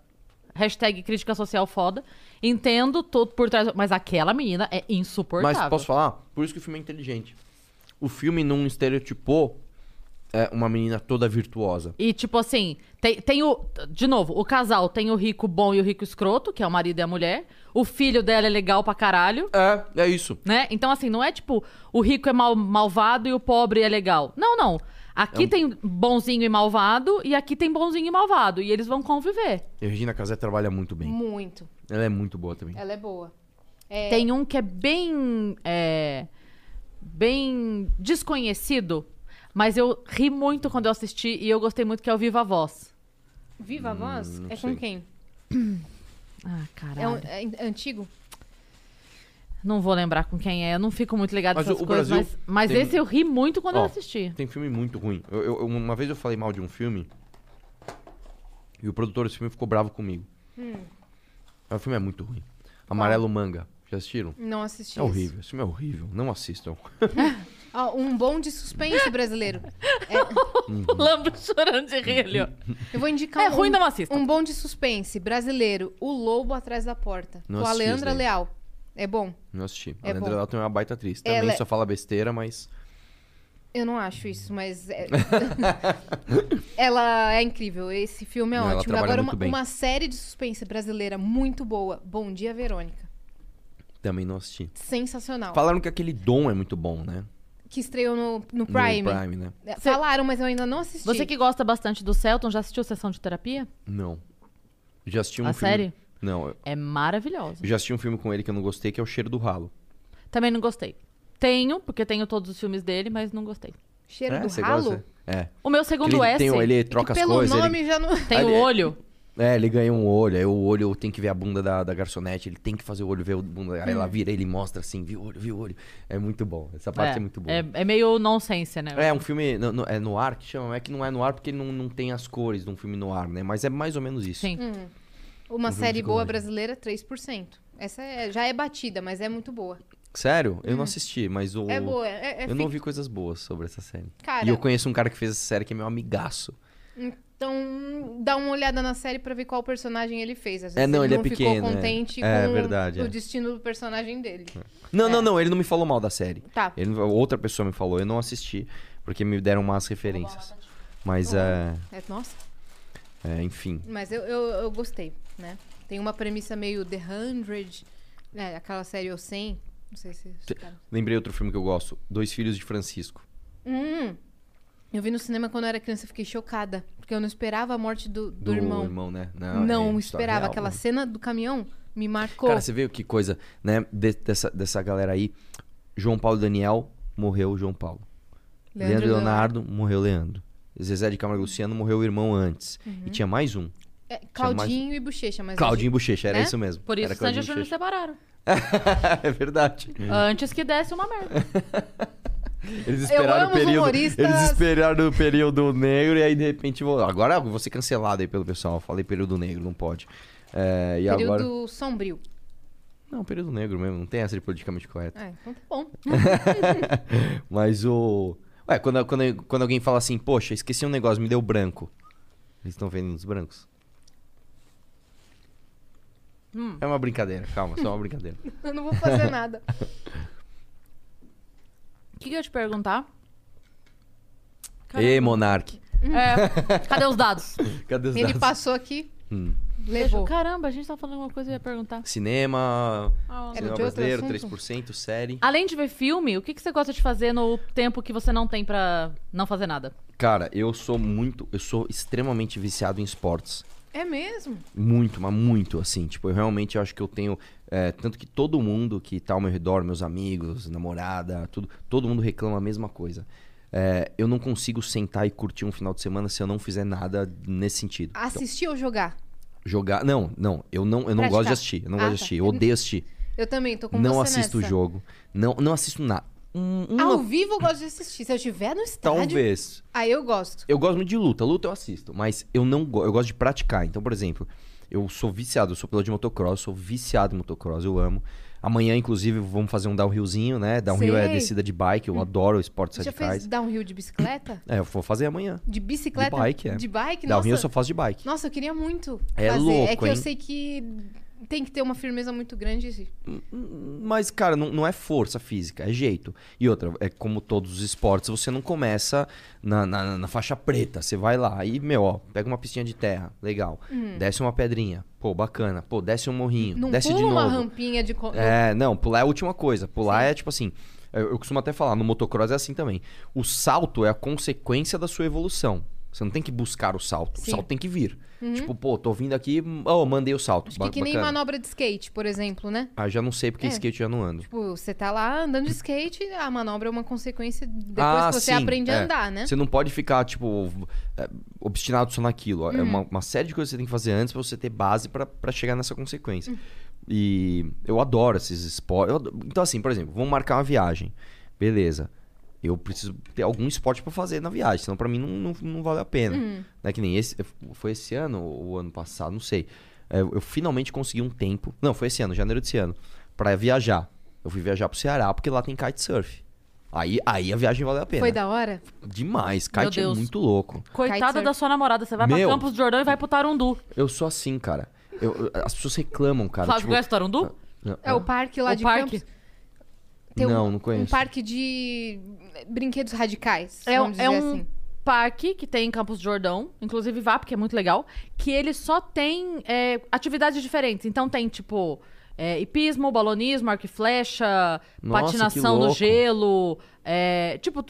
Hashtag crítica social foda. Entendo tudo por trás. Mas aquela menina é insuportável. Mas posso falar? Por isso que o filme é inteligente. O filme não estereotipou é, uma menina toda virtuosa. E, tipo assim, tem, tem o. De novo, o casal tem o rico bom e o rico escroto, que é o marido e a mulher. O filho dela é legal pra caralho, É, é isso. né? Então, assim, não é tipo, o rico é mal, malvado e o pobre é legal. Não, não. Aqui É um- tem bonzinho e malvado, e aqui tem bonzinho e malvado. E eles vão conviver. E a Regina Casé trabalha muito bem. Muito. Ela é muito boa também. Ela é boa. É, Tem um que é bem. é, bem desconhecido, mas eu ri muito quando eu assisti e eu gostei muito, que é o Viva Voz. Viva a Voz? Hum, não É sei. com quem? Ah, caralho. É, um- é in- antigo? Não vou lembrar com quem é, eu não fico muito ligado Mas nessas o- coisas, Brasil mas, mas tem- esse eu ri muito quando eu assisti. Tem filme muito ruim. Eu- eu- uma vez eu falei mal de um filme e o produtor desse filme ficou bravo comigo. Hum. Mas O filme é muito ruim. Amarelo Manga. Já assistiram? Não assisti. É esse. horrível. Esse filme é horrível. Não assistam. Ó, um bom de suspense brasileiro. O Lambo chorando de rir ali, ó. Eu vou indicar É um, ruim, não assista. um bom de suspense brasileiro. O Lobo Atrás da Porta. Não com a assisti Leandra daí. Leal. É bom? Não assisti. É a Leandra bom. Leal tem uma baita atriz. Também Ela é- só fala besteira, mas... Eu não acho isso, mas. é- ela é incrível. Esse filme é Não, ótimo. Agora, uma, uma série de suspense brasileira muito boa. Bom Dia, Verônica. Também não assisti. Sensacional. Falaram que aquele Dom é muito bom, né? Que estreou no, no No Prime. Prime, né? É, Falaram, mas eu ainda não assisti. Você que gosta bastante do Celton, já assistiu Sessão de Terapia? Não. Já assisti um A filme... série? Não, eu É maravilhosa. já assisti um filme com ele que eu não gostei, que é O Cheiro do Ralo. Também não gostei. Tenho, porque tenho todos os filmes dele, mas não gostei. Cheiro é, do você ralo? gosta? É. O meu segundo ele, S tem, um- ele troca as pelo coisas. ele- nome já não. tem o ele- olho. É, ele ganha um olho, aí o olho tem que ver a bunda da, da garçonete, ele tem que fazer o olho ver a bunda. Aí ela vira, ele mostra assim, viu o olho, viu o olho. É muito bom. Essa parte é, muito boa. É, é meio nonsense, né? É, um filme. no- no- é no ar que chama, é que não é no ar porque ele não, não tem as cores de um filme no ar, né? Mas é mais ou menos isso. Sim. Hum. Uma Um série boa brasileira, 3%. Essa é- já é batida, mas é muito boa. Sério? Eu não assisti, mas o. É boa. É, é eu não ouvi coisas boas sobre essa série. Cara, E eu conheço um cara que fez essa série que é meu amigaço. Então, dá uma olhada na série pra ver qual personagem ele fez. Às É, vezes não, ele é não pequeno, ficou é. contente É, com verdade, o é. destino do personagem dele. Não, não, não, ele não me falou mal da série. Tá. Ele, outra pessoa me falou, eu não assisti, porque me deram más referências. Mas é, É, nossa, é, enfim. mas eu, eu, eu gostei, né? Tem uma premissa meio The Hundred, né? Aquela série O 100. Não sei se... Lembrei outro filme que eu gosto, Dois Filhos de Francisco. Hum, eu vi no cinema quando eu era criança, eu fiquei chocada. Porque eu não esperava a morte do, do, irmão. né? Não, é história esperava. real, Aquela né? cena do caminhão me marcou. Cara, você viu que coisa, né? de- dessa, dessa galera aí. João Paulo e Daniel, morreu o João Paulo. Leandro, e Leonardo, morreu o Leandro. Zezé de Camargo e Luciano morreu o irmão antes. E tinha mais um. É, Claudinho e Bochecha, mas... Claudinho e Bochecha, era né? isso mesmo. Por isso era o Sandy e Júnior separaram. É verdade. Antes que desse uma merda. Eles esperaram o período. humoristas. Eles esperaram o período negro e aí de repente. Agora eu vou ser cancelado aí pelo pessoal. Eu falei período negro, não pode. É, Período agora. sombrio. Não, período negro mesmo, não tem essa de politicamente correto. É, então tá bom. Mas o. Ué, quando, quando, quando alguém fala assim, poxa, esqueci um negócio, me deu branco. Eles estão vendo os brancos? Hum. É uma brincadeira, calma, só uma brincadeira. Eu não vou fazer nada. O que, que eu ia te perguntar? Ê, Monark. É, cadê os dados? Cadê os Ele dados? passou aqui, Hum. levou. Caramba, a gente tava falando uma coisa e eu ia perguntar. Cinema, Ah, cinema brasileiro, assunto? 3%, série. Além de ver filme, o que, que você gosta de fazer no tempo que você não tem pra não fazer nada? Cara, eu sou muito. Eu sou extremamente viciado em esportes. É mesmo? Muito, mas muito, assim. Tipo, eu realmente acho que eu tenho. é, tanto que todo mundo que tá ao meu redor, meus amigos, namorada, tudo, todo mundo reclama a mesma coisa. É, eu não consigo sentar e curtir um final de semana se eu não fizer nada nesse sentido. Então, Assistir ou jogar? jogar. Não, não. Eu não, eu não Praticar. gosto de assistir. Eu não Ah, gosto de tá. assistir. Eu odeio assistir. Eu também, tô com não assisto o jogo. Não, não assisto nada. Um- uma- Ao vivo eu gosto de assistir. Se eu estiver no estádio, talvez. aí eu gosto. Eu gosto muito de luta. Luta eu assisto, mas eu não go- eu gosto de praticar. Então, por exemplo, eu sou viciado, eu sou piloto de motocross, sou viciado em motocross, eu amo. Amanhã, inclusive, vamos fazer um downhillzinho, né? Downhill é Sei. descida de bike, eu adoro esportes Você já radicais. fez downhill de bicicleta? É, eu vou fazer amanhã. De bicicleta? De bike, é. De bike? Downhill eu Nossa, só faço de bike. nossa, eu queria muito É fazer. é louco, que eu hein? sei que tem que ter uma firmeza muito grande. Mas, cara, não, não é força física, é jeito. E outra, é como todos os esportes, você não começa na, na, na faixa preta. Você vai lá e, meu, ó, pega uma pistinha de terra, legal. Desce uma pedrinha, pô, bacana. Pô, desce um morrinho, Hum. Não desce pula de uma novo. rampinha de... É, não, pular é a última coisa. Pular é tipo assim. Eu, eu costumo até falar, no motocross é assim também. O salto é a consequência da sua evolução. Você não tem que buscar o salto. Sim. O salto tem que vir. Tipo, pô, tô vindo aqui, oh, mandei o salto. Acho que, que nem manobra de skate, por exemplo, né? Ah, já não sei porque É. skate já não ando. Tipo, você tá lá andando de skate, a manobra é uma consequência depois Ah, que você sim, aprende é. a andar, né? Você não pode ficar, tipo, é, obstinado só naquilo. É Uhum. uma, uma série de coisas que você tem que fazer antes pra você ter base pra pra chegar nessa consequência. Uhum. E eu adoro esses esportes. Então, assim, por exemplo, vamos marcar uma viagem. Beleza. Eu preciso ter algum esporte pra fazer na viagem, senão pra mim não, não, não vale a pena. Uhum. Não é que nem esse. Foi esse ano ou o ano passado, não sei. É, Eu finalmente consegui um tempo. Não, foi esse ano, janeiro desse ano. Pra viajar. Eu fui viajar pro Ceará porque lá tem kitesurf. Aí, aí a viagem valeu a pena. Foi da hora? Demais. Kite é muito louco. Coitada da sua namorada, você vai Meu. pra Campos do Jordão e vai pro Tarundu. Eu sou assim, cara. Eu- eu- as pessoas reclamam, cara. Flávio tipo, conhece o Tarundu? É o parque lá O de parque. Campos. Tem um- Não, não Um parque de brinquedos radicais, É, vamos é dizer um assim. parque que tem em Campos do Jordão, inclusive vá, porque é muito legal, que ele só tem é, atividades diferentes. Então tem, tipo, é, hipismo, balonismo, arco e flecha, Nossa, patinação no gelo, é, tipo,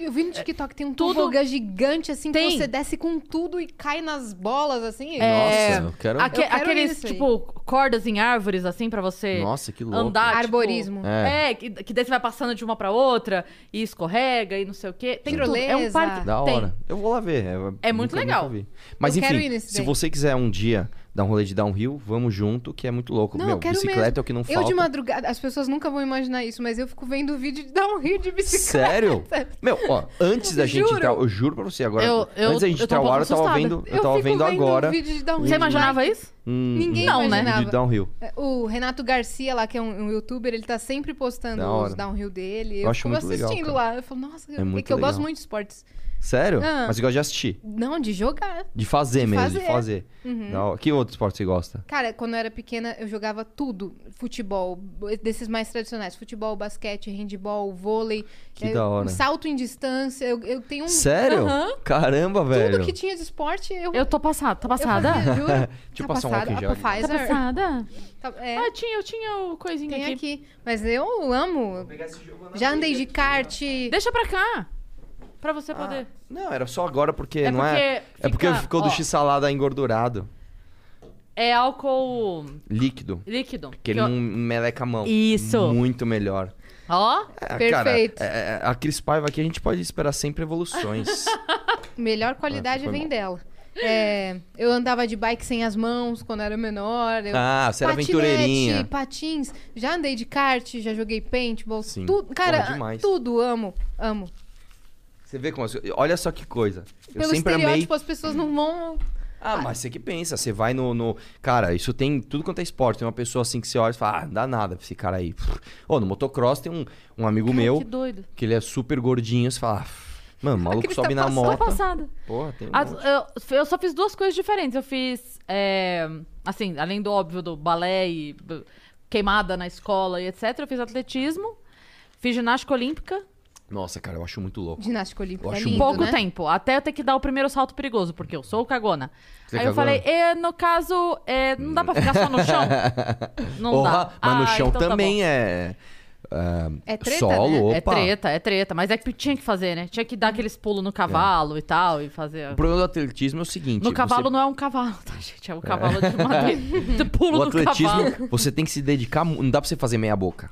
Eu vi no TikTok, tem um tudo- tobogã gigante, assim, Tem. que você desce com tudo e cai nas bolas, assim. É, Nossa, eu quero. aque- Eu quero aqueles, isso aí. tipo, cordas em árvores, assim, pra você Nossa, que louco. andar. tipo, Arborismo. É. É, que, que daí você vai passando de uma pra outra e escorrega e não sei o quê. Tem tudo. É um parque. Da tem. hora. Eu vou lá ver. É muito nunca- legal. nunca vi. Mas Eu quero enfim, ir nesse se daí. você quiser um dia dar um rolê de downhill, vamos junto, que é muito louco. Não, Meu, eu quero bicicleta mesmo. é o que não Eu falta. de madrugada, as pessoas nunca vão imaginar isso, mas eu fico vendo vídeo de dar um rio de bicicleta. Sério? Meu, ó, antes da gente Juro. entrar, eu juro pra você agora. Eu- eu- antes da gente eu entrar um o ar, eu tava vendo, eu, Eu tava fico vendo agora. vídeo de um Você imaginava isso? um, Ninguém Não, né? um imaginava. de downhill. É, O Renato Garcia lá, que é um, um youtuber, ele tá sempre postando os downhill dele. Eu Eu, acho fico muito legal, assistindo cara. lá. Eu falo, nossa, É é, que eu gosto legal. muito de esportes. Sério? Ah. Mas você gosta de assistir? Não, de jogar. De fazer De mesmo, de fazer. fazer. Uhum. Hora. Que outro esporte você gosta? Cara, quando eu era pequena, eu jogava tudo. Futebol, desses mais tradicionais. Futebol, basquete, handball, vôlei. Que eh, da hora. Salto em distância. Eu, eu tenho um... Sério? Aham. Caramba, velho. Tudo que tinha de esporte, eu... Eu tô passada. Tá eu passada? fazia, juro. Deixa eu Tá passar um passada. álcool gel aqui. Tá Pfizer. passada? Tá- é, Ah, tinha, eu tinha o coisinho tem aqui. aqui. Mas eu amo. Já andei de kart. Deixa pra cá. Pra você poder. Não, era só agora porque É não é. porque É porque fica- ficou do ó. x-salada engordurado. É álcool Líquido. líquido. Que ele eu- não meleca a mão. Isso. Muito melhor. Ó, É, Perfeito. Cara, é, é, a Cris Paiva aqui a gente pode esperar sempre evoluções. Melhor qualidade Ah, vem dela. É, eu andava de bike sem as mãos quando era menor. Eu... ah, você era aventureirinha. patins. Já andei de kart, já joguei paintball. Sim. Tudo, cara, tudo amo, amo. Você vê como. as- Olha só que coisa. Eu Pelo sempre amei. estereótipo, as pessoas não vão. Ah, mas você que pensa, você vai no, no- Cara, isso tem tudo quanto é esporte. Tem uma pessoa assim que você olha e fala, ah, não dá nada pra esse cara aí. Ô, no motocross tem um, um amigo Cara, meu que doido. que ele é super gordinho. Você fala, ah, mano, o maluco sobe tá na passando. Moto. passada. Porra, tem um As- monte. eu, eu só fiz duas coisas diferentes. Eu fiz, é, assim, além do óbvio do balé e b- queimada na escola e etc. Eu fiz atletismo, fiz ginástica olímpica. Nossa, cara, eu acho muito louco. Ginástica olímpica. Eu é acho lindo, pouco né? tempo, até eu ter que dar o primeiro salto perigoso, porque eu sou cagona. Você é Aí eu cagona? falei, é, no caso, é, não dá pra ficar só no chão? Não Porra, dá. mas no Ah, chão então tá também bom. é. É treta, solo, né? opa. É treta, é treta. Mas é que tinha que fazer, né? Tinha que dar aqueles pulos no cavalo e tal, e fazer... O problema do atletismo é o seguinte: No cavalo você... não é um cavalo, tá, gente? É um cavalo de madeira. Pula o no cavalo. atletismo, você tem que se dedicar. Não dá pra você fazer meia boca.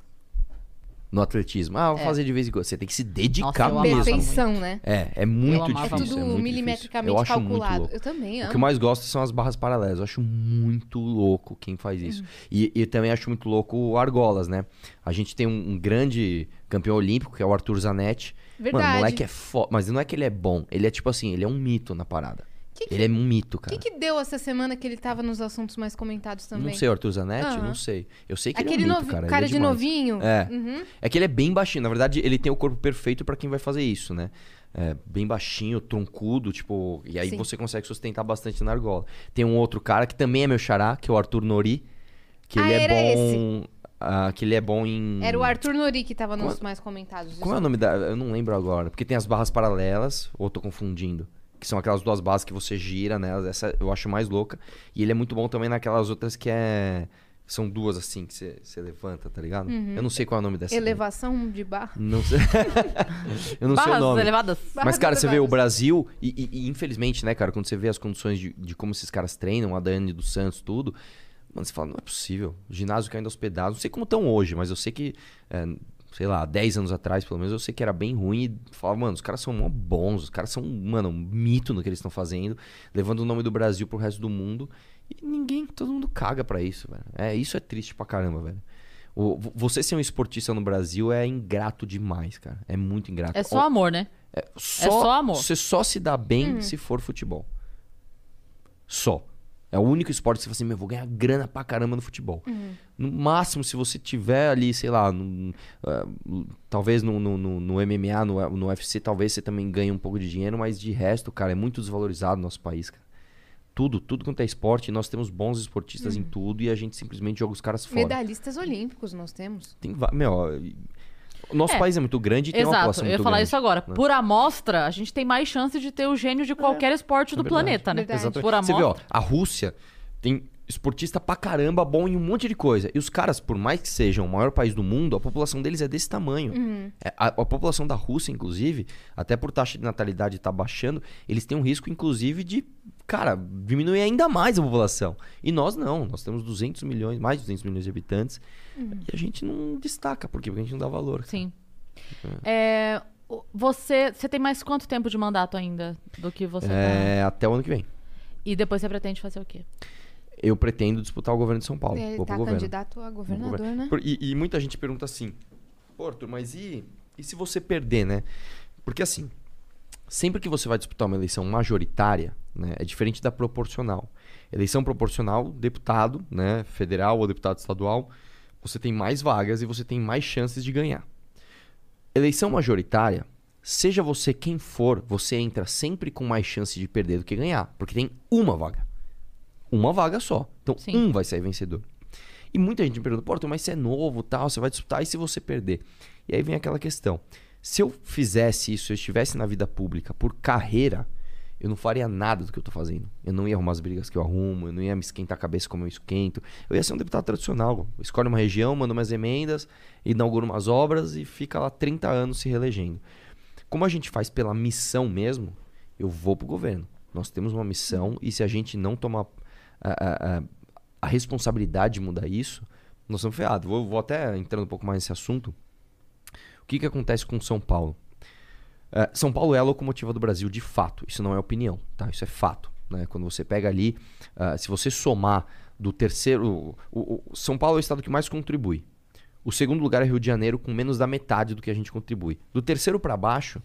No atletismo. Ah, vou É. fazer de vez em quando. Você tem que se dedicar eu amava mesmo. Perfeição, né? É, é muito amava É difícil. tudo é muito milimetricamente difícil. Eu calculado. Eu também O amo. que eu mais gosto são as barras paralelas. Eu acho muito louco quem faz isso. E, e também acho muito louco o argolas, né? A gente tem um, um grande campeão olímpico, que é o Arthur Zanetti. Mano, Verdade. o moleque é foda. Mas não é que ele é bom. Ele é tipo assim, ele é um mito na parada. Que que- Ele é um mito, O cara. que, que deu essa semana que ele tava nos assuntos mais comentados também? Não sei, o Arthur Zanetti? Aham. Não sei. Eu sei que Aquele ele é um mito, novi- cara. cara ele é de demais. novinho? É. Uhum. É que ele é bem baixinho. Na verdade, ele tem o corpo perfeito pra quem vai fazer isso, né? É, bem baixinho, troncudo, tipo. E aí Sim. você consegue sustentar bastante na argola. Tem um outro cara que também é meu xará, que é o Arthur Nori. Que Ah, ele é bom. ah, que ele é bom em. Era o Arthur Nori que tava nos Como- mais comentados. Como é o nome da. Eu não lembro agora. Porque tem as barras paralelas, ou tô confundindo. Que são aquelas duas barras que você gira nelas. Essa eu acho mais louca. E ele é muito bom também naquelas outras que é. São duas assim que você, levanta, tá ligado? Uhum. Eu não sei qual é o nome dessa. Elevação de barra. Não sei. eu não sei o Barras nome. elevadas. Barras Mas, cara, você vê o. Brasil, e, e- e, infelizmente, né, cara, quando você vê as condições de, de como esses caras treinam, a Dani dos Santos, tudo, mano, você fala, não é possível. O ginásio caindo aos pedaços. Não sei como estão hoje, mas eu sei que, é, sei lá, 10 anos atrás, pelo menos, eu sei que era bem ruim e falava, mano, os caras são mó bons, os caras são, mano, um mito no que eles estão fazendo, levando o nome do Brasil pro resto do mundo. E ninguém, todo mundo caga pra isso, velho. É, isso é triste pra caramba, velho. O- vo- você ser um esportista no Brasil é ingrato demais, cara. É muito ingrato. É só amor, né? É só amor. Você só se dá bem se for futebol. Só. É o único esporte que você fala assim, meu, eu vou ganhar grana pra caramba no futebol. No máximo, se você tiver ali, sei lá, num, ah, talvez no, no, no- no MMA, no, no UFC, talvez você também ganhe um pouco de dinheiro, mas de resto, cara, é muito desvalorizado no nosso país, cara. Tudo, tudo quanto é esporte, nós temos bons esportistas em tudo e a gente simplesmente joga os caras fora. Medalhistas olímpicos nós temos. Tem, meu, o nosso É. país é muito grande e tem uma Exato, população eu ia muito falar grande. isso agora. né? Por amostra, a gente tem mais chance de ter o gênio de qualquer esporte do É planeta, né? Verdade. Exatamente. Por Você amostra. vê, ó, a Rússia tem esportista pra caramba bom em um monte de coisa. E os caras, por mais que sejam o maior país do mundo, a população deles é desse tamanho. Uhum. É, a, a população da Rússia, inclusive, até por taxa de natalidade estar baixando, eles têm um risco, inclusive, de, cara, diminuir ainda mais a população. E nós não. Nós temos 200 milhões, mais de 200 milhões de habitantes. Uhum. E a gente não destaca. Por quê? Porque a gente não dá valor. Sim. É, o- você, você tem mais quanto tempo de mandato ainda do que você tá? É, até o ano que vem. E depois você pretende fazer o quê? Eu pretendo disputar o governo de São Paulo. Ele tá governo. candidato a governador, né? E, e muita gente pergunta assim, Arthur, mas e, e se você perder, né? Porque assim, sempre que você vai disputar uma eleição majoritária, né? É diferente da proporcional. Eleição proporcional, deputado, né, federal ou deputado estadual, você tem mais vagas e você tem mais chances de ganhar. Eleição majoritária, seja você quem for, você entra sempre com mais chance de perder do que ganhar, porque tem uma vaga. Uma vaga só. Então, Sim. um vai sair vencedor. E muita gente me pergunta, Arthur, mas você é novo, tal, você vai disputar, e se você perder? E aí vem aquela questão. Se eu fizesse isso, se eu estivesse na vida pública por carreira, eu não faria nada do que eu tô fazendo. Eu não ia arrumar as brigas que eu arrumo, eu não ia me esquentar a cabeça como eu esquento. Eu ia ser um deputado tradicional. Escolhe uma região, manda umas emendas, inaugura umas obras e fica lá 30 anos se reelegendo. Como a gente faz pela missão mesmo, eu vou pro governo. Nós temos uma missão e se a gente não tomar a, a- a- responsabilidade de mudar isso, nós estamos ferrados. Vou, vou até entrando um pouco mais nesse assunto. O que, que acontece com São Paulo? É, São Paulo é a locomotiva do Brasil de fato. Isso não é opinião, tá? Isso é fato. Né? Quando você pega ali, ah, se você somar do terceiro. o- o- o- São Paulo é o estado que mais contribui. O segundo lugar é Rio de Janeiro, com menos da metade do que a gente contribui. Do terceiro para baixo,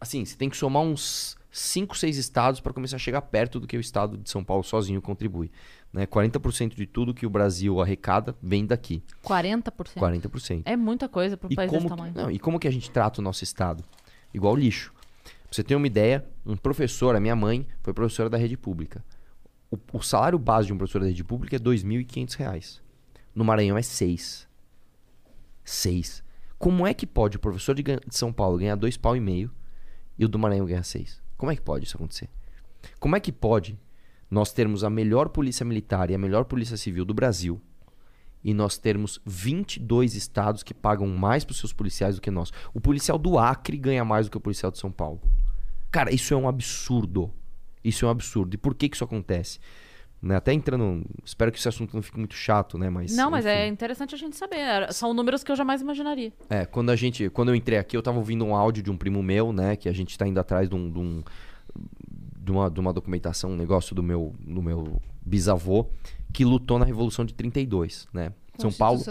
assim, você tem que somar uns 5, 6 estados para começar a chegar perto do que o estado de São Paulo sozinho contribui. Né? 40% de tudo que o Brasil arrecada vem daqui. 40%. 40%. É muita coisa para um país como, desse que- tamanho. não, e como que a gente trata o nosso estado? Igual lixo. Pra você ter uma ideia, um professor, a minha mãe, foi professora da rede pública. O, o salário base de um professor da rede pública é 2.500 reais. No Maranhão é 6. 6. Como é que pode o professor de, de São Paulo ganhar dois pau e meio e o do Maranhão ganhar 6? Como é que pode isso acontecer? Como é que pode nós termos a melhor polícia militar e a melhor polícia civil do Brasil e nós termos 22 estados que pagam mais para os seus policiais do que nós. O policial do Acre ganha mais do que o policial de São Paulo. Cara, isso é um absurdo. Isso é um absurdo. E por que, que isso acontece? Né, Até entrando. Espero que esse assunto não fique muito chato, né? Mas, Não, mas é enfim. interessante a gente saber. São números que eu jamais imaginaria. É, quando a gente. Quando eu entrei aqui, eu tava ouvindo um áudio de um primo meu, né? Que a gente tá indo atrás de um. De, um- de uma, de uma documentação, um negócio do meu, do meu bisavô, que lutou na Revolução de 32, né? São Paulo.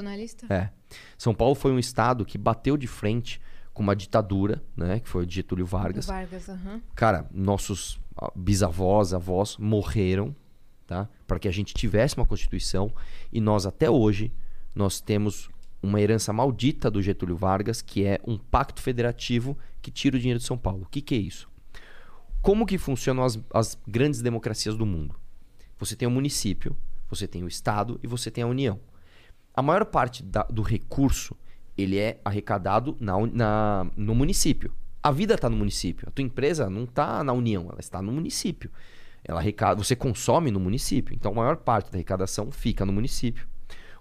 É. São Paulo foi um estado que bateu de frente com uma ditadura, né? Que foi o de Getúlio Vargas. Vargas, aham. Cara, nossos ah, bisavós, avós morreram, tá? Para que a gente tivesse uma constituição e nós até hoje nós temos uma herança maldita do Getúlio Vargas, que é um pacto federativo que tira o dinheiro de São Paulo. O que, que é isso? Como que funcionam as, as grandes democracias do mundo? Você tem o município, você tem o estado e você tem a união. A maior parte da- do recurso ele é arrecadado na, na- no município. A vida está no município. A tua empresa não está na união, ela está no município. Ela arrecada, você consome no município. Então a maior parte da arrecadação fica no município.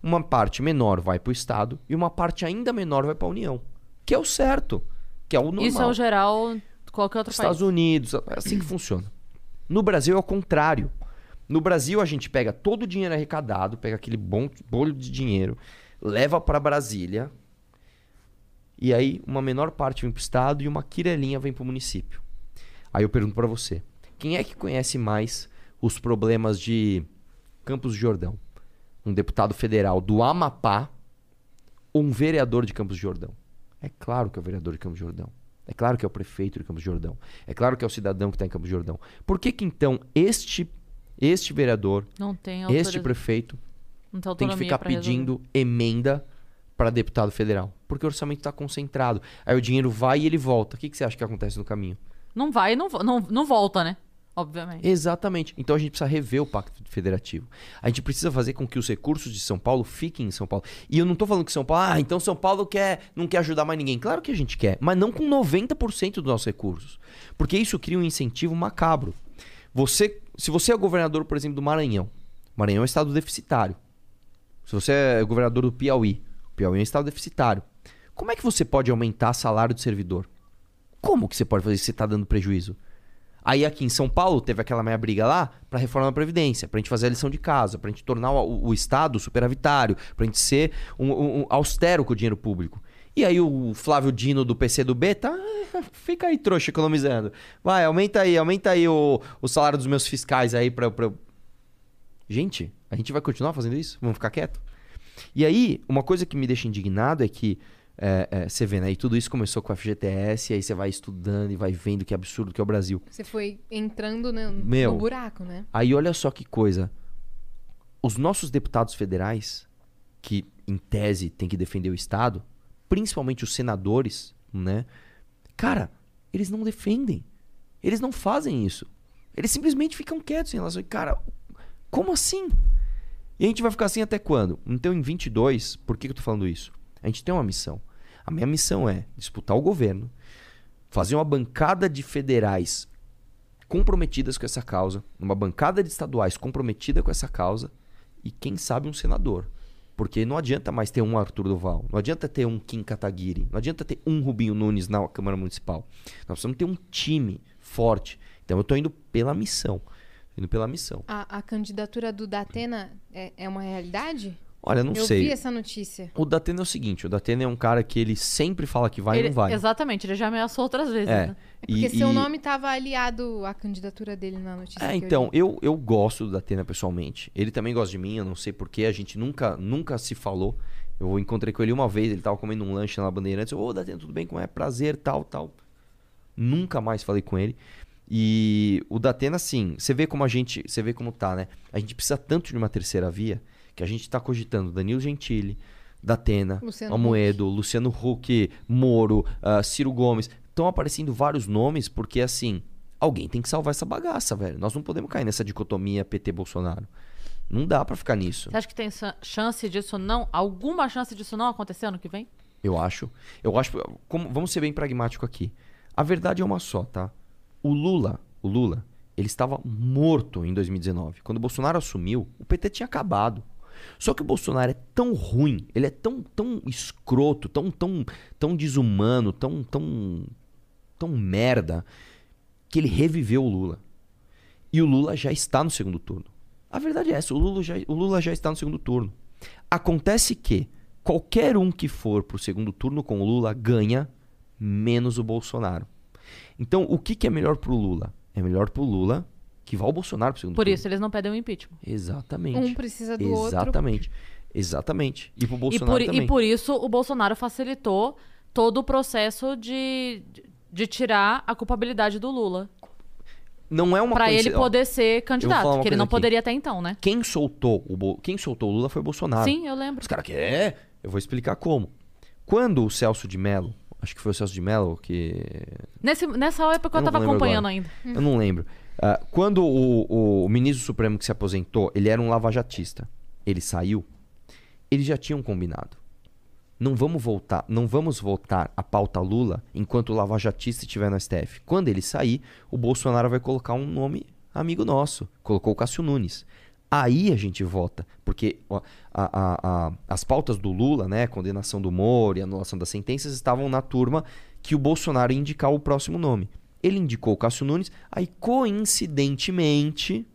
Uma parte menor vai para o estado e uma parte ainda menor vai para a união, que é o certo, que é o normal. Isso é o geral de qualquer outro Estados país. Unidos, é assim que funciona. No Brasil é o contrário. No Brasil a gente pega todo o dinheiro arrecadado, pega aquele bom bolho de dinheiro, leva para Brasília. E aí uma menor parte vem pro estado e uma quirelinha vem pro município. Aí eu pergunto para você, quem é que conhece mais os problemas de Campos do Jordão? Um deputado federal do Amapá ou um vereador de Campos do Jordão? É claro que é o vereador de Campos do Jordão. É claro que é o prefeito de Campos do Jordão. É claro que é o cidadão que está em Campos do Jordão. Por que, que então este este vereador, este prefeito tem que ficar pra resolver. pedindo emenda para deputado federal? Porque o orçamento está concentrado. Aí o dinheiro vai e ele volta. O que, que você acha que acontece no caminho? Não vai e não, não, não volta, né? Obviamente. Exatamente. Então a gente precisa rever o pacto federativo. A gente precisa fazer com que os recursos de São Paulo fiquem em São Paulo. E eu não tô falando que São Paulo, ah, então São Paulo quer, não quer ajudar mais ninguém. Claro que a gente quer, mas não com 90% dos nossos recursos. Porque isso cria um incentivo macabro. Você, se você é governador, por exemplo, do Maranhão, Maranhão é um estado deficitário. Se você é governador do Piauí, Piauí é um estado deficitário. Como é que você pode aumentar salário do servidor? Como que você pode fazer se você está dando prejuízo? Aí aqui em São Paulo teve aquela meia briga lá pra reforma da Previdência, pra gente fazer a lição de casa, pra gente tornar o, o Estado superavitário, pra gente ser um, um- um austero com o dinheiro público. E aí o Flávio Dino do PCdoB tá. Fica aí, trouxa, economizando. Vai, aumenta aí, aumenta aí o, o salário dos meus fiscais aí pra, pra. Gente, a gente vai continuar fazendo isso? Vamos ficar quieto? E aí, uma coisa que me deixa indignado é que é, é, você vê, né? E tudo isso começou com o FGTS, e aí você vai estudando e vai vendo que absurdo que é o Brasil. Você foi entrando né, Meu. no buraco, né? Aí olha só que coisa. Os nossos deputados federais, que em tese tem que defender o Estado, principalmente os senadores, né? Cara, eles não defendem. Eles não fazem isso. Eles simplesmente ficam quietos em relação. Cara, como assim? E a gente vai ficar assim até quando? Então, em 22, por que, que eu tô falando isso? A gente tem uma missão. A minha missão é disputar o governo, fazer uma bancada de federais comprometidas com essa causa, uma bancada de estaduais comprometida com essa causa e quem sabe um senador. Porque não adianta mais ter um Arthur Duval, não adianta ter um Kim Kataguiri, não adianta ter um Rubinho Nunes na Câmara Municipal. Nós precisamos ter um time forte. Então eu tô indo pela missão. Indo pela missão. A, a candidatura do Datena é, é uma realidade? Olha, não eu sei. vi essa notícia. O Datena é o seguinte, o Datena é um cara que ele sempre fala que vai Ele- e não vai. Exatamente, ele já ameaçou outras vezes, É. né? É porque E- seu e- nome estava aliado à candidatura dele na notícia. É, eu então, li. eu, eu gosto do Datena pessoalmente. Ele também gosta de mim, eu não sei porquê, a gente nunca, nunca se falou. Eu encontrei com ele uma vez, ele tava comendo um lanche na Bandeirantes. Eu, ô, Datena, tudo bem? Como é? Prazer, tal, tal. Nunca mais falei com ele. E o Datena, assim, você vê como a gente, você vê como tá, né? A gente precisa tanto de uma terceira via que a gente tá cogitando Danilo Gentili, Datena, Luciano Almoedo, Luciano Huck, Moro, ah, Ciro Gomes. Estão aparecendo vários nomes porque, assim, alguém tem que salvar essa bagaça, velho. Nós não podemos cair nessa dicotomia PT-Bolsonaro. Não dá pra ficar nisso. Você acha que tem chance disso não? Alguma chance disso não acontecer ano que vem? Eu acho. Eu acho. como- vamos ser bem pragmático aqui. A verdade é uma só, tá? O Lula, o Lula, ele estava morto em 2019. Quando o Bolsonaro assumiu, o PT tinha acabado. Só que o Bolsonaro é tão ruim, ele é tão, tão escroto, tão, tão, tão desumano, tão, tão, tão merda, que ele reviveu o Lula. E o Lula já está no segundo turno. A verdade é essa, o Lula já, o Lula já está no segundo turno. Acontece que qualquer um que for pro segundo turno com o Lula ganha, menos o Bolsonaro. Então, o que, que é melhor pro Lula? É melhor pro Lula vá o Bolsonaro pro segundo Por turno. isso eles não pedem o impeachment. Exatamente. Um precisa do outro. Exatamente. Exatamente. E pro E Bolsonaro por, também. e por isso o Bolsonaro facilitou todo o processo de, de tirar a culpabilidade do Lula. Não é uma Pra ele ó, poder ser candidato, que ele não aqui. poderia até então, né? Quem soltou o Bol- quem soltou o Lula foi o Bolsonaro. Sim, eu lembro. Os caras que é, eu vou explicar como. Quando o Celso de Mello, acho que foi o Celso de Mello que Nesse, nessa época eu, Eu não tava lembro acompanhando agora. ainda. Eu não lembro. Ah, quando o, o ministro supremo que se aposentou, ele era um lavajatista. Ele saiu. Eles já tinham combinado. Não vamos voltar, não vamos votar a pauta Lula enquanto o lavajatista estiver no STF. Quando ele sair, o Bolsonaro vai colocar um nome amigo nosso. Colocou o Cássio Nunes. Aí a gente vota, porque a- a- a- as pautas do Lula, né, condenação do Moro e anulação das sentenças, estavam na turma que o Bolsonaro ia indicar o próximo nome. Ele indicou o Cássio Nunes, aí coincidentemente,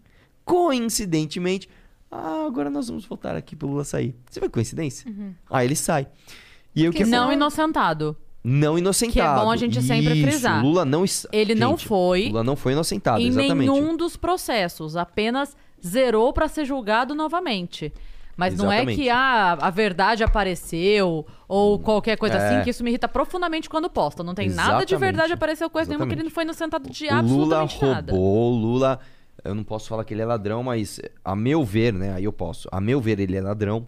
coincidentemente, ah, agora nós vamos votar aqui pro Lula sair. Você vê coincidência? Aí ele sai. E o que Não acontece? inocentado. Não inocentado. Que é bom a gente sempre Isso, frisar. Lula não Ele não Gente, foi Lula não foi inocentado, em exatamente. nenhum dos processos. Apenas zerou pra ser julgado novamente. Mas não é Exatamente. que ah, a verdade apareceu ou qualquer coisa É. assim, que isso me irrita profundamente quando posta. Não tem nada de Exatamente. verdade apareceu coisa nenhuma que ele Exatamente. não foi inocentado de o Lula absolutamente nada. roubou, o Lula. Eu não posso falar que ele é ladrão, mas a meu ver, né? Aí eu posso. A meu ver, ele é ladrão.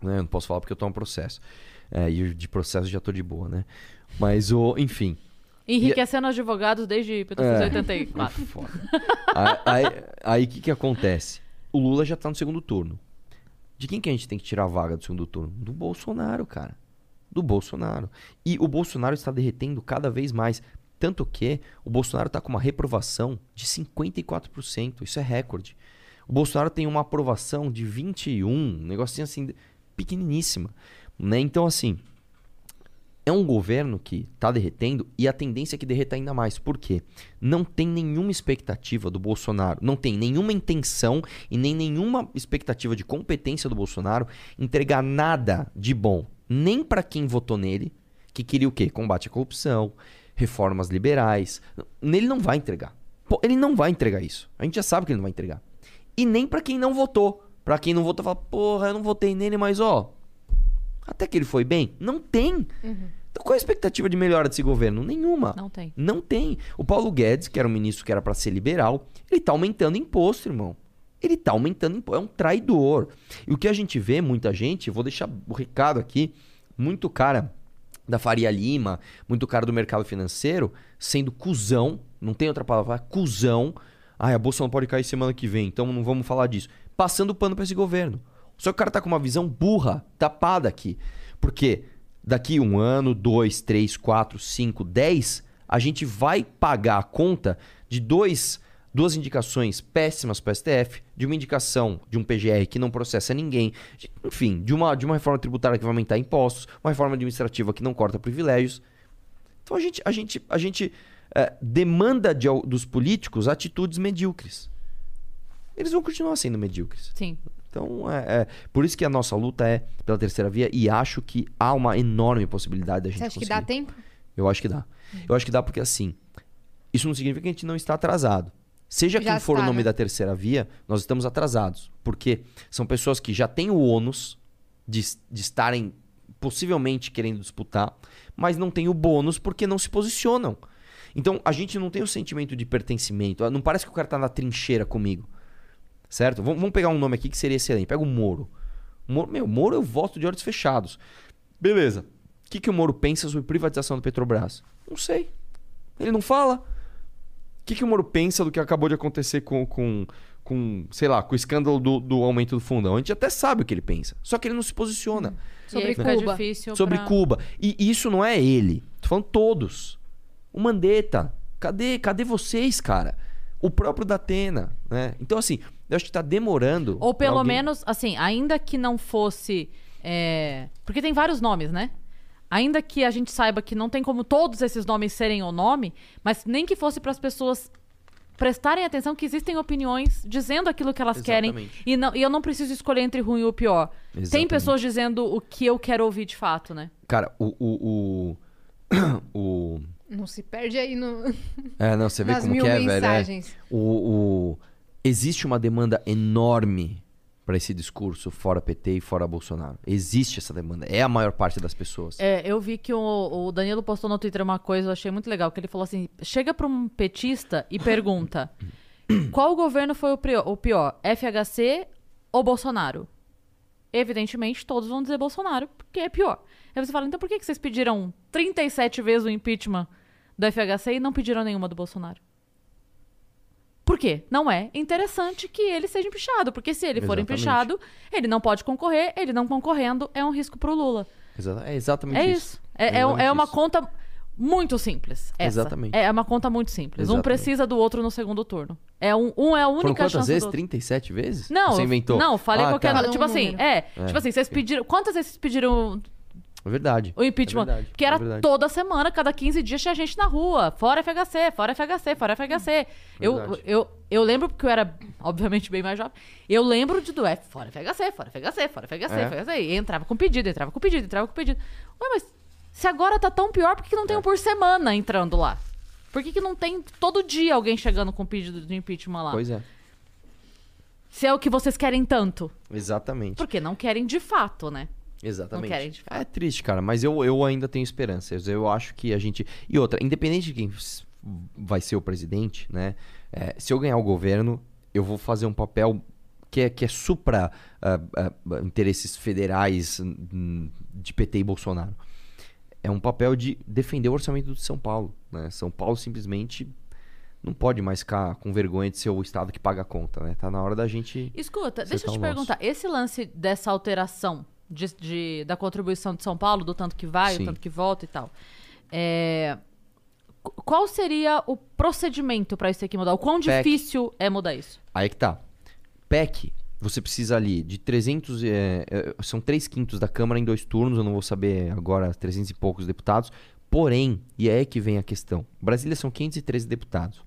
Né? Eu não posso falar porque eu tô no processo. É, e de processo já tô de boa, né? Mas o. Enfim. Enriquecendo advogados desde 1984. É. Foda. aí o que, que acontece? O Lula já tá no segundo turno. De quem que a gente tem que tirar a vaga do segundo turno? Do Bolsonaro, cara. Do Bolsonaro. E o Bolsonaro está derretendo cada vez mais. Tanto que o Bolsonaro está com uma reprovação de 54%. Isso é recorde. O Bolsonaro tem uma aprovação de 21, um negocinho assim, pequeniníssima. Né? Então, assim, é um governo que está derretendo e a tendência é que derreta ainda mais. Por quê? Não tem nenhuma expectativa do Bolsonaro, não tem nenhuma intenção e nem nenhuma expectativa de competência do Bolsonaro entregar nada de bom, nem para quem votou nele, que queria o quê? Combate à corrupção, reformas liberais. Nele não vai entregar. Ele não vai entregar isso. A gente já sabe que ele não vai entregar. E nem para quem não votou. Para quem não votou, fala, porra, eu não votei nele, mas ó, Até que ele foi bem? Não tem. Então qual é a expectativa de melhora desse governo? Nenhuma. Não tem. Não tem. O Paulo Guedes, que era um ministro que era pra ser liberal, ele tá aumentando imposto, irmão. Ele tá aumentando imposto. É um traidor. E o que a gente vê, muita gente, vou deixar o recado aqui, muito cara da Faria Lima, muito cara do mercado financeiro, sendo cuzão, não tem outra palavra, cuzão. Ai, a bolsa não pode cair semana que vem, então não vamos falar disso. Passando pano pra esse governo. Só que o cara tá com uma visão burra, tapada aqui. Porque daqui um ano, dois, três, quatro, cinco, dez, a gente vai pagar a conta de dois, duas indicações péssimas para o STF, de uma indicação de um PGR que não processa ninguém, de- enfim, de uma, de uma reforma tributária que vai aumentar impostos, uma reforma administrativa que não corta privilégios. Então a gente, a gente, a gente eh, demanda de dos políticos atitudes medíocres. Eles vão continuar sendo medíocres. Sim. Então, é, é- por isso que a nossa luta é pela terceira via e acho que há uma enorme possibilidade da gente Você acha que conseguir. dá tempo? Eu acho que dá. Eu acho que dá porque assim, isso não significa que a gente não está atrasado. Seja Já quem for o está, nome né? da terceira via, nós estamos atrasados. Porque são pessoas que já têm o ônus de, de estarem possivelmente querendo disputar, mas não têm o bônus porque não se posicionam. Então, a gente não tem o sentimento de pertencimento. Não parece que o cara tá na trincheira comigo. Certo? Vamos vamos pegar um nome aqui que seria excelente. Pega o Moro. Moro meu, Moro eu voto de olhos fechados. Beleza. O que, que o Moro pensa sobre privatização do Petrobras? Não sei. Ele não fala. O que, que o Moro pensa do que acabou de acontecer com, com, com sei lá, com o escândalo do, do aumento do fundão? A gente até sabe o que ele pensa. Só que ele não se posiciona aí Sobre Cuba. difícil sobre pra- Cuba. E isso não é ele. Tô falando todos. O Mandetta. Cadê, cadê vocês, cara? O próprio Datena, né? Então, assim, eu acho que tá demorando. Ou pelo alguém- menos, assim, ainda que não fosse. é, Porque tem vários nomes, né? Ainda que a gente saiba que não tem como todos esses nomes serem o nome, mas nem que fosse para as pessoas prestarem atenção que existem opiniões dizendo aquilo que elas querem Exatamente. e, não, e eu não preciso escolher entre ruim e o pior. Tem Exatamente. pessoas dizendo o que eu quero ouvir de fato, né? Cara, o. o, o, o- Não se perde aí no, É, não, você vê nas como mil que é, velho. é. mensagens. O, o- Existe uma demanda enorme pra esse discurso fora PT e fora Bolsonaro. Existe essa demanda. É a maior parte das pessoas. É, eu vi que o, o Danilo postou no Twitter uma coisa, eu achei muito legal, que ele falou assim: chega pra um petista e pergunta qual governo foi o pior, o pior, FHC ou Bolsonaro? Evidentemente, todos vão dizer Bolsonaro, porque é pior. Aí você fala, então por que vocês pediram 37 vezes o impeachment do FHC e não pediram nenhuma do Bolsonaro? Por quê? Não é interessante que ele seja empichado, porque se ele for Exatamente. empichado, ele não pode concorrer, ele não concorrendo é um risco pro Lula. É exatamente É isso. isso. É, é, um- é uma isso. conta muito simples. Essa. Exatamente. É uma conta muito simples. Um Exatamente. precisa do outro no segundo turno. É um, um é a única Foram quantas chance vezes? do outro. 37 vezes? Não, Você inventou? Não, falei ah, qualquer. tá. Tipo um assim, número. é, Tipo assim, vocês pediram. Quantas vezes vocês pediram É verdade. o impeachment? É verdade, que era é toda semana, cada 15 dias tinha gente na rua. Fora FHC, fora FHC, fora FHC. Eu, Verdade. eu, eu lembro, porque eu era, obviamente, bem mais jovem. Eu lembro de do F, fora FHC, fora FHC, fora FHC, É. FHC. E entrava com pedido, entrava com pedido, entrava com pedido. Ué, mas se agora tá tão pior, por que, não É. tem um por semana entrando lá? Por que, que não tem todo dia alguém chegando com pedido de impeachment lá? Pois é. Se é o que vocês querem tanto. Exatamente. Porque não querem de fato, né? Exatamente. Não querem. É triste, cara, mas eu, eu ainda tenho esperanças. Eu acho que a gente. E outra, independente de quem vai ser o presidente, né? é, se eu ganhar o governo, eu vou fazer um papel que é, que é supra ah, ah, interesses federais hum, de PT e Bolsonaro. É um papel de defender o orçamento de São Paulo. Né? São Paulo simplesmente não pode mais ficar com vergonha de ser o estado que paga a conta, né? Tá na hora da gente. Escuta, deixa eu te perguntar. Esse lance dessa alteração de, de- da contribuição de São Paulo, do tanto que vai, Sim. o tanto que volta e tal. é, qu- qual seria o procedimento para isso que mudar? O quão PEC. difícil é mudar isso? Aí que tá. PEC, você precisa ali de 300. é, é, são 3 quintos da Câmara em dois turnos, eu não vou saber agora 300 e poucos deputados. Porém, e é aí que vem a questão: Brasília são 513 deputados.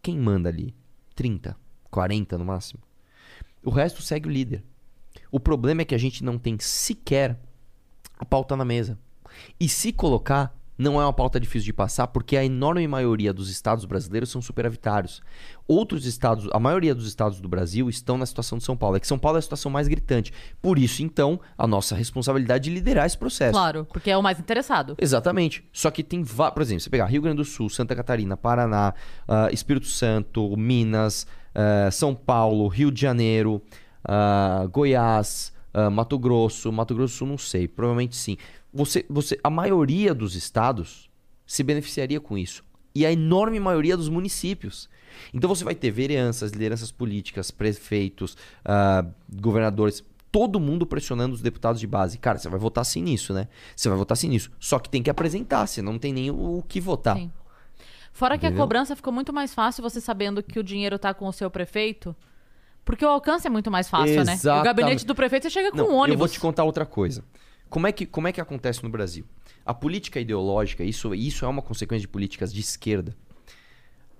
Quem manda ali? 30, 40 no máximo. O resto segue o líder. O problema é que a gente não tem sequer a pauta na mesa. E se colocar, Não é uma pauta difícil de passar porque a enorme maioria dos estados brasileiros são superavitários. Outros estados, a maioria dos estados do Brasil estão na situação de São Paulo. É que São Paulo é a situação mais gritante. Por isso, então, a nossa responsabilidade de liderar esse processo. Claro, porque é o mais interessado. Exatamente. Só que tem, por exemplo, você pegar Rio Grande do Sul, Santa Catarina, Paraná, ah, Espírito Santo, Minas, ah, São Paulo, Rio de Janeiro, ah, Goiás, ah, Mato Grosso, Mato Grosso do Sul, não sei, provavelmente sim. Você, você, a maioria dos estados se beneficiaria com isso. E a enorme maioria dos municípios. Então você vai ter vereanças, lideranças políticas, prefeitos, ah, governadores, todo mundo pressionando os deputados de base. Cara, você vai votar sim nisso, né? Você vai votar sim nisso. Só que tem que apresentar, senão não tem nem o, o que votar. Sim. Fora que a Entendeu? cobrança ficou muito mais fácil você sabendo que o dinheiro tá com o seu prefeito. Porque o alcance é muito mais fácil, né? O Exatamente. gabinete do prefeito você chega com Não, um ônibus. Eu vou te contar outra coisa. Como é que, como é que acontece no Brasil? A política ideológica, isso, isso é uma consequência de políticas de esquerda.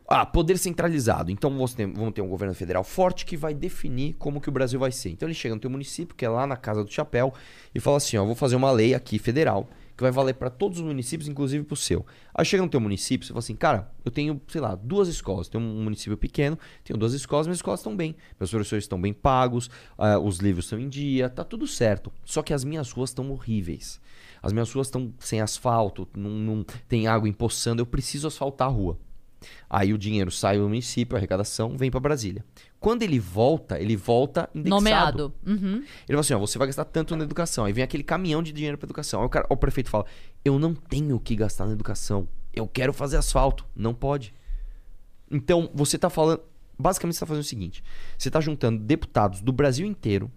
Ah, poder centralizado. Então você tem- vamos ter um governo federal forte que vai definir como que o Brasil vai ser. Então ele chega no teu município, que é lá na casa do chapéu, e fala assim: ó, vou fazer uma lei aqui federal que vai valer para todos os municípios, inclusive pro seu. Aí chega no teu município, você fala assim: cara, eu tenho, sei lá, duas escolas. Tem um município pequeno, tenho duas escolas, minhas escolas estão bem. Meus professores estão bem pagos, ah, os livros estão em dia, tá tudo certo. Só que as minhas ruas estão horríveis. As minhas ruas estão sem asfalto, não, não tem água empoçando, eu preciso asfaltar a rua. Aí o dinheiro sai do município, a arrecadação vem para Brasília. Quando ele volta, ele volta indexado. Nomeado. Uhum. Ele fala assim, ó, você vai gastar tanto na educação. Aí vem aquele caminhão de dinheiro para educação. Aí o, cara, o prefeito fala, eu não tenho o que gastar na educação. Eu quero fazer asfalto. Não pode. Então, você tá falando... Basicamente, você tá fazendo o seguinte. Você tá juntando deputados do Brasil inteiro,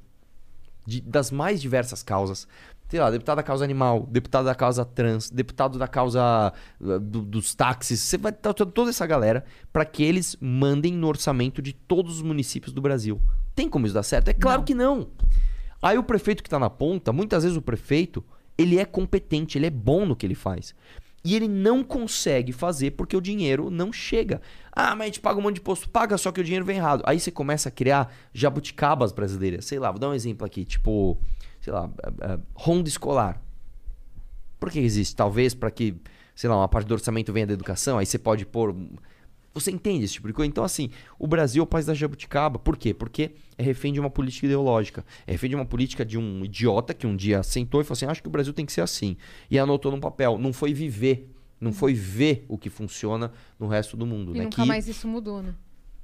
de- das mais diversas causas. Sei lá, deputado da causa animal, deputado da causa trans, deputado da causa ah, do- dos táxis. Você vai estar toda essa galera para que eles mandem no orçamento de todos os municípios do Brasil. Tem como isso dar certo? É claro que não. Aí o prefeito que tá na ponta, muitas vezes o prefeito, ele é competente, ele é bom no que ele faz. E ele não consegue fazer porque o dinheiro não chega. Ah, mas a gente paga um monte de imposto. Paga, só que o dinheiro vem errado. Aí você começa a criar jabuticabas brasileiras. Sei lá, vou dar um exemplo aqui. Tipo, sei lá, é, é, ronda escolar. Por que existe? Talvez para que, sei lá, uma parte do orçamento venha da educação. Aí você pode pôr... Você entende esse tipo de coisa? Então, assim, o Brasil é o país da jabuticaba. Por quê? Porque é refém de uma política ideológica. É refém de uma política de um idiota que um dia sentou e falou assim: acho que o Brasil tem que ser assim. E anotou num papel. Não foi viver. Não foi ver o que funciona no resto do mundo. E né? nunca Que- mais isso mudou, né?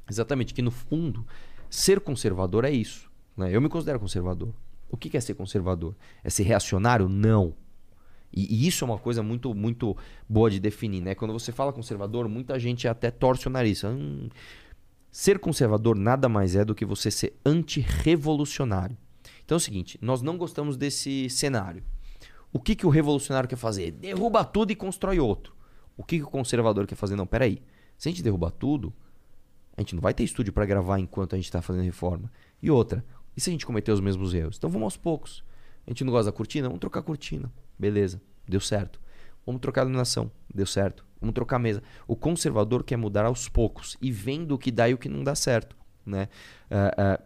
Exatamente, que no fundo, ser conservador é isso. Né? Eu me considero conservador. O que é ser conservador? É ser reacionário? Não. E, e isso é uma coisa muito, muito boa de definir, né? Quando você fala conservador, muita gente até torce o nariz. Hum, ser conservador nada mais é do que você ser antirrevolucionário. Então é o seguinte, nós não gostamos desse cenário. O que, que o revolucionário quer fazer? Derruba tudo e constrói outro. O que, que o conservador quer fazer? Não, peraí. Se a gente derrubar tudo, a gente não vai ter estúdio para gravar enquanto a gente está fazendo reforma. E outra, e se a gente cometer os mesmos erros? Então vamos aos poucos. A gente não gosta da cortina? Vamos trocar a cortina. Beleza, deu certo. Vamos trocar a iluminação. Deu certo. Vamos trocar a mesa. O conservador quer mudar aos poucos e vendo o que dá e o que não dá certo. Né? Ah, ah,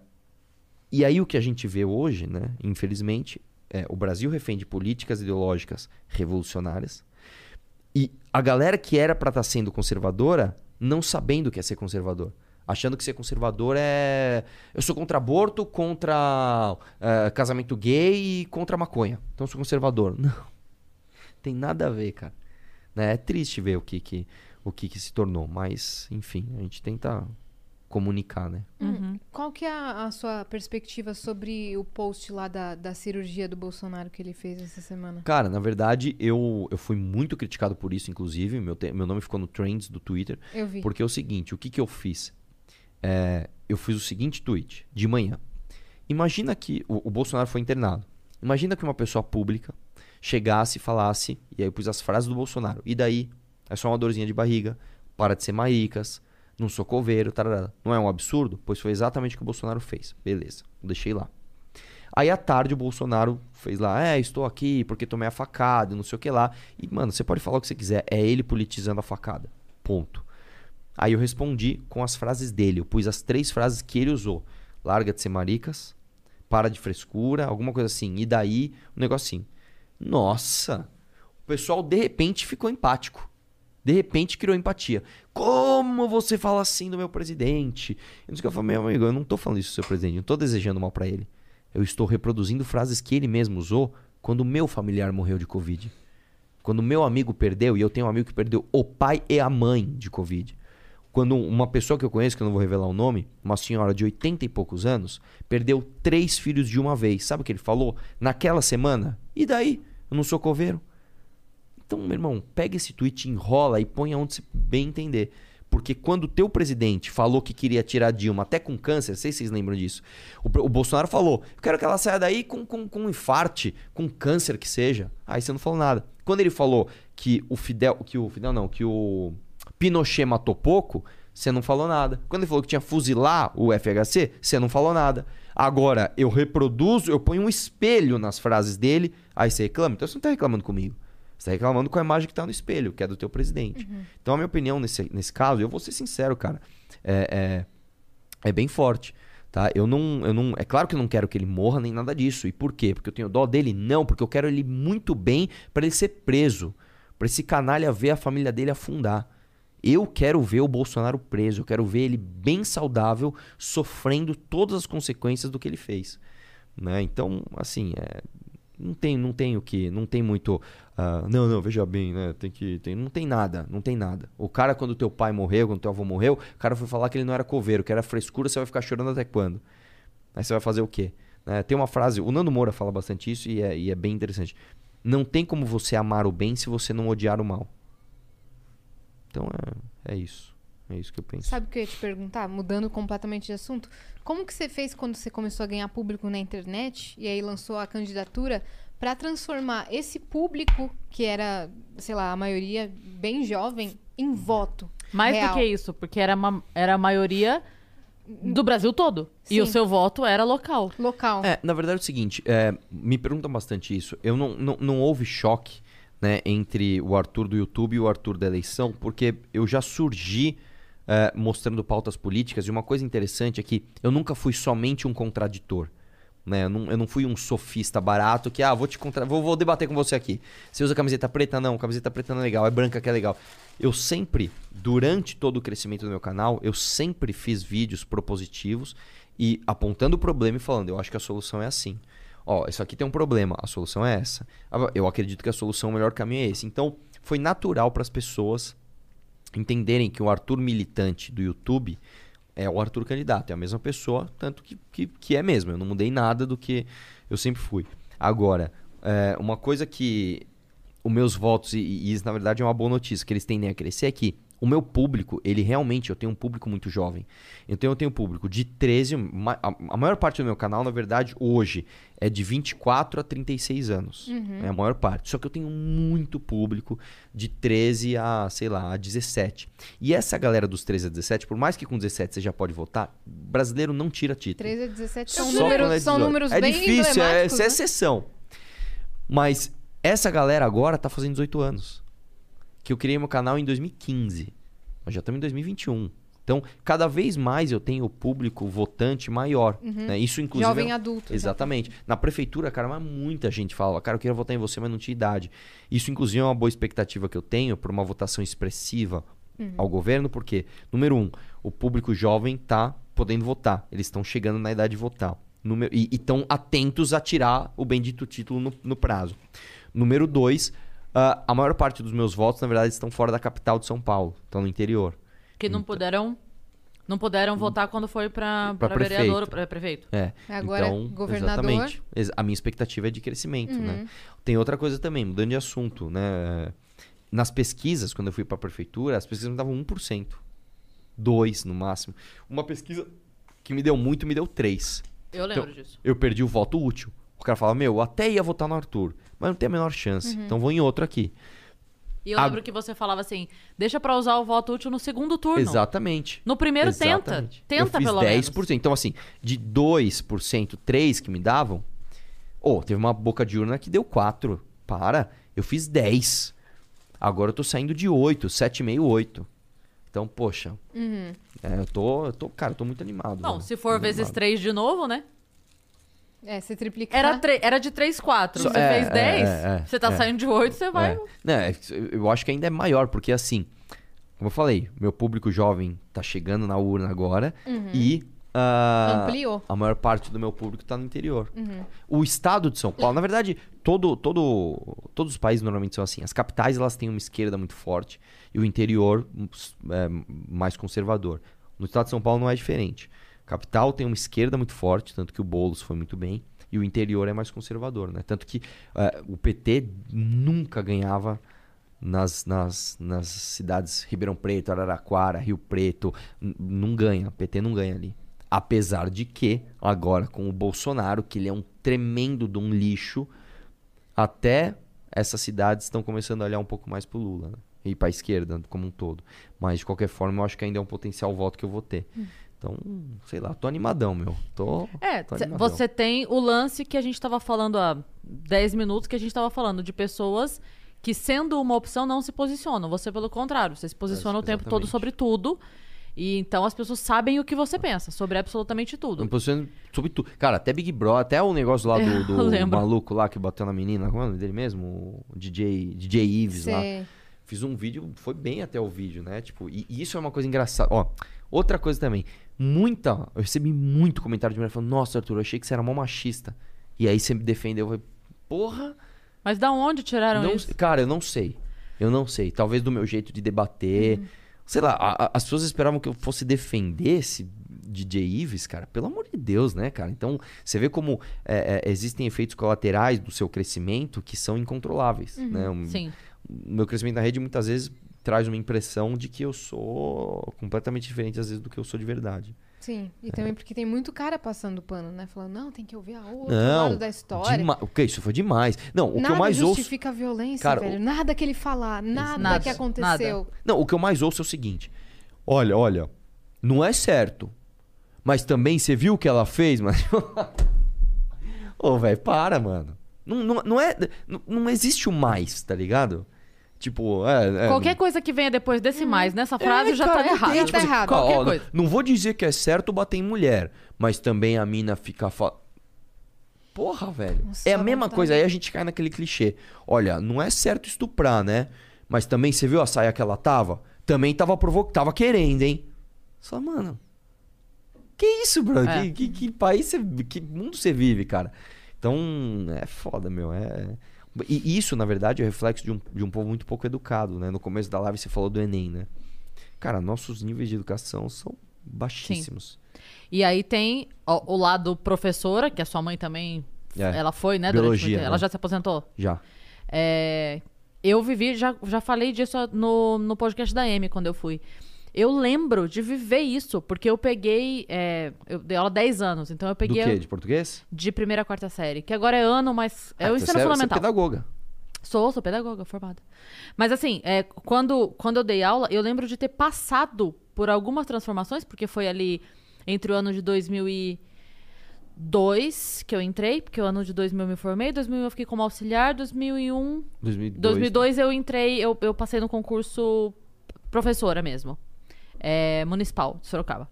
e aí o que a gente vê hoje, né, infelizmente, é o Brasil refém de políticas ideológicas revolucionárias e a galera que era pra estar sendo conservadora não sabendo o que é ser conservador. Achando que ser conservador é. Eu sou contra aborto, contra eh, casamento gay e contra maconha. Então eu sou conservador. Não. Tem nada a ver, cara. Né? É triste ver o que, que, o que, que se tornou. Mas, enfim, a gente tenta comunicar, né? Uhum. Qual que é a, a sua perspectiva sobre o post lá da, da cirurgia do Bolsonaro que ele fez essa semana? Cara, na verdade, eu, eu fui muito criticado por isso, inclusive. Meu, te- meu nome ficou no Trends do Twitter. Eu vi. Porque é o seguinte, o que, que eu fiz? É, eu fiz o seguinte tweet de manhã. Imagina que o, o Bolsonaro foi internado. Imagina que uma pessoa pública chegasse e falasse, e aí eu pus as frases do Bolsonaro. E daí? É só uma dorzinha de barriga, para de ser maricas, não sou coveiro, tarará. Não é um absurdo? Pois foi exatamente o que o Bolsonaro fez. Beleza, deixei lá. Aí à tarde o Bolsonaro fez lá, é, estou aqui porque tomei a facada, não sei o que lá. E, mano, você pode falar o que você quiser, é ele politizando a facada. Ponto. Aí eu respondi com as frases dele. Eu pus as três frases que ele usou. Larga de ser maricas, para de frescura, alguma coisa assim. E daí, um negocinho. Nossa, O pessoal, de repente, ficou empático. De repente, criou empatia. Como você fala assim do meu presidente? Eu disse que eu falei, meu amigo, eu não tô falando isso do seu presidente, eu não tô desejando mal pra ele. Eu estou reproduzindo frases que ele mesmo usou quando o meu familiar morreu de Covid. Quando o meu amigo perdeu, e eu tenho um amigo que perdeu o pai e a mãe de Covid. Quando uma pessoa que eu conheço, que eu não vou revelar o nome, uma senhora de 80 e poucos anos, perdeu três filhos de uma vez. Sabe o que ele falou? Naquela semana. E daí? Eu não sou coveiro. Então, meu irmão, pega esse tweet, enrola e põe aonde você bem entender. Porque quando o teu presidente falou que queria tirar Dilma até com câncer, não sei se vocês lembram disso. O, o Bolsonaro falou: eu quero que ela saia daí com, com, com um infarte, com câncer que seja. Aí você não falou nada. Quando ele falou que o Fidel. Que o Fidel não, que o Pinochet matou pouco, você não falou nada. Quando ele falou que tinha fuzilar o FHC, você não falou nada. Agora, eu reproduzo, eu ponho um espelho nas frases dele, aí você reclama. Então você não tá reclamando comigo. Você tá reclamando com a imagem que tá no espelho, que é do teu presidente. Então a minha opinião nesse, nesse caso, eu vou ser sincero, cara, é, é, é bem forte. Tá? Eu não, eu não. É claro que eu não quero que ele morra nem nada disso. E por quê? Porque eu tenho dó dele? Não, porque eu quero ele muito bem para ele ser preso. Pra esse canalha ver a família dele afundar. Eu quero ver o Bolsonaro preso. Eu quero ver ele bem saudável, sofrendo todas as consequências do que ele fez. Né? Então, assim, é, não tem, não tem o que, não tem muito. ah, não, não, veja bem, né? Tem que, tem, não tem nada, não tem nada. O cara quando teu pai morreu, quando teu avô morreu, o cara foi falar que ele não era coveiro, que era frescura, você vai ficar chorando até quando? Aí você vai fazer o quê? Né? tem uma frase, o Nando Moura fala bastante isso e é, e é bem interessante. Não tem como você amar o bem se você não odiar o mal. Então é, é isso. É isso que eu penso. Sabe o que eu ia te perguntar? Mudando completamente de assunto. Como que você fez quando você começou a ganhar público na internet e aí lançou a candidatura pra transformar esse público, que era, sei lá, a maioria bem jovem, em voto? Mais real? do que isso, porque era, uma, era a maioria do Brasil todo. E Sim. o seu voto era local. Local. É, na verdade é o seguinte, é, me perguntam bastante isso. Eu não, não, não houve choque né, entre o Arthur do YouTube e o Arthur da eleição, porque eu já surgi é, mostrando pautas políticas, e uma coisa interessante é que eu nunca fui somente um contraditor. Né? Eu, não, eu não fui um sofista barato que, ah, vou te contra... vou, vou debater com você aqui. Você usa camiseta preta? Não, camiseta preta não é legal, é branca que é legal. Eu sempre, durante todo o crescimento do meu canal, eu sempre fiz vídeos propositivos e apontando o problema e falando, eu acho que a solução é assim. Ó, isso aqui tem um problema, a solução é essa. Ah, Eu acredito que a solução, o melhor caminho é esse. Então, foi natural para as pessoas entenderem que o Arthur militante do YouTube é o Arthur candidato, é a mesma pessoa, tanto que, que, que é mesmo. Eu não mudei nada do que eu sempre fui. Agora, é, uma coisa que os meus votos, e, e isso na verdade é uma boa notícia, que eles tendem a crescer, é que o meu público, ele realmente, eu tenho um público muito jovem. Então eu tenho um público de 13, ma- a, maior parte do meu canal, na verdade, hoje, é de 24 a 36 anos. É a maior parte. Só que eu tenho muito público de 13 a, sei lá, a 17. E essa galera dos 13 a 17, por mais que com 17 você já pode votar, brasileiro não tira título. 13 a 17 são Só números, é são 18. números é bem difícil, é, isso é né? exceção. Mas essa galera agora tá fazendo 18 anos. Que eu criei meu canal em 2015. Nós já estamos em 2021. Então, cada vez mais eu tenho o público votante maior. né? Isso, inclusive. Jovem é- adulto. Exatamente. Na prefeitura, cara, mas muita gente fala, cara, eu queria votar em você, mas não tinha idade. Isso, inclusive, é uma boa expectativa que eu tenho por uma votação expressiva ao governo, porque, número um, o público jovem tá podendo votar. Eles estão chegando na idade de votar. Número, e estão atentos a tirar o bendito título no, no prazo. Número dois, ah, a maior parte dos meus votos, na verdade, estão fora da capital de São Paulo, estão no interior. Que não puderam. Não puderam votar quando foi pra vereador ou prefeito. É. Agora, então, governador. Exatamente. Ex- A minha expectativa é de crescimento, né? Tem outra coisa também, mudando de assunto, né? Nas pesquisas, quando eu fui pra prefeitura, as pesquisas me davam 1%. 2 no máximo. Uma pesquisa que me deu muito, me deu 3. Eu lembro Então, disso. Eu perdi o voto útil. O cara fala, meu, eu até ia votar no Arthur, mas não tem a menor chance. Então vou em outro aqui. E eu a- lembro que você falava assim: deixa pra usar o voto útil no segundo turno. Exatamente. No primeiro Exatamente. tenta. Tenta eu fiz pelo 10%. menos. Então, assim, de 2%, 3% que me davam, ô, teve uma boca de urna que deu 4. Para, eu fiz 10. Agora eu tô saindo de 8, 7,5, 8. Então, poxa. É, eu tô, eu tô, cara, eu tô muito animado. Bom, velho. se for Muito vezes animado. três de novo, né? É, você triplicar. Era, tre- era de 3, 4. Só- Você é, fez é, 10, é, é, você tá é. saindo de 8, você vai. É. Não, é, eu acho que ainda é maior, porque assim, como eu falei, meu público jovem tá chegando na urna agora e ah, Ampliou. a maior parte do meu público tá no interior. O estado de São Paulo, na verdade, todo, todo, todos os países normalmente são assim. As capitais elas têm uma esquerda muito forte e o interior é, mais conservador. No estado de São Paulo não é diferente. A capital tem uma esquerda muito forte, tanto que o Boulos foi muito bem, e o interior é mais conservador, né? Tanto que eh, o PT nunca ganhava nas, nas, nas cidades Ribeirão Preto, Araraquara, Rio Preto, não ganha, o PT não ganha ali. Apesar de que, agora com o Bolsonaro, que ele é um tremendo de um lixo, até essas cidades estão começando a olhar um pouco mais pro Lula, né? E pra esquerda como um todo. Mas, de qualquer forma, eu acho que ainda é um potencial voto que eu vou ter. Então, sei lá, tô animadão, meu. Tô. É, tô você tem o lance que a gente tava falando há 10 minutos, que a gente tava falando de pessoas que, sendo uma opção, não se posicionam. Você, pelo contrário, você se posiciona É, o tempo todo sobre tudo. E então as pessoas sabem o que você pensa sobre absolutamente Eu tudo. me posiciono sobre tudo. Cara, até Big Bro, até o negócio lá Eu do, do maluco lá que bateu na menina, como é o nome dele mesmo? O DJ, DJ Ives lá. Sei. Fiz um vídeo, foi bem até o vídeo, né? Tipo, e, e isso é uma coisa engraçada. Ó, outra coisa também. Muita. Eu recebi muito comentário de mulher falando: Nossa, Arthur, eu achei que você era mó machista. E aí você me defendeu. Eu falei, porra. Mas da onde tiraram Não, isso? cara, eu não sei. Eu não sei. Talvez do meu jeito de debater. Uhum. Sei lá, a- a- as pessoas esperavam que eu fosse defender esse DJ Ives, cara. Pelo amor de Deus, né, cara? Então, você vê como é, é, existem efeitos colaterais do seu crescimento que são incontroláveis, né? Um- Sim. o meu crescimento na rede muitas vezes traz uma impressão de que eu sou completamente diferente às vezes do que eu sou de verdade. Sim. E também porque tem muito cara passando pano, né? Falando, não, tem que ouvir a outro Não, lado da história. Dema- O que isso foi demais. Não, o nada que eu mais ouço, justifica a violência, Cara, velho. Nada que ele falar, nada, Nada, que aconteceu. não, o que eu mais ouço é o seguinte: Olha, olha, não é certo. Mas também você viu o que ela fez, mas Ô, velho, para, mano. Não, não, não é não, não existe o mais, tá ligado? Tipo, é, é, Qualquer coisa que venha depois desse mais nessa frase É, já cara, tá não errado. tem, Já tá assim, errado. ó, coisa. Não vou dizer que é certo bater em mulher, mas também a mina fica. Fa... Porra, velho. Nossa, é a mesma coisa, aí a gente cai naquele clichê. Olha, não é certo estuprar, né? Mas também, você viu a saia que ela tava? Também tava provo... tava querendo, hein? Só, mano. Que isso, bro? É. Que, que, que país você. Que mundo você vive, cara? Então, é foda, meu. É. E isso, na verdade, é reflexo de um, de um povo muito pouco educado, né? No começo da live você falou do Enem, né? Cara, nossos níveis de educação são baixíssimos. E aí tem ó, o lado professora, que a sua mãe também. É. Ela foi, né? Biologia, tempo. Ela né? já se aposentou? Já. É, eu vivi, já, já falei disso no, no podcast da M quando eu fui. Eu lembro de viver isso, porque eu peguei. é, eu dei aula há 10 anos, então eu Do peguei quê? De português? de primeira a quarta série, que agora é ano, mas é Ah, o então ensino você é- Você é fundamental. pedagoga. Sou, sou pedagoga formada. Mas assim, é, quando, quando eu dei aula, eu lembro de ter passado por algumas transformações, porque foi ali entre o ano de 2002 que eu entrei, porque o ano de 2000 eu me formei, 2000 eu fiquei como auxiliar, 2001 2002. 2002 eu entrei, eu, eu passei no concurso professora mesmo, é, municipal de Sorocaba.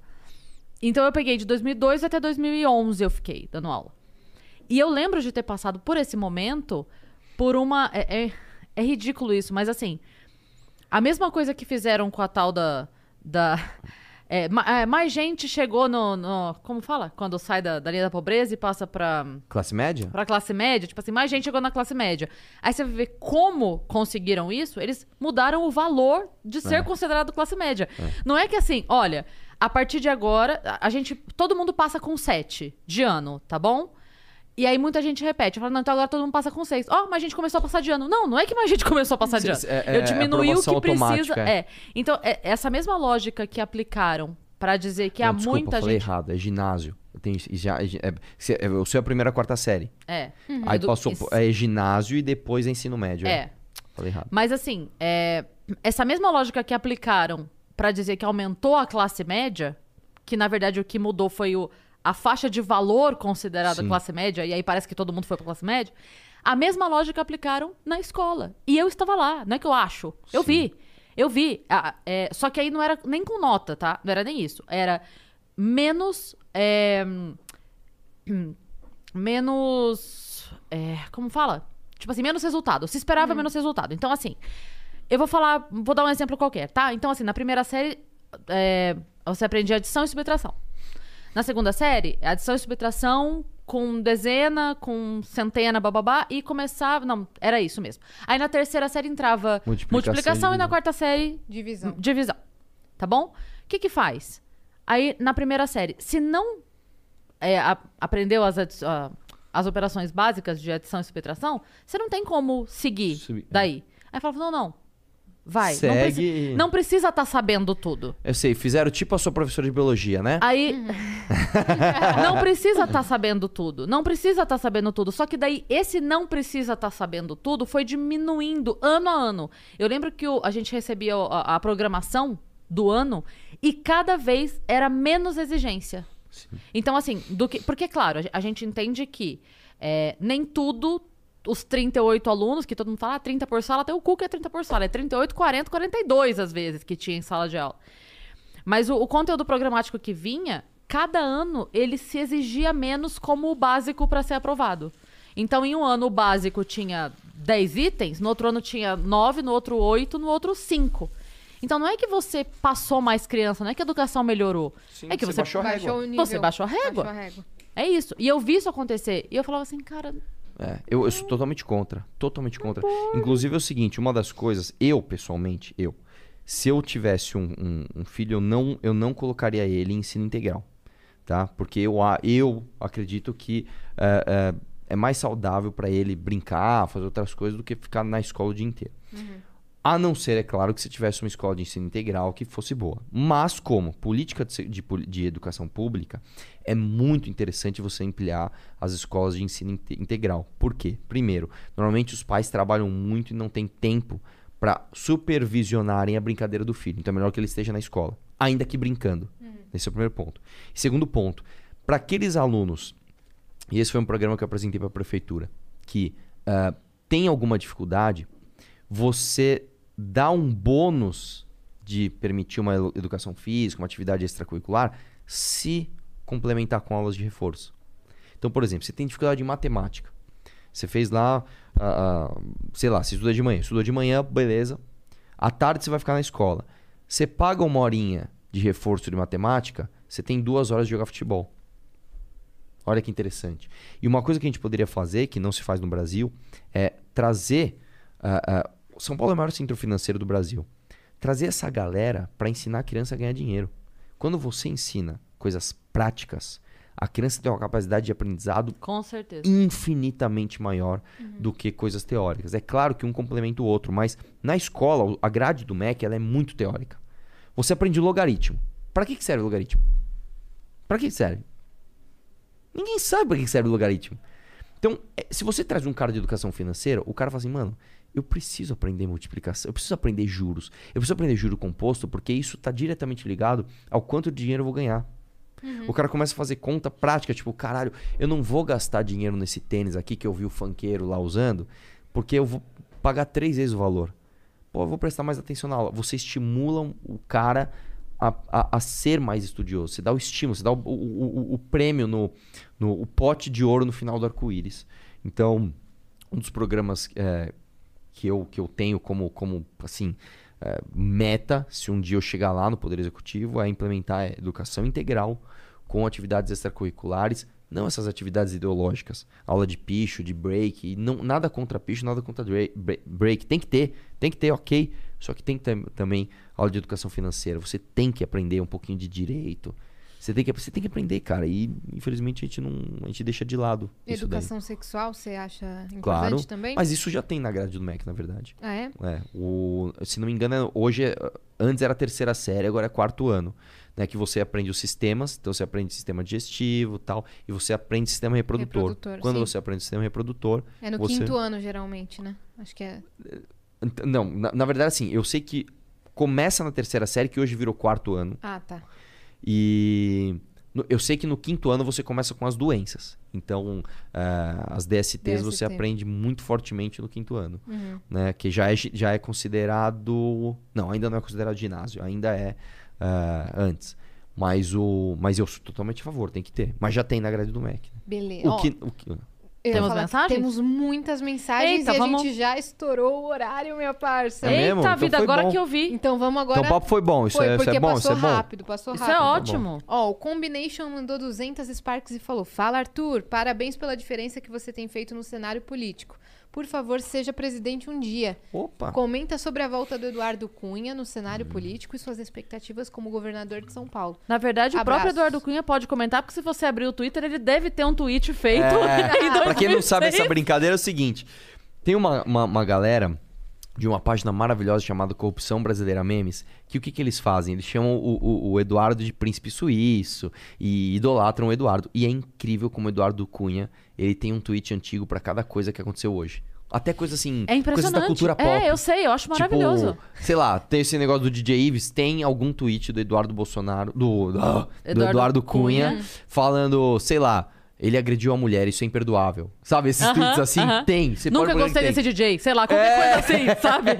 Então eu peguei de 2002 até 2011 eu fiquei dando aula. E eu lembro de ter passado por esse momento por uma. É, é, é ridículo isso, mas assim. A mesma coisa que fizeram com a tal da. da é, é, mais gente chegou no, no- Como fala? Quando sai da, da linha da pobreza e passa pra. Classe média? Pra classe média, tipo assim, mais gente chegou na classe média. Aí você vai ver como conseguiram isso, eles mudaram o valor de ser É. considerado classe média. Não é que assim, olha, a partir de agora, a gente. Todo mundo passa com 7 de ano, tá bom? E aí muita gente repete, fala, não, então agora todo mundo passa com 6. Ó, mas a gente começou a passar de ano. Não, não é que mais gente começou a passar de ano. É- é- Eu diminui o que precisa. é. É. Então, é essa mesma lógica que aplicaram pra dizer que Não, há desculpa, muita eu falei gente. errado. É ginásio. Tenho, já, é, é, eu sou a primeira a quarta série. É. Aí Edu- passou. É ginásio e depois é ensino médio. É. Falei errado. Mas assim, é, essa mesma lógica que aplicaram pra dizer que aumentou a classe média, que na verdade o que mudou foi o, a faixa de valor considerada Sim. classe média, e aí parece que todo mundo foi pra classe média, a mesma lógica aplicaram na escola. E eu estava lá, não é que eu acho. Eu Sim. vi. Eu vi. Ah, é, só que aí não era nem com nota, tá? Não era nem isso. Era menos. é, menos. é, como fala? Tipo assim, menos resultado. Se esperava menos resultado. Então, assim, eu vou falar, vou dar um exemplo qualquer, tá? Então, assim, na primeira série, é, você aprendia adição e subtração. Na segunda série, é adição e subtração com dezena, com centena, bababá, e começava. Não, era isso mesmo. Aí na terceira série entrava Multiplicação multiplicação, e na quarta série, Divisão. divisão. Tá bom? O que que faz? Aí, na primeira série, se não é, a- aprendeu as, a- as operações básicas de adição e subtração, você não tem como seguir Sub- daí. Aí fala, não, não. Vai. Não, Segue preci- e- não precisa estar sabendo tudo. Eu sei, fizeram tipo a sua professora de biologia, né? Aí. não precisa estar sabendo tudo. Não precisa estar sabendo tudo. Só que daí, esse não precisa estar sabendo tudo foi diminuindo ano a ano. Eu lembro que o- a gente recebia a, a programação do ano e cada vez era menos exigência. Então, assim, do que. Porque, claro, a gente entende que é, nem tudo. Os 38 alunos, que todo mundo fala, ah, 30 por sala, até o cu que é 30 por sala. É 38, 40, 42 às vezes que tinha em sala de aula. Mas o, o conteúdo programático que vinha, cada ano ele se exigia menos como o básico para ser aprovado. Então, em um ano o básico tinha 10 itens, no outro ano tinha 9, no outro 8, no outro 5. Então, não é que você passou mais criança, não é que a educação melhorou. Sim, é que você você, baixou a régua. Baixou o nível. Você baixou a régua. Baixou a régua. É isso. E eu vi isso acontecer. E eu falava assim, cara, É, eu, eu sou totalmente contra. Totalmente contra. Inclusive é o seguinte, uma das coisas, eu, pessoalmente, eu, se eu tivesse um, um- um filho, eu não, eu não colocaria ele em ensino integral. Tá? Porque eu, eu acredito que é, é, é mais saudável para ele brincar, fazer outras coisas, do que ficar na escola o dia inteiro. A não ser, é claro, que se tivesse uma escola de ensino integral que fosse boa. Mas, como política de, de de educação pública, é muito interessante você ampliar as escolas de ensino inte- integral. Por quê? Primeiro, normalmente os pais trabalham muito e não têm tempo para supervisionarem a brincadeira do filho. Então é melhor que ele esteja na escola, ainda que brincando. Esse é o primeiro ponto. Segundo ponto, para aqueles alunos, e esse foi um programa que eu apresentei para a prefeitura, que ah, tem alguma dificuldade, você dá um bônus de permitir uma edu- educação física, uma atividade extracurricular, se complementar com aulas de reforço. Então, por exemplo, você tem dificuldade em matemática. Você fez lá, ah, ah, sei lá, você estuda de manhã. Estudou de manhã, beleza. À tarde você vai ficar na escola. Você paga uma horinha de reforço de matemática, você tem duas horas de jogar futebol. Olha que interessante. E uma coisa que a gente poderia fazer, que não se faz no Brasil, é trazer. ah, ah, São Paulo é o maior centro financeiro do Brasil. Trazer essa galera para ensinar a criança a ganhar dinheiro. Quando você ensina coisas práticas, a criança tem uma capacidade de aprendizado com certeza. infinitamente maior do que coisas teóricas. É claro que um complementa o outro, mas na escola, a grade do MEC ela é muito teórica. Você aprende logaritmo. Para que, que serve logaritmo? Para que serve? Ninguém sabe para que que serve logaritmo. Então, é, se você traz um cara de educação financeira, o cara fala assim, mano, eu preciso aprender multiplicação, eu preciso aprender juros, eu preciso aprender juro composto, porque isso está diretamente ligado ao quanto de dinheiro eu vou ganhar. O cara começa a fazer conta prática, tipo, caralho, eu não vou gastar dinheiro nesse tênis aqui que eu vi o funkeiro lá usando, porque eu vou pagar três vezes o valor. Pô, eu vou prestar mais atenção na aula. Você estimula o cara a, a, a ser mais estudioso. Você dá o estímulo, você dá o, o, o, o prêmio no, no o pote de ouro no final do arco-íris. Então, um dos programas é, que, eu, que eu tenho como, como assim, é, meta, se um dia eu chegar lá no Poder Executivo, é implementar educação integral com atividades extracurriculares, não essas atividades ideológicas, aula de picho, de break, e não, nada contra picho, nada contra break, tem que ter, tem que ter, ok, só que tem que ter também aula de educação financeira, você tem que aprender um pouquinho de direito, você tem que, você tem que aprender, cara, e infelizmente a gente não, a gente deixa de lado. Educação sexual, você acha importante Claro, também? mas isso já tem na grade do MEC, na verdade. Ah, é? É, o, se não me engano, hoje antes era terceira série, agora é quarto ano, né? Que você aprende os sistemas, então você aprende sistema digestivo, tal, e você aprende sistema reprodutor. Reprodutor, Quando sim. você aprende sistema reprodutor, É no Você- quinto ano, geralmente, né? Acho que é. não, na, na verdade assim, eu sei que começa na terceira série, que hoje virou quarto ano, Ah, tá. e no- eu sei que no quinto ano você começa com as doenças. Então, ah, as DSTs você DST. aprende muito fortemente no quinto ano. Uhum. né? Que já é, já é considerado. Não, ainda não é considerado ginásio, ainda é ah, antes. Mas o. Mas eu sou totalmente a favor, tem que ter. Mas já tem na grade do Mac. né? Beleza. O que. O que... eu ia Temos falar mensagens? Temos muitas mensagens Eita, e a vamos- gente já estourou o horário, minha parça. É? Eita Então vida, agora bom. que eu vi. Então vamos agora. Então o papo foi bom. Isso, Foi, é, isso porque é bom, passou isso é bom. rápido, passou Isso rápido. é bom. ótimo. Ó, o Combination mandou 200 Sparks e falou: Fala, Arthur, parabéns pela diferença que você tem feito no cenário político. Por favor, seja presidente um dia. Opa. Comenta sobre a volta do Eduardo Cunha no cenário político e suas expectativas como governador de São Paulo. Na verdade, o próprio Abraços. Eduardo Cunha pode comentar, porque se você abrir o Twitter, ele deve ter um tweet feito É, pra quem não 2006. sabe, essa brincadeira é o seguinte: tem uma, uma, uma galera de uma página maravilhosa chamada Corrupção Brasileira Memes, que o que, que eles fazem? Eles chamam o, o- o Eduardo de príncipe suíço e idolatram o Eduardo. E é incrível como o Eduardo Cunha ele tem um tweet antigo pra cada coisa que aconteceu hoje. Até coisa assim, É coisas da cultura pop. É, eu sei, eu acho maravilhoso. Tipo, sei lá, tem esse negócio do DJ Ives, tem algum tweet do Eduardo Bolsonaro, do, do, do Eduardo Eduardo Cunha, Cunha. falando, sei lá, ele agrediu a mulher, isso é imperdoável. Sabe, esses Aham, tweets assim? aham. Tem. Você Nunca gostei desse. DJ, sei lá, qualquer É. coisa assim, sabe?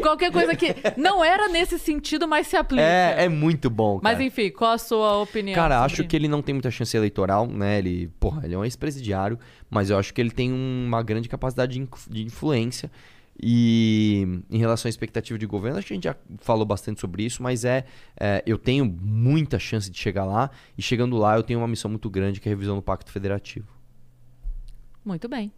qualquer coisa que não era nesse sentido, mas se aplica. É, é muito bom, cara. Mas enfim, qual a sua opinião? Cara, sobre- acho que ele não tem muita chance eleitoral, né? Ele, porra, ele é um ex-presidiário, mas eu acho que ele tem uma grande capacidade de influência. E em relação à expectativa de governo, acho que a gente já falou bastante sobre isso, mas é, é, eu tenho muita chance de chegar lá, e chegando lá eu tenho uma missão muito grande que é a revisão do Pacto Federativo. Muito bem.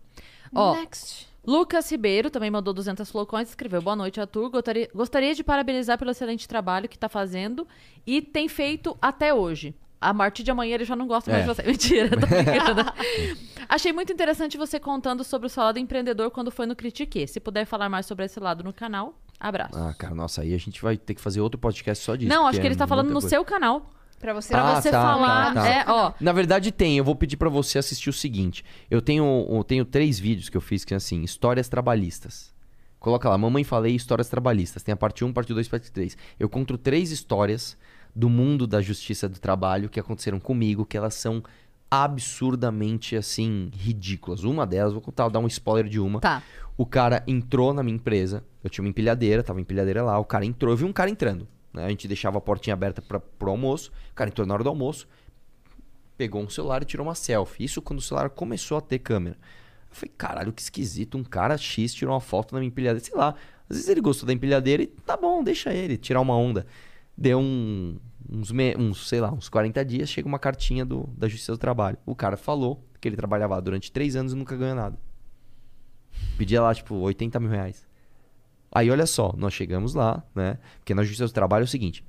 Ó, Next. Lucas Ribeiro também mandou 200 flocões e escreveu: Boa noite, Arthur. Gostaria, gostaria de parabenizar pelo excelente trabalho que está fazendo e tem feito até hoje. A partir de amanhã ele já não gosta mais É. de você. Mentira, tô brincando. Achei muito interessante você contando sobre o seu lado empreendedor quando foi no Critique. Se puder falar mais sobre esse lado no canal, abraço. Ah, cara, nossa, aí a gente vai ter que fazer outro podcast só disso. não, acho que ele é está falando muita no coisa. seu canal. Pra você, Pra Ah, você tá, falar. tá, tá. É, ó. Na verdade tem, eu vou pedir pra você assistir o seguinte. Eu tenho, eu tenho três vídeos que eu fiz que é assim, histórias trabalhistas. Coloca lá, mamãe falei histórias trabalhistas. Tem a parte 1, parte 2, parte 3. Eu conto três histórias do mundo da justiça do trabalho que aconteceram comigo, que elas são absurdamente assim ridículas. Uma delas, vou contar, dar um spoiler de uma. Tá. O cara entrou na minha empresa. Eu tinha uma empilhadeira, tava empilhadeira lá. O cara entrou, eu vi um cara entrando. né? A gente deixava a portinha aberta para pro almoço. O cara entrou na hora do almoço, pegou um celular e tirou uma selfie. Isso quando o celular começou a ter câmera. Eu falei, caralho, que esquisito. Um cara X tirou uma foto na minha empilhadeira. Sei lá. Às vezes ele gostou da empilhadeira e tá bom, deixa ele tirar uma onda. Deu um, uns, me- uns, sei lá, uns 40 dias, chega uma cartinha do, da Justiça do Trabalho. O cara falou que ele trabalhava durante três anos e nunca ganhou nada. Pedia lá, tipo, 80 mil reais. Aí, olha só, nós chegamos lá, né? Porque na Justiça do Trabalho é o seguinte: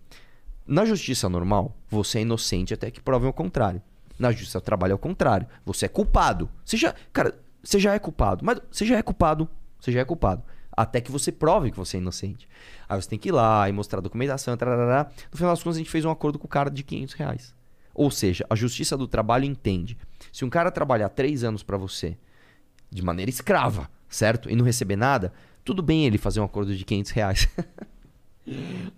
na Justiça normal, você é inocente até que provem o contrário. Na Justiça do Trabalho é o contrário. Você é culpado. Você já, cara, você já é culpado. Mas você já é culpado. Você já é culpado. Até que você prove que você é inocente. Aí você tem que ir lá e mostrar a documentação. Tarará. No final das contas, a gente fez um acordo com o cara de 500 reais. Ou seja, a Justiça do Trabalho entende. Se um cara trabalhar três anos pra você de maneira escrava, certo? E não receber nada, tudo bem ele fazer um acordo de 500 reais.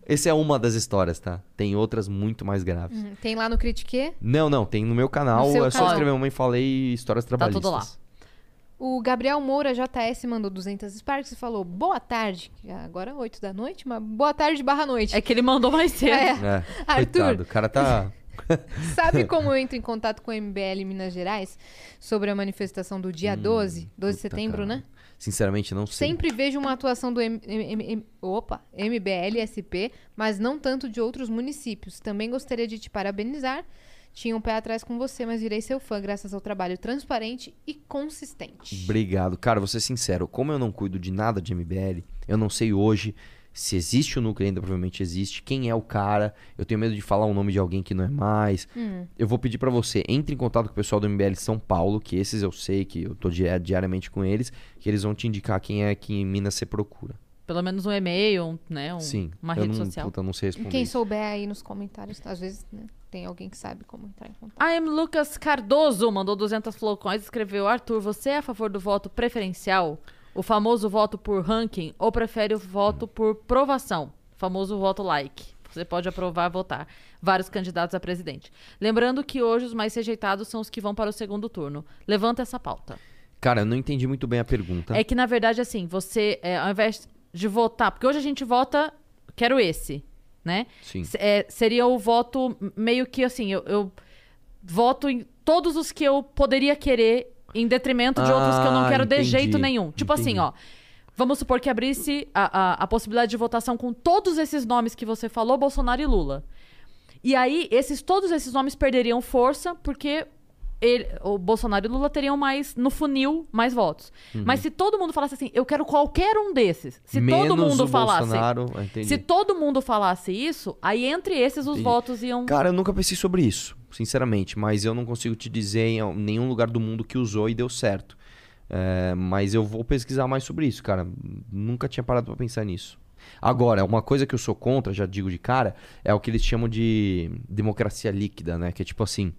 Essa é uma das histórias, tá? Tem outras muito mais graves. Hum, Tem lá no Critique. Não, não, tem no meu canal. No é só canal. escrever Mamãe Falei Histórias tudo Trabalhistas. lá. O Gabriel Moura JS mandou 200 Sparks e falou: Boa tarde. Agora 8 da noite, mas boa tarde barra noite. É que ele mandou mais cedo. É. É, Arthur. coitado, o cara tá... Sabe como eu entro em contato com o MBL em Minas Gerais sobre a manifestação do dia 12, 12 de setembro, cara. né? Sinceramente, não sei. Sempre vejo uma atuação do M- M- M- opa, MBL SP, mas não tanto de outros municípios. Também gostaria de te parabenizar. Tinha um pé atrás com você, mas virei seu fã graças ao trabalho transparente e consistente. Obrigado. Cara, vou ser sincero, como eu não cuido de nada de MBL, eu não sei hoje se existe o núcleo, ainda provavelmente existe, quem é o cara, eu tenho medo de falar o nome de alguém que não é mais. Hum. Eu vou pedir pra você, entre em contato com o pessoal do MBL São Paulo, que esses eu sei que eu tô di- diariamente com eles, que eles vão te indicar quem é que em Minas você procura. Pelo menos um e-mail, um, né? um- Sim. uma eu rede não, social. Puta, não sei responder. Quem souber aí nos comentários, às vezes né, tem alguém que sabe como entrar em contato. I am Lucas Cardoso mandou 200 flocões e escreveu: Arthur, você é a favor do voto preferencial? O famoso voto por ranking? Ou prefere o voto por provação? Famoso voto like. Você pode aprovar votar. Vários candidatos a presidente. Lembrando que hoje os mais rejeitados são os que vão para o segundo turno. Levanta essa pauta. Cara, eu não entendi muito bem a pergunta. É que, na verdade, assim, você, é, ao invés de votar. Porque hoje a gente vota, quero esse. Né? Sim. É, seria o voto meio que assim, eu, eu voto em todos os que eu poderia querer em detrimento de outros que eu não Ah, quero de entendi. jeito nenhum. Tipo assim, Entendi. ó. Vamos supor que abrisse a, a, a possibilidade de votação com todos esses nomes que você falou, Bolsonaro e Lula. E aí, esses, todos esses nomes perderiam força, porque ele- o Bolsonaro e Lula teriam mais, no funil, mais votos. Mas se todo mundo falasse assim, eu quero qualquer um desses. Se Uhum. Menos todo mundo o falasse. Bolsonaro. Se todo mundo falasse isso, aí entre esses os Entendi. votos iam. Cara, eu nunca pensei sobre isso, sinceramente. Mas eu não consigo te dizer em nenhum lugar do mundo que usou e deu certo. É, mas eu vou pesquisar mais sobre isso, cara. Nunca tinha parado pra pensar nisso. Agora, uma coisa que eu sou contra, já digo de cara, é o que eles chamam de democracia líquida, né? Que é tipo assim,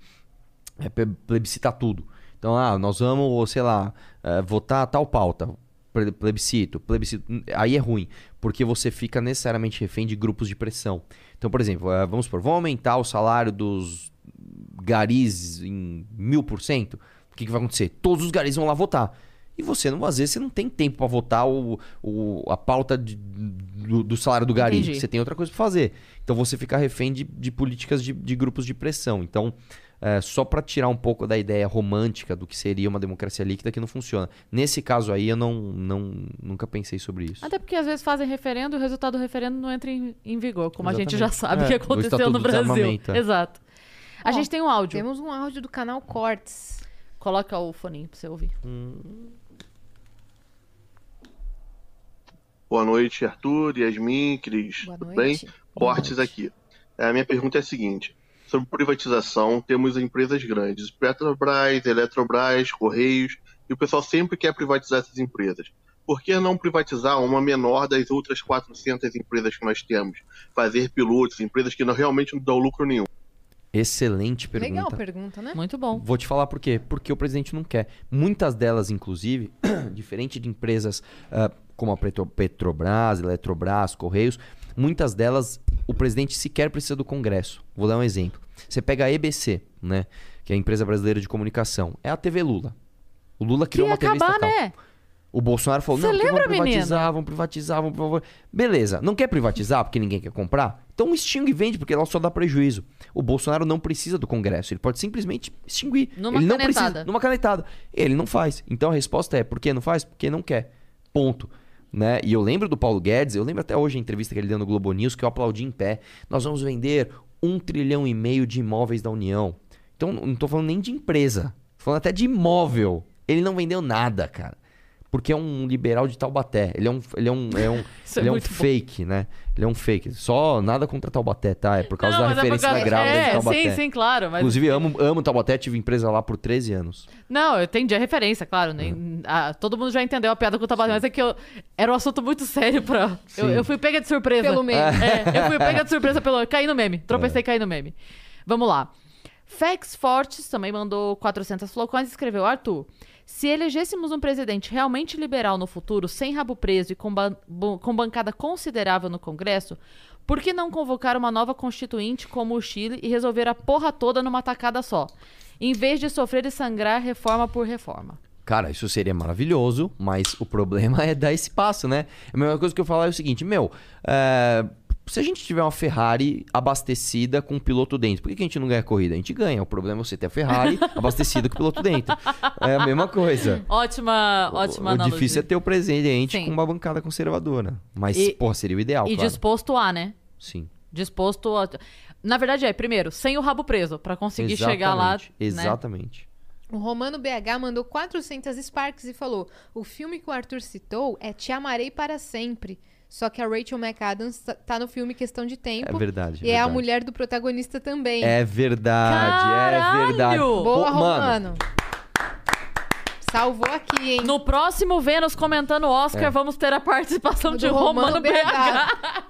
é plebiscitar tudo. Então, ah, nós vamos, sei lá, é, votar tal pauta. Ple- Plebiscito, plebiscito. Aí é ruim, porque você fica necessariamente refém de grupos de pressão. Então, por exemplo, eh, vamos supor, vamos aumentar o salário dos garis em mil por cento. O que, que vai acontecer? Todos os garis vão lá votar. E você, não, às vezes, você não tem tempo pra votar o, o- a pauta de- do, do salário do gari. Entendi. Você tem outra coisa pra fazer. Então você fica refém de, de políticas de, de grupos de pressão. Então, é, só pra tirar um pouco da ideia romântica do que seria uma democracia líquida que não funciona. Nesse caso aí, eu não, não nunca pensei sobre isso. Até porque às vezes fazem referendo e o resultado do referendo não entra em, em vigor, como a gente já Exatamente. sabe É, que aconteceu no Brasil. É. Exato. A Ó, gente tem um áudio. Temos um áudio do canal Cortes. Coloca o foninho pra você ouvir. Boa noite, Arthur, Yasmin, Cris. Boa Tudo noite. bem? Cortes aqui. A minha pergunta é a seguinte: sobre privatização, temos empresas grandes, Petrobras, Eletrobras, Correios, e o pessoal sempre quer privatizar essas empresas. Por que não privatizar uma menor das outras 400 empresas que nós temos? Fazer pilotos, empresas que não, realmente não dão lucro nenhum. Excelente pergunta. Legal pergunta, né? Muito bom. Vou te falar por quê. Porque o presidente não quer. Muitas delas, inclusive, diferente de empresas ah, como a Petro- Petrobras, Eletrobras, Correios, muitas delas o presidente sequer precisa do Congresso. Vou dar um exemplo. Você pega a EBC, né? Que é a empresa brasileira de comunicação. É a TV Lula. O Lula criou uma TV acabar, estatal. né? O Bolsonaro falou, não, lembra, vamos privatizar, vamos privatizar, vamos privatizar. Beleza, não quer privatizar porque ninguém quer comprar? Então extingue e vende, porque ela só dá prejuízo. O Bolsonaro não precisa do Congresso, ele pode simplesmente extinguir. Numa ele não canetada. precisa, numa canetada. Ele não faz. Então a resposta é, por que não faz? Porque não quer. Ponto. Né? E eu lembro do Paulo Guedes, eu lembro até hoje a entrevista que ele deu no Globo News, que eu aplaudi em pé. Nós vamos vender um trilhão e meio de imóveis da União. Então não tô falando nem de empresa, tô falando até de imóvel. Ele não vendeu nada, cara. Porque é um liberal de Taubaté. Ele é um, ele é um, é um, é ele é um muito bom. fake, né? Ele é um fake. Só nada contra Taubaté, tá? É por causa Não, da é referência da causa- grávida de é, Taubaté. Sim, sim, claro. Mas... Inclusive, amo, amo Taubaté, tive empresa lá por 13 anos. Não, eu entendi a referência, claro. Nem, ah, todo mundo já entendeu a piada com o tabaco, mas é que eu, era um assunto muito sério pra. Eu, Sim. eu fui pega de surpresa. Pelo meme. É, eu fui pega de surpresa pelo. Caí no meme. Tropecei e caí no meme. Vamos lá. Fex Fortes também mandou 400 flocões e escreveu: Arthur, se elegêssemos um presidente realmente liberal no futuro, sem rabo preso e com, com bancada considerável no Congresso, por que não convocar uma nova constituinte como o Chile e resolver a porra toda numa tacada só? Em vez de sofrer e sangrar reforma por reforma. Cara, isso seria maravilhoso, mas o problema é dar esse passo, né? A mesma coisa que eu falar é o seguinte, meu, é, se a gente tiver uma Ferrari abastecida com um piloto dentro, por que, que a gente não ganha a corrida? A gente ganha. O problema é você ter a Ferrari abastecida com o piloto dentro. É a mesma coisa. Ótima, ótima o analogia. difícil é ter o presidente Sim. com uma bancada conservadora. Mas, E- porra, seria o ideal, E claro. disposto a, né? Sim. Disposto a... Na verdade é, primeiro, sem o rabo preso, pra conseguir chegar lá. Exatamente, né? Exatamente. O Romano BH mandou 400 Sparks e falou: O filme que o Arthur citou é Te Amarei para Sempre. Só que a Rachel McAdams tá- tá no filme Questão de Tempo. É verdade. E é a verdade. mulher do protagonista também. É verdade, Caralho! é verdade. Boa, Pô, mano, Romano. Salvou aqui, hein? No próximo Vênus comentando Oscar, É. vamos ter a participação Do de Romano, BH.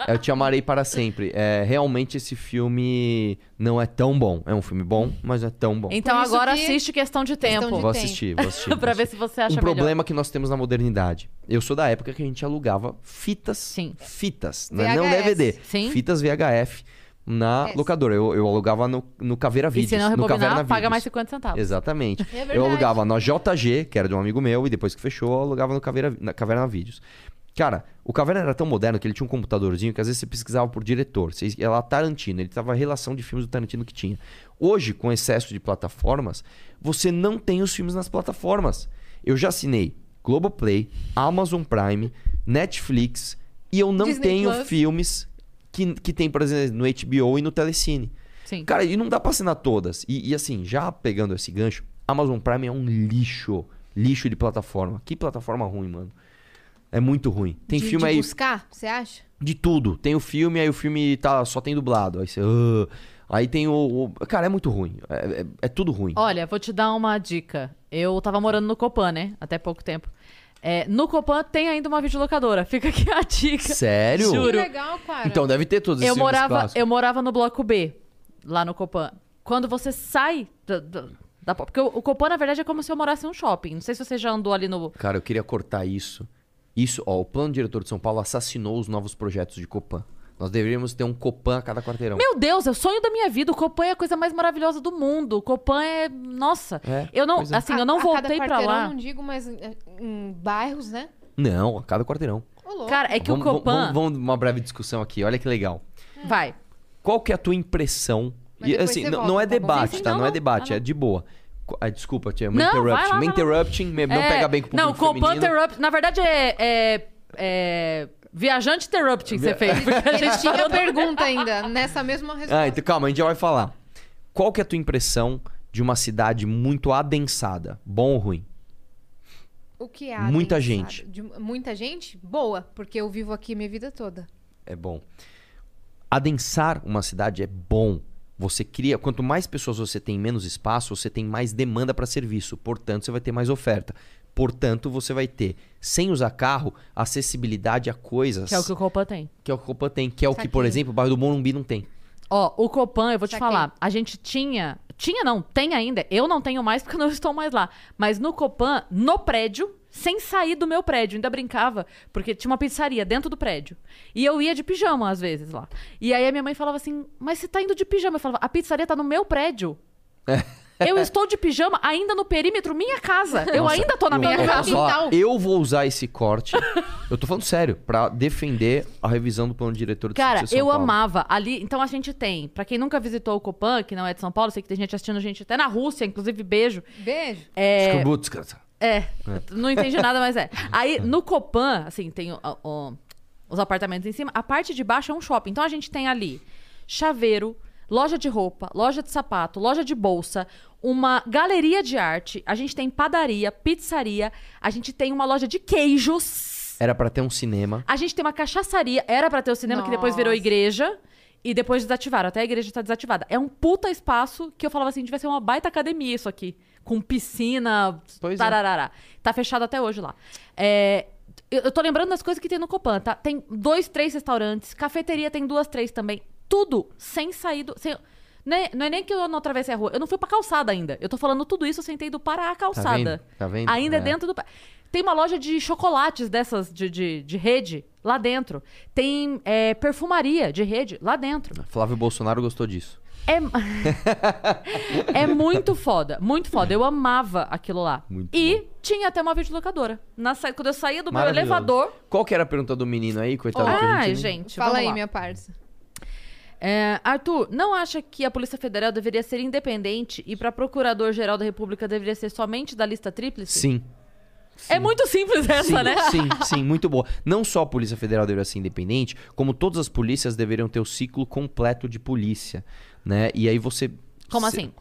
Eu te amarei para sempre. É, realmente esse filme não é tão bom. É um filme bom, mas não é tão bom. Então Por isso agora que- assiste Questão de Questão Tempo. de Vou tempo. assistir, vou assistir. pra vou ver assistir. se você acha Um melhor. problema que nós temos na modernidade. Eu sou da época que a gente alugava fitas. Sim. Fitas. né? Não VHS. DVD. Sim. Fitas VHF na Yes. locadora. Eu, eu alugava no, no Caveira E Vídeos. se não rebobinar, paga Vídeos. mais 50 centavos. Exatamente. É eu alugava na JG, que era de um amigo meu, e depois que fechou, eu alugava no Caveira, na Caverna Vídeos. Cara, o Caverna era tão moderno que ele tinha um computadorzinho que às vezes você pesquisava por diretor. Você ia lá Tarantino, ele tava a relação de filmes do Tarantino que tinha. Hoje, com excesso de plataformas, você não tem os filmes nas plataformas. Eu já assinei Globoplay, Amazon Prime, Netflix e eu não Disney tenho Plus. filmes que, que tem, por exemplo, no HBO e no Telecine. Sim. Cara, e não dá pra assinar todas. E, e assim, já pegando esse gancho, Amazon Prime é um lixo. Lixo de plataforma. Que plataforma ruim, mano. É muito ruim. Tem de, filme de aí buscar, você acha? de tudo. Tem o filme, aí o filme tá, só tem dublado. Aí você. "Ah". aí tem o, o- Cara, é muito ruim. É, é- é tudo ruim. Olha, vou te dar uma dica. Eu tava morando no Copan, né? Até pouco tempo. É, no Copan tem ainda uma videolocadora. Fica aqui a dica. Sério? Juro. Que legal, cara. Então deve ter todos esses Eu morava, clássicos. eu morava no bloco B, lá no Copan. Quando você sai da, da, da- Porque o, o Copan, na verdade, é como se eu morasse em um shopping. Não sei se você já andou ali no. Cara, eu queria cortar isso. Isso, ó, o plano diretor de São Paulo assassinou os novos projetos de Copan. Nós deveríamos ter um Copan a cada quarteirão. Meu Deus, é o sonho da minha vida. O Copan é a coisa mais maravilhosa do mundo. O Copan é. Nossa. É, eu não. é. Assim, A- eu não a voltei pra quarteirão, lá. não digo, mas em, em bairros, né? Não, a cada quarteirão. Ô, louco. Cara, é que vamos, o Copan. Vamos, vamos uma breve discussão aqui, olha que legal. Vai. Qual que é a tua impressão? E assim, não, volta, não é tá debate, tá? não, Não, é não. debate, Ah, é não. de boa. Ah, desculpa, tia, uma Não, interrupting. lá, lá. interrupting, me- não É, pega bem com o Não, público Copan feminino. Interrupt. Na verdade, é. é, é viajante Interrupting você fez. Porque a gente tinha pergunta ainda, nessa mesma resposta. Ah, então calma, a gente já vai falar. Qual que é a tua impressão de uma cidade muito adensada? Bom ou ruim? O que é Muita adensado? gente. De- muita gente? Boa, porque eu vivo aqui minha vida toda. É bom. Adensar uma cidade é bom. Você cria, quanto mais pessoas você tem, menos espaço, você tem mais demanda para serviço. Portanto, você vai ter mais oferta. Portanto, você vai ter, sem usar carro, acessibilidade a coisas Que é o que o Copan tem. que é o que o Copan tem, que é o que, por exemplo, o bairro do Morumbi não tem. Ó, o Copan, eu vou te Saquei. falar, a gente tinha. Tinha não, tem ainda. Eu não tenho mais porque eu não estou mais lá. Mas no Copan, no prédio, sem sair do meu prédio, ainda brincava, porque tinha uma pizzaria dentro do prédio. E eu ia de pijama às vezes lá. E aí a minha mãe falava assim: Mas você tá indo de pijama? Eu falava: A pizzaria tá no meu prédio. Eu estou de pijama ainda no perímetro minha casa. Eu Nossa, ainda tô na eu- minha eu casa. falar, Quintal. eu vou usar esse corte, eu tô falando sério, pra defender a revisão do plano diretor de Cara, São eu Paulo. amava ali. Então a gente tem, pra quem nunca visitou o Copan, que não é de São Paulo, sei que tem gente assistindo a gente até na Rússia, inclusive beijo. Beijo. É, cara. é, não entendi nada, mas é. Aí no Copan, assim, tem o- o- os apartamentos em cima, a parte de baixo é um shopping. Então a gente tem ali chaveiro, loja de roupa, loja de sapato, loja de bolsa, uma galeria de arte, a gente tem padaria, pizzaria, a gente tem uma loja de queijos. Era pra ter um cinema. A gente tem uma cachaçaria, era pra ter o cinema que depois virou Nossa. igreja. E depois desativaram, até a igreja tá desativada. É um puta espaço que eu falava assim, devia ser uma baita academia isso aqui. Com piscina, Pois é. tararará. Tá fechado até hoje lá. É, eu, eu tô lembrando das coisas que tem no Copan, tá? Tem dois, três restaurantes, cafeteria tem duas, três também. Tudo sem sair do... Sem, não, é, não é nem que eu não atravessei a rua, eu não fui pra calçada ainda. Eu tô falando tudo isso, eu sentei do para a calçada. vendo? Tá vendo? Ainda É. dentro do... Tem uma loja de chocolates dessas de, de, de rede lá dentro. Tem é, perfumaria de rede lá dentro. Flávio Bolsonaro gostou disso. É, é muito foda, muito foda. Eu amava aquilo lá. Muito e tinha até uma videolocadora. Na sa... Quando eu saía do meu elevador. Qual que era a pergunta do menino aí, coitado? que a Ai, nem- gente. Fala aí, lá. minha parça. É, Arthur, não acha que a Polícia Federal deveria ser independente e para Procurador-Geral da República deveria ser somente da lista tríplice? Sim. É muito simples essa, sim, né? sim, sim, muito boa. Não só a Polícia Federal deveria ser independente, como todas as polícias deveriam ter o ciclo completo de polícia, né? E aí você... Como se- assim?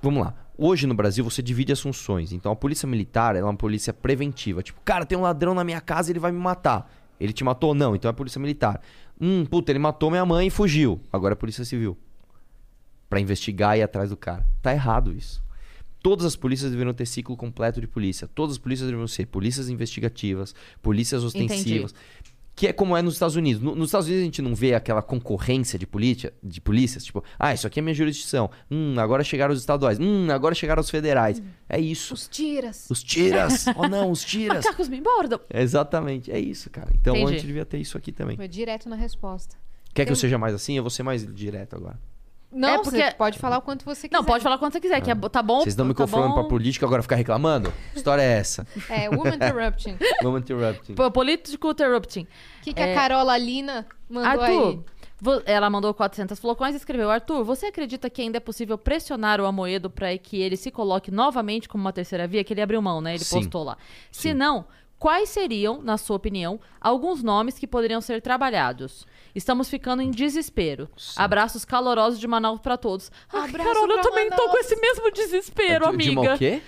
Vamos lá. Hoje no Brasil você divide as funções. Então a polícia militar é uma polícia preventiva. Tipo, cara, tem um ladrão na minha casa e ele vai me matar. Ele te matou? Não, então é polícia militar. Hum, puta, ele matou minha mãe e fugiu. Agora é polícia civil. Pra investigar e ir atrás do cara. Tá errado isso. Todas as polícias deveriam ter ciclo completo de polícia. Todas as polícias deveriam ser polícias investigativas, polícias ostensivas. Que é como é nos Estados Unidos. No- nos Estados Unidos a gente não vê aquela concorrência de, polícia, de polícias, tipo, ah, isso aqui é minha jurisdição. Hum, agora chegaram os estaduais. Hum, agora chegaram os federais. É isso. Os tiras. Os tiras. oh não, os tiras. Macacos me mordam. Exatamente, é isso, cara. Então Entendi. a gente devia ter isso aqui também. Foi direto na resposta. Quer que eu seja mais assim? Eu vou ser mais direto agora. Não, É porque- você pode falar o quanto você quiser. Não, pode falar quando você quiser, que é, tá bom. Vocês estão me tá bom. pra política, agora ficar reclamando? Que história é essa? É, Woman Interrupting. Vamos interrupting. P- Político interrupting. O que, que É. a Carola Lina mandou Arthur, aí? ela mandou 400 flocões e escreveu: Arthur, você acredita que ainda é possível pressionar o Amoedo para que ele se coloque novamente como uma terceira via? Que ele abriu mão, né? Ele Sim. postou lá. Se não, quais seriam, na sua opinião, alguns nomes que poderiam ser trabalhados? Estamos ficando em desespero. Abraços calorosos de Manaus para todos. Ai, Abraço Carol, eu também tô Manaus. com esse mesmo desespero, de, de amiga. o quê?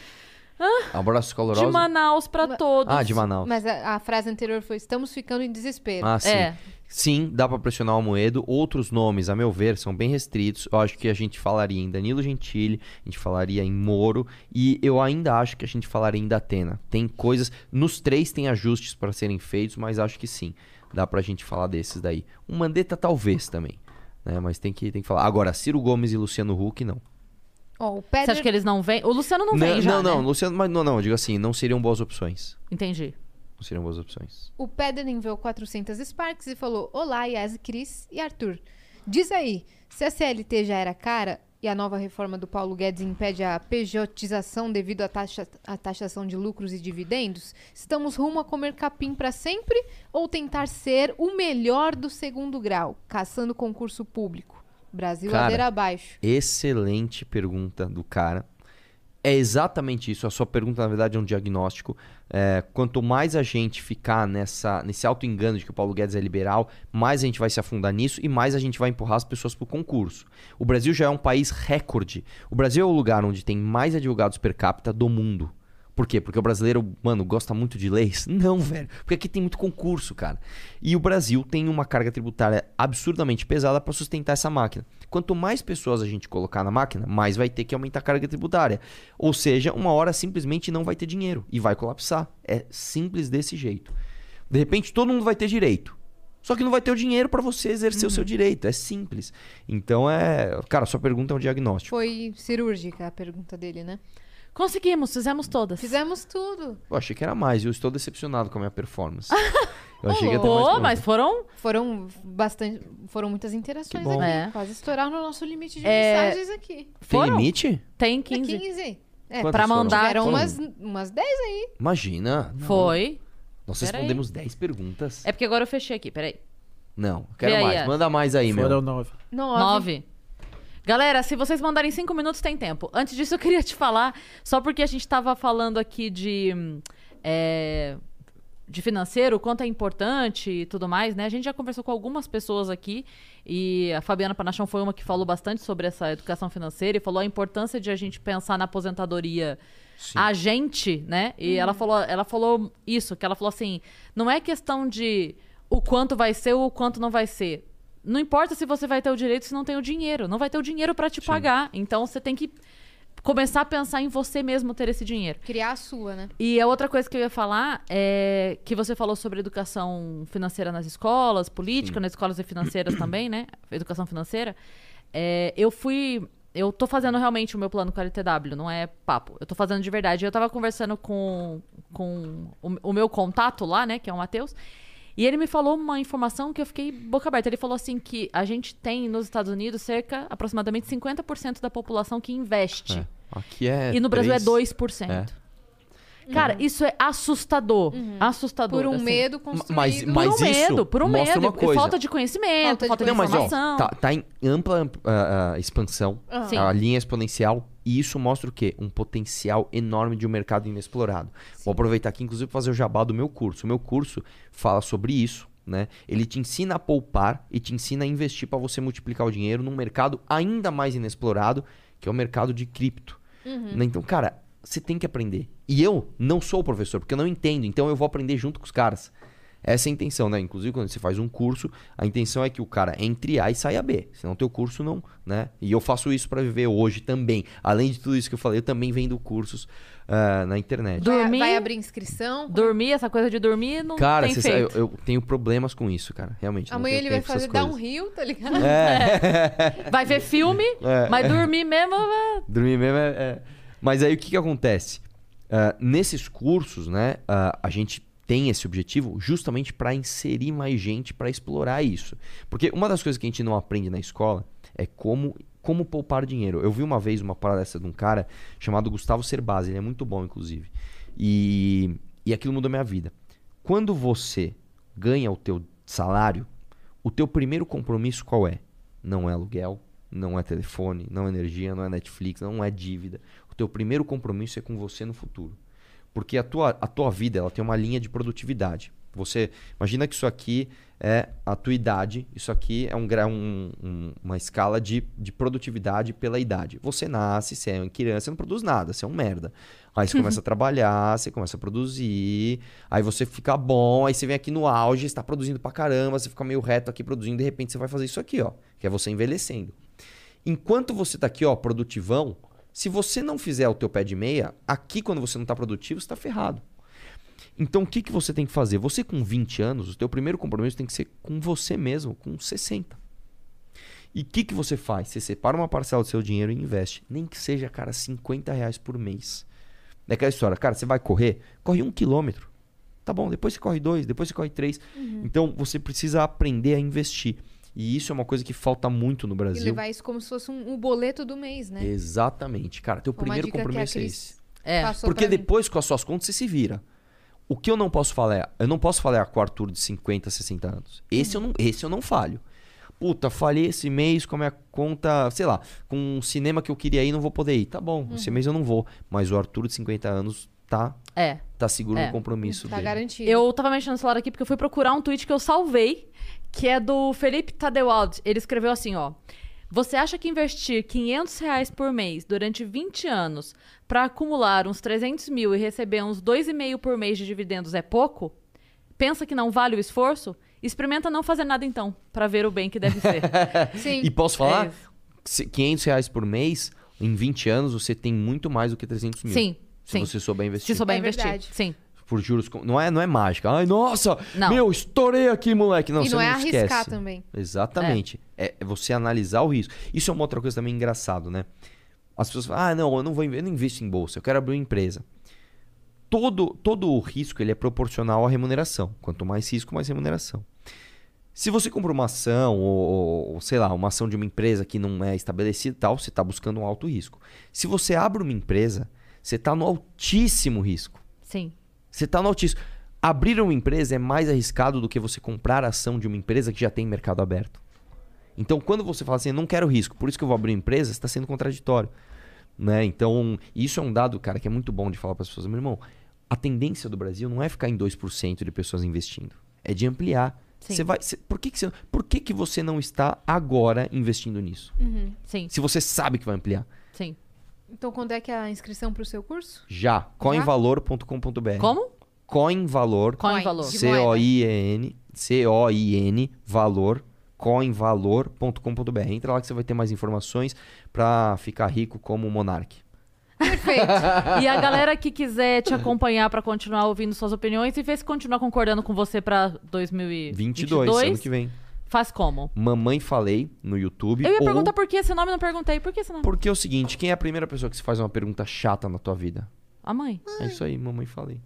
Abraços De calorosos? Manaus para todos. Ah, de Manaus. Mas a, a frase anterior foi: estamos ficando em desespero. Ah, sim. É. Sim, dá pra pressionar o Moedo. Outros nomes, a meu ver, são bem restritos. Eu acho que a gente falaria em Danilo Gentili, a gente falaria em Moro e eu ainda acho que a gente falaria em Datena. Tem coisas, nos três tem ajustes para serem feitos, mas acho que sim, dá pra gente falar desses daí. O Mandetta talvez também, né? Mas tem que tem que falar. Agora, Ciro Gomes e Luciano Huck não. Ó, o Você Pedro... acha que eles não vêm? O Luciano não, vem não, já, não, não, né? Luciano, mas não, não, eu digo assim, não seriam boas opções. Entendi. Não seriam boas opções. O Pedro enviou 400 Sparks e falou: Olá, Yas, Cris e Arthur. Diz aí, se a CLT já era cara e a nova reforma do Paulo Guedes impede a pejotização devido à, taxa, à taxação de lucros e dividendos, estamos rumo a comer capim para sempre ou tentar ser o melhor do segundo grau, caçando concurso público? Brasil Cara, ladeira abaixo. Excelente pergunta do cara. É exatamente isso. A sua pergunta, na verdade, é um diagnóstico. É, quanto mais a gente ficar nessa, nesse auto-engano de que o Paulo Guedes é liberal, mais a gente vai se afundar nisso e mais a gente vai empurrar as pessoas para o concurso. O Brasil já é um país recorde. O Brasil é o lugar onde tem mais advogados per capita do mundo. Por quê? Porque o brasileiro, mano, gosta muito de leis? Não, velho. Porque aqui tem muito concurso, cara. E o Brasil tem uma carga tributária absurdamente pesada para sustentar essa máquina. Quanto mais pessoas a gente colocar na máquina, mais vai ter que aumentar a carga tributária. Ou seja, uma hora simplesmente não vai ter dinheiro e vai colapsar. É simples desse jeito. De repente, todo mundo vai ter direito. Só que não vai ter o dinheiro para você exercer o seu direito. É simples. Então é. Cara, sua pergunta é um diagnóstico. Foi cirúrgica a pergunta dele, né? Conseguimos, fizemos todas. Fizemos tudo. Eu achei que era mais, eu estou decepcionado com a minha performance. Eu achei que ia ter mais Pô, mas foram. Foram bastante, foram muitas interações Que bom. aqui. É. Quase estouraram o nosso limite de É, mensagens aqui. Tem foram? limite? Tem É 15. 15. É, Quantas pra foram? mandar- tiveram Foram- umas, umas 10 aí. Imagina. não. Foi. Nós Pera aí. respondemos 10 perguntas. É porque agora eu fechei aqui, peraí. Não, quero Vê aí, mais. Yas. Manda mais aí, meu. Foram nove. Nove. Nove. Galera, se vocês mandarem cinco minutos, tem tempo. Antes disso, eu queria te falar, só porque a gente tava falando aqui de. hum, é, de financeiro, o quanto é importante e tudo mais, né? A gente já conversou com algumas pessoas aqui e a Fabiana Panachão foi uma que falou bastante sobre essa educação financeira e falou a importância de a gente pensar na aposentadoria a gente, né? E ela falou, ela falou isso, que ela falou assim, não é questão de o quanto vai ser ou o quanto não vai ser. Não importa se você vai ter o direito se não tem o dinheiro. Não vai ter o dinheiro para te pagar. Então você tem que começar a pensar em você mesmo ter esse dinheiro. Criar a sua, né? E a outra coisa que eu ia falar é que você falou sobre educação financeira nas escolas, política nas escolas e financeiras também, né? Educação financeira. É, eu fui. Eu tô fazendo realmente o meu plano com a LTW, não é papo. Eu tô fazendo de verdade. Eu tava conversando com, com o, o meu contato lá, né? Que é o Matheus. E ele me falou uma informação que eu fiquei boca aberta. Ele falou assim que a gente tem nos Estados Unidos cerca, aproximadamente 50% da população que investe. É. Aqui é. E no Brasil é 2%. Cara, isso é assustador. Assustador. Por um assim. medo construído. mas- Por mas um isso medo, por um mostra medo. uma coisa. Falta de conhecimento, Falta de falta de, Não, mas ó, informação. tá, tá em ampla ah, expansão. Sim. a linha exponencial, e isso mostra o quê? Um potencial enorme de um mercado inexplorado. Vou aproveitar aqui, inclusive, para fazer o jabá do meu curso. O meu curso fala sobre isso, né? Ele te ensina a poupar e te ensina a investir para você multiplicar o dinheiro num mercado ainda mais inexplorado, que é o mercado de cripto. Né? Então, cara, você tem que aprender. E eu não sou o professor, porque eu não entendo, então eu vou aprender junto com os caras. Essa é a intenção, né? Inclusive, quando você faz um curso, a intenção é que o cara entre A e saia B. Senão teu curso não, né? E eu faço isso para viver hoje também. Além de tudo isso que eu falei, eu também vendo cursos ah, na internet. Dormir- vai abrir inscrição. Dormir, essa coisa de dormir, não Cara, tem sabe, feito. eu, eu tenho problemas com isso, cara. Realmente. Amanhã ele vai fazer coisas. downhill, tá ligado? É. Vai ver filme, mas dormir mesmo... é- Dormir mesmo é, é- Mas aí o que, que acontece? Ah, nesses cursos, né, ah, a gente tem esse objetivo justamente para inserir mais gente para explorar isso. Porque uma das coisas que a gente não aprende na escola é como como poupar dinheiro. Eu vi uma vez uma dessa de um cara chamado Gustavo Cerbasi, ele é muito bom inclusive. E e aquilo mudou minha vida. Quando você ganha o teu salário, o teu primeiro compromisso qual é? Não é aluguel, não é telefone, não é energia, não é Netflix, não é dívida. O teu primeiro compromisso é com você no futuro. Porque a tua, a tua vida ela tem uma linha de produtividade. Você imagina que isso aqui é a tua idade, isso aqui é um, um- um- uma escala de, de produtividade pela idade. Você nasce, você é uma criança, você não produz nada, você é um merda. Aí você começa a trabalhar, você começa a produzir, aí você fica bom, aí você vem aqui no auge, está produzindo pra caramba, você fica meio reto aqui produzindo, de repente você vai fazer isso aqui, ó, que é você envelhecendo. Enquanto você tá aqui, ó, produtivão, se você não fizer o teu pé de meia, aqui quando você não tá produtivo, você tá ferrado. Então o que, que você tem que fazer? Você com 20 anos, o teu primeiro compromisso tem que ser com você mesmo, com 60. E o que, que você faz? Você separa uma parcela do seu dinheiro e investe. Nem que seja, cara, 50 reais por mês. É aquela história, cara, você vai correr, corre um quilômetro. Tá bom, depois você corre dois, depois você corre três. Então você precisa aprender a investir. E isso é uma coisa que falta muito no E Brasil. levar isso como se fosse um, um boleto do mês, né? Exatamente. Cara, teu uma primeiro compromisso é esse. É. Porque pra mim. depois, com as suas contas, você se vira. O que eu não posso falar é, eu não posso falar com o Arthur de 50, 60 anos. Esse, eu não, esse eu não falho. Puta, falhei esse mês com a minha conta, sei lá, com um cinema que eu queria ir, não vou poder ir. Tá bom, esse mês eu não vou. Mas o Arthur de 50 anos tá, É. tá seguro É. no compromisso Tá dele. garantido. Eu tava mexendo no celular aqui porque eu fui procurar um tweet que eu salvei, que é do Felipe Tadewald. Ele escreveu assim, ó. Você acha que investir 500 reais por mês durante 20 anos pra acumular uns 300 mil e receber uns 2,5 por mês de dividendos é pouco? Pensa que não vale o esforço? Experimenta não fazer nada então, pra ver o bem que deve ser. Sim. E posso É falar? Se- 500 reais por mês, em 20 anos, você tem muito mais do que 300 mil. Sim, Se sim. você souber investir. Se souber É investir. verdade. Sim. Por juros. Não é, não é mágica. Ai, nossa! Não. Meu, estourei aqui, moleque. Não, e você não é não arriscar esquece. também. Exatamente. É. é você analisar o risco. Isso é uma outra coisa também engraçado, né? As pessoas falam, ah, não, eu não vou eu não invisto em bolsa, eu quero abrir uma empresa. Todo, todo o risco ele é proporcional à remuneração. Quanto mais risco, mais remuneração. Se você compra uma ação, ou, ou, sei lá, uma ação de uma empresa que não é estabelecida e tal, você está buscando um alto risco. Se você abre uma empresa, você está no altíssimo risco. Sim. Você está no altíssimo. Abrir uma empresa é mais arriscado do que você comprar a ação de uma empresa que já tem mercado aberto. Então, quando você fala assim, eu não quero risco, por isso que eu vou abrir uma empresa, está sendo contraditório. Né? Então, isso é um dado, cara, que é muito bom de falar para as pessoas. Meu irmão, a tendência do Brasil não é ficar em 2% de pessoas investindo. É de ampliar. Sim. Você vai, você- por que, que, você, por que, que você não está agora investindo nisso? Sim. Se você sabe que vai ampliar. Sim. Então, quando é que é a inscrição pro seu curso? Já. coinvalor.com.br. Como? Coinvalor. Coin Coin. C-O-I-N, valor, coinvalor.com.br. Entra lá que você vai ter mais informações pra ficar rico como o Monark. Perfeito. E a galera que quiser te acompanhar pra continuar ouvindo suas opiniões e ver se continua concordando com você pra 2022, 22, ano que vem. Faz como? Mamãe Falei no YouTube. Eu ia ou- perguntar por que esse nome, não perguntei. Por que esse nome? Porque é o seguinte, quem é a primeira pessoa que se faz uma pergunta chata na tua vida? A mãe. É isso aí, Mamãe Falei.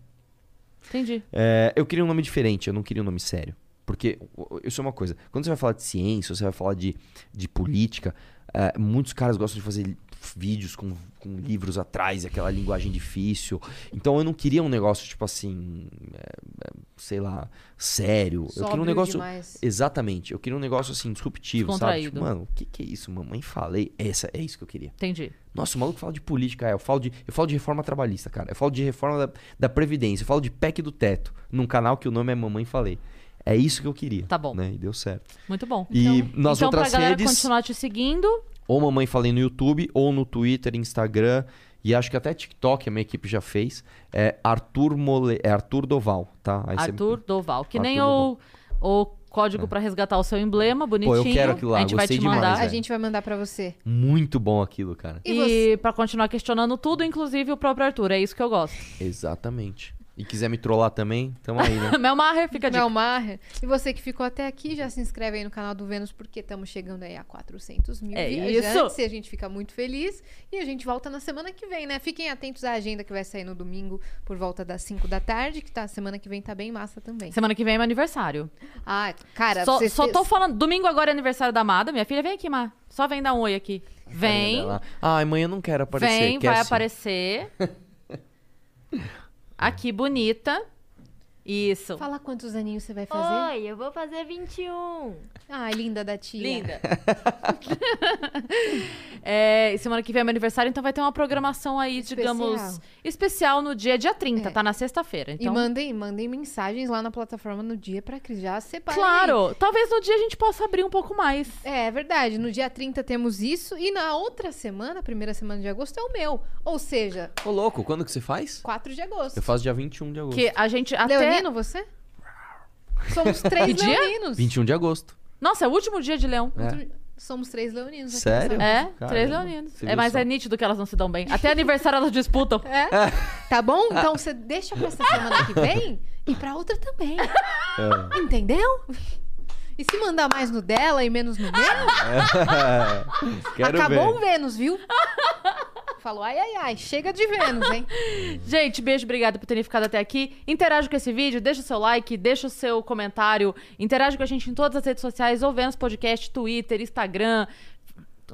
Entendi. É, eu queria um nome diferente, eu não queria um nome sério. Porque o- isso é uma coisa. Quando você vai falar de ciência, você vai falar de, de política, é, muitos caras gostam de fazer vídeos com, com livros atrás, aquela linguagem difícil. Então eu não queria um negócio, tipo assim, é, é, sei lá, sério. eu queria um Sóbrio negócio. demais. Exatamente. Eu queria um negócio assim, disruptivo, sabe? Tipo, mano, o que, que é isso? Mamãe falei. Essa, é isso que eu queria. Entendi. Nossa, o maluco fala de política, é, eu falo de, eu falo de reforma trabalhista, cara. Eu falo de reforma da, da Previdência, eu falo de PEC do teto, num canal que o nome é Mamãe Falei. É isso que eu queria. Tá bom. Né? E deu certo. Muito bom. E nas então, outras pra galera redes, continuar te seguindo, ou Mamãe Falei no YouTube, ou no Twitter, Instagram, e acho que até TikTok a minha equipe já fez. É Arthur, Mole... é Arthur Doval, tá? Aí você- Arthur Doval. Que Arthur nem Doval. o, o código pra resgatar o seu emblema, bonitinho. eu quero aquilo lá, A gente vai te demais, mandar. A gente vai mandar pra você. Muito bom aquilo, cara. E E, você? pra continuar questionando tudo, inclusive o próprio Arthur. É isso que eu gosto. Exatamente. E quiser me trollar também, tamo aí, né? Mel Maher, fica dica. Mel Maher. E você que ficou até aqui, já se inscreve aí no canal do Vênus, porque estamos chegando aí a 400 mil É viajantes. isso. E a gente fica muito feliz. E a gente volta na semana que vem, né? Fiquem atentos à agenda que vai sair no domingo, por volta das 5 da tarde, que tá, semana que vem tá bem massa também. Semana que vem é meu aniversário. Ah, cara, Só, só tô falando, domingo agora é aniversário da Amada. Minha filha, vem aqui, Má. Só vem dar um oi aqui. Vem. Ai, mãe, eu não quero aparecer. vem, quer vai sim. aparecer. Aqui, bonita. Isso. Fala quantos aninhos você vai fazer. Oi, eu vou fazer 21. Ai, linda da tia. Linda. é, e semana que vem é meu aniversário, então vai ter uma programação aí, Especial. digamos, especial no dia, dia 30, É. tá na sexta-feira. E Então, mandem, mandem mensagens lá na plataforma no dia pra que já separem. claro, talvez no dia a gente possa abrir um pouco mais. É, é verdade. No dia 30 temos isso. E na outra semana, a primeira semana de agosto, é o meu. Ou seja, Ô, louco, quando que você faz? 4 de agosto. Eu faço dia 21 de agosto. Que a gente até... Leonino, você? Somos três Que dia? leoninos. 21 de agosto. Nossa, é o último dia de leão. É. Somos três leoninos. aqui Sério? nessa- É, Caramba, três leoninos. você É, viu mas só. é nítido que elas não se dão bem. Até aniversário elas disputam. É? Tá bom? Então você deixa pra essa semana que vem e pra outra também. É. Entendeu? E se mandar mais no dela e menos no meu, Quero acabou o. Vênus, viu? Falou, ai, ai, ai, chega de Vênus, hein? Gente, beijo, obrigada por terem ficado até aqui. Interage com esse vídeo, deixa o seu like, deixa o seu comentário, interage com a gente em todas as redes sociais, ou Vênus Podcast, Twitter, Instagram.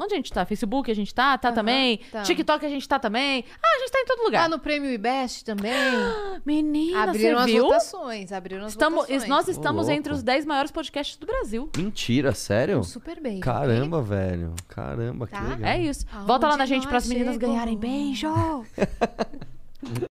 Onde a gente tá? Facebook a gente tá? Tá Aham, também. tá. TikTok a gente tá também. Ah, a gente tá em todo lugar. Lá no Prêmio IBEST também. Menina, abriram você as viu? votações, abriram as Estamos, votações. nós estamos louco. entre os 10 maiores podcasts do Brasil. Mentira, sério? Super bem. Caramba, velho. Caramba, que Tá? legal. É isso. Volta lá na Aonde gente para as meninas ganharem beijo.